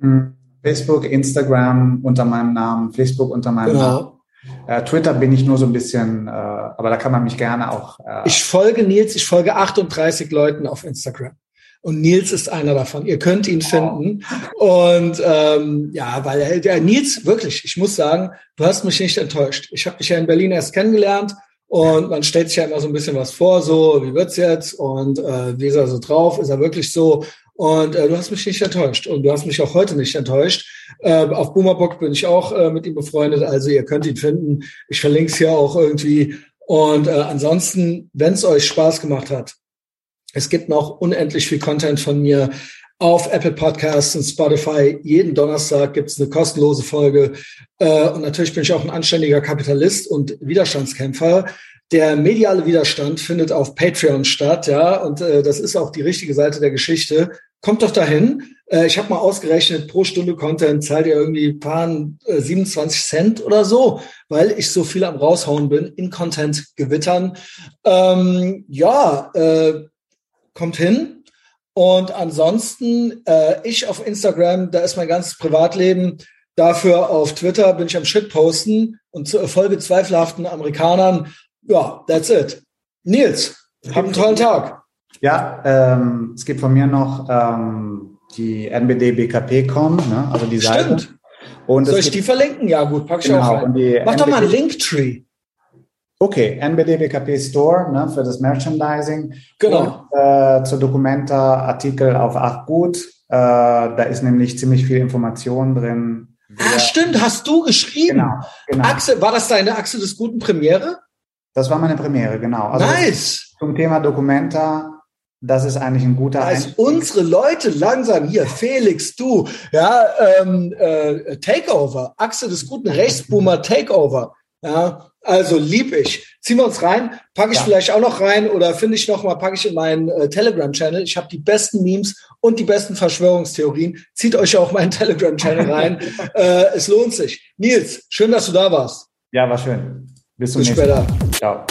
S2: Hm, Facebook, Instagram unter meinem Namen, Facebook unter meinem genau. Namen. Äh, Twitter bin ich nur so ein bisschen, äh, aber da kann man mich gerne auch.
S1: Äh ich folge Nils, ich folge 38 Leuten auf Instagram. Und Nils ist einer davon. Ihr könnt ihn finden. Und ähm, ja, weil der Nils, wirklich, ich muss sagen, du hast mich nicht enttäuscht. Ich habe dich ja in Berlin erst kennengelernt und man stellt sich ja immer so ein bisschen was vor, so wie wird's jetzt und äh, wie ist er so drauf? Ist er wirklich so? Und äh, du hast mich nicht enttäuscht. Und du hast mich auch heute nicht enttäuscht. Äh, auf Boomerbock bin ich auch äh, mit ihm befreundet. Also ihr könnt ihn finden. Ich verlinke es hier auch irgendwie. Und äh, ansonsten, wenn es euch Spaß gemacht hat, es gibt noch unendlich viel Content von mir auf Apple Podcasts und Spotify. Jeden Donnerstag gibt es eine kostenlose Folge. Äh, und natürlich bin ich auch ein anständiger Kapitalist und Widerstandskämpfer. Der mediale Widerstand findet auf Patreon statt, ja, und äh, das ist auch die richtige Seite der Geschichte. Kommt doch dahin. Äh, ich habe mal ausgerechnet, pro Stunde Content zahlt ihr irgendwie paar äh, 27 Cent oder so, weil ich so viel am raushauen bin in Content-Gewittern. Ähm, ja, äh, kommt hin. Und ansonsten, äh, ich auf Instagram, da ist mein ganzes Privatleben. Dafür auf Twitter bin ich am Shit posten und zu Folge zweifelhaften Amerikanern ja, that's it. Nils, hab einen tollen Tag.
S2: Ja, ähm, es gibt von mir noch ähm, die NBD BKP.com, ne? also die Seite.
S1: Stimmt. Und Soll ich die verlinken? Ja, gut, pack ich genau, auch rein. Mach NBD doch mal einen Linktree.
S3: Okay, NBDBKP Store ne, für das Merchandising.
S1: Genau.
S3: Und, äh, zur Dokumenta Artikel auf Ach gut. Äh, da ist nämlich ziemlich viel Information drin.
S1: Ah, stimmt, hast du geschrieben.
S3: Genau, genau.
S1: Axel, war das deine Achse des guten Premiere?
S3: Das war meine Premiere, genau.
S1: Also nice.
S3: Zum Thema Dokumenta das ist eigentlich ein guter
S1: Also unsere Leute langsam hier, Felix, du, ja, ähm, äh, Takeover, Achse des guten Rechtsboomer Takeover. Ja, also lieb ich. Ziehen wir uns rein, packe ich ja. vielleicht auch noch rein oder finde ich noch mal, packe ich in meinen äh, Telegram-Channel. Ich habe die besten Memes und die besten Verschwörungstheorien. Zieht euch auch meinen Telegram-Channel rein. äh, es lohnt sich. Nils, schön, dass du da warst.
S3: Ja, war schön.
S1: Bis zum Bis nächsten Mal.
S3: Ciao.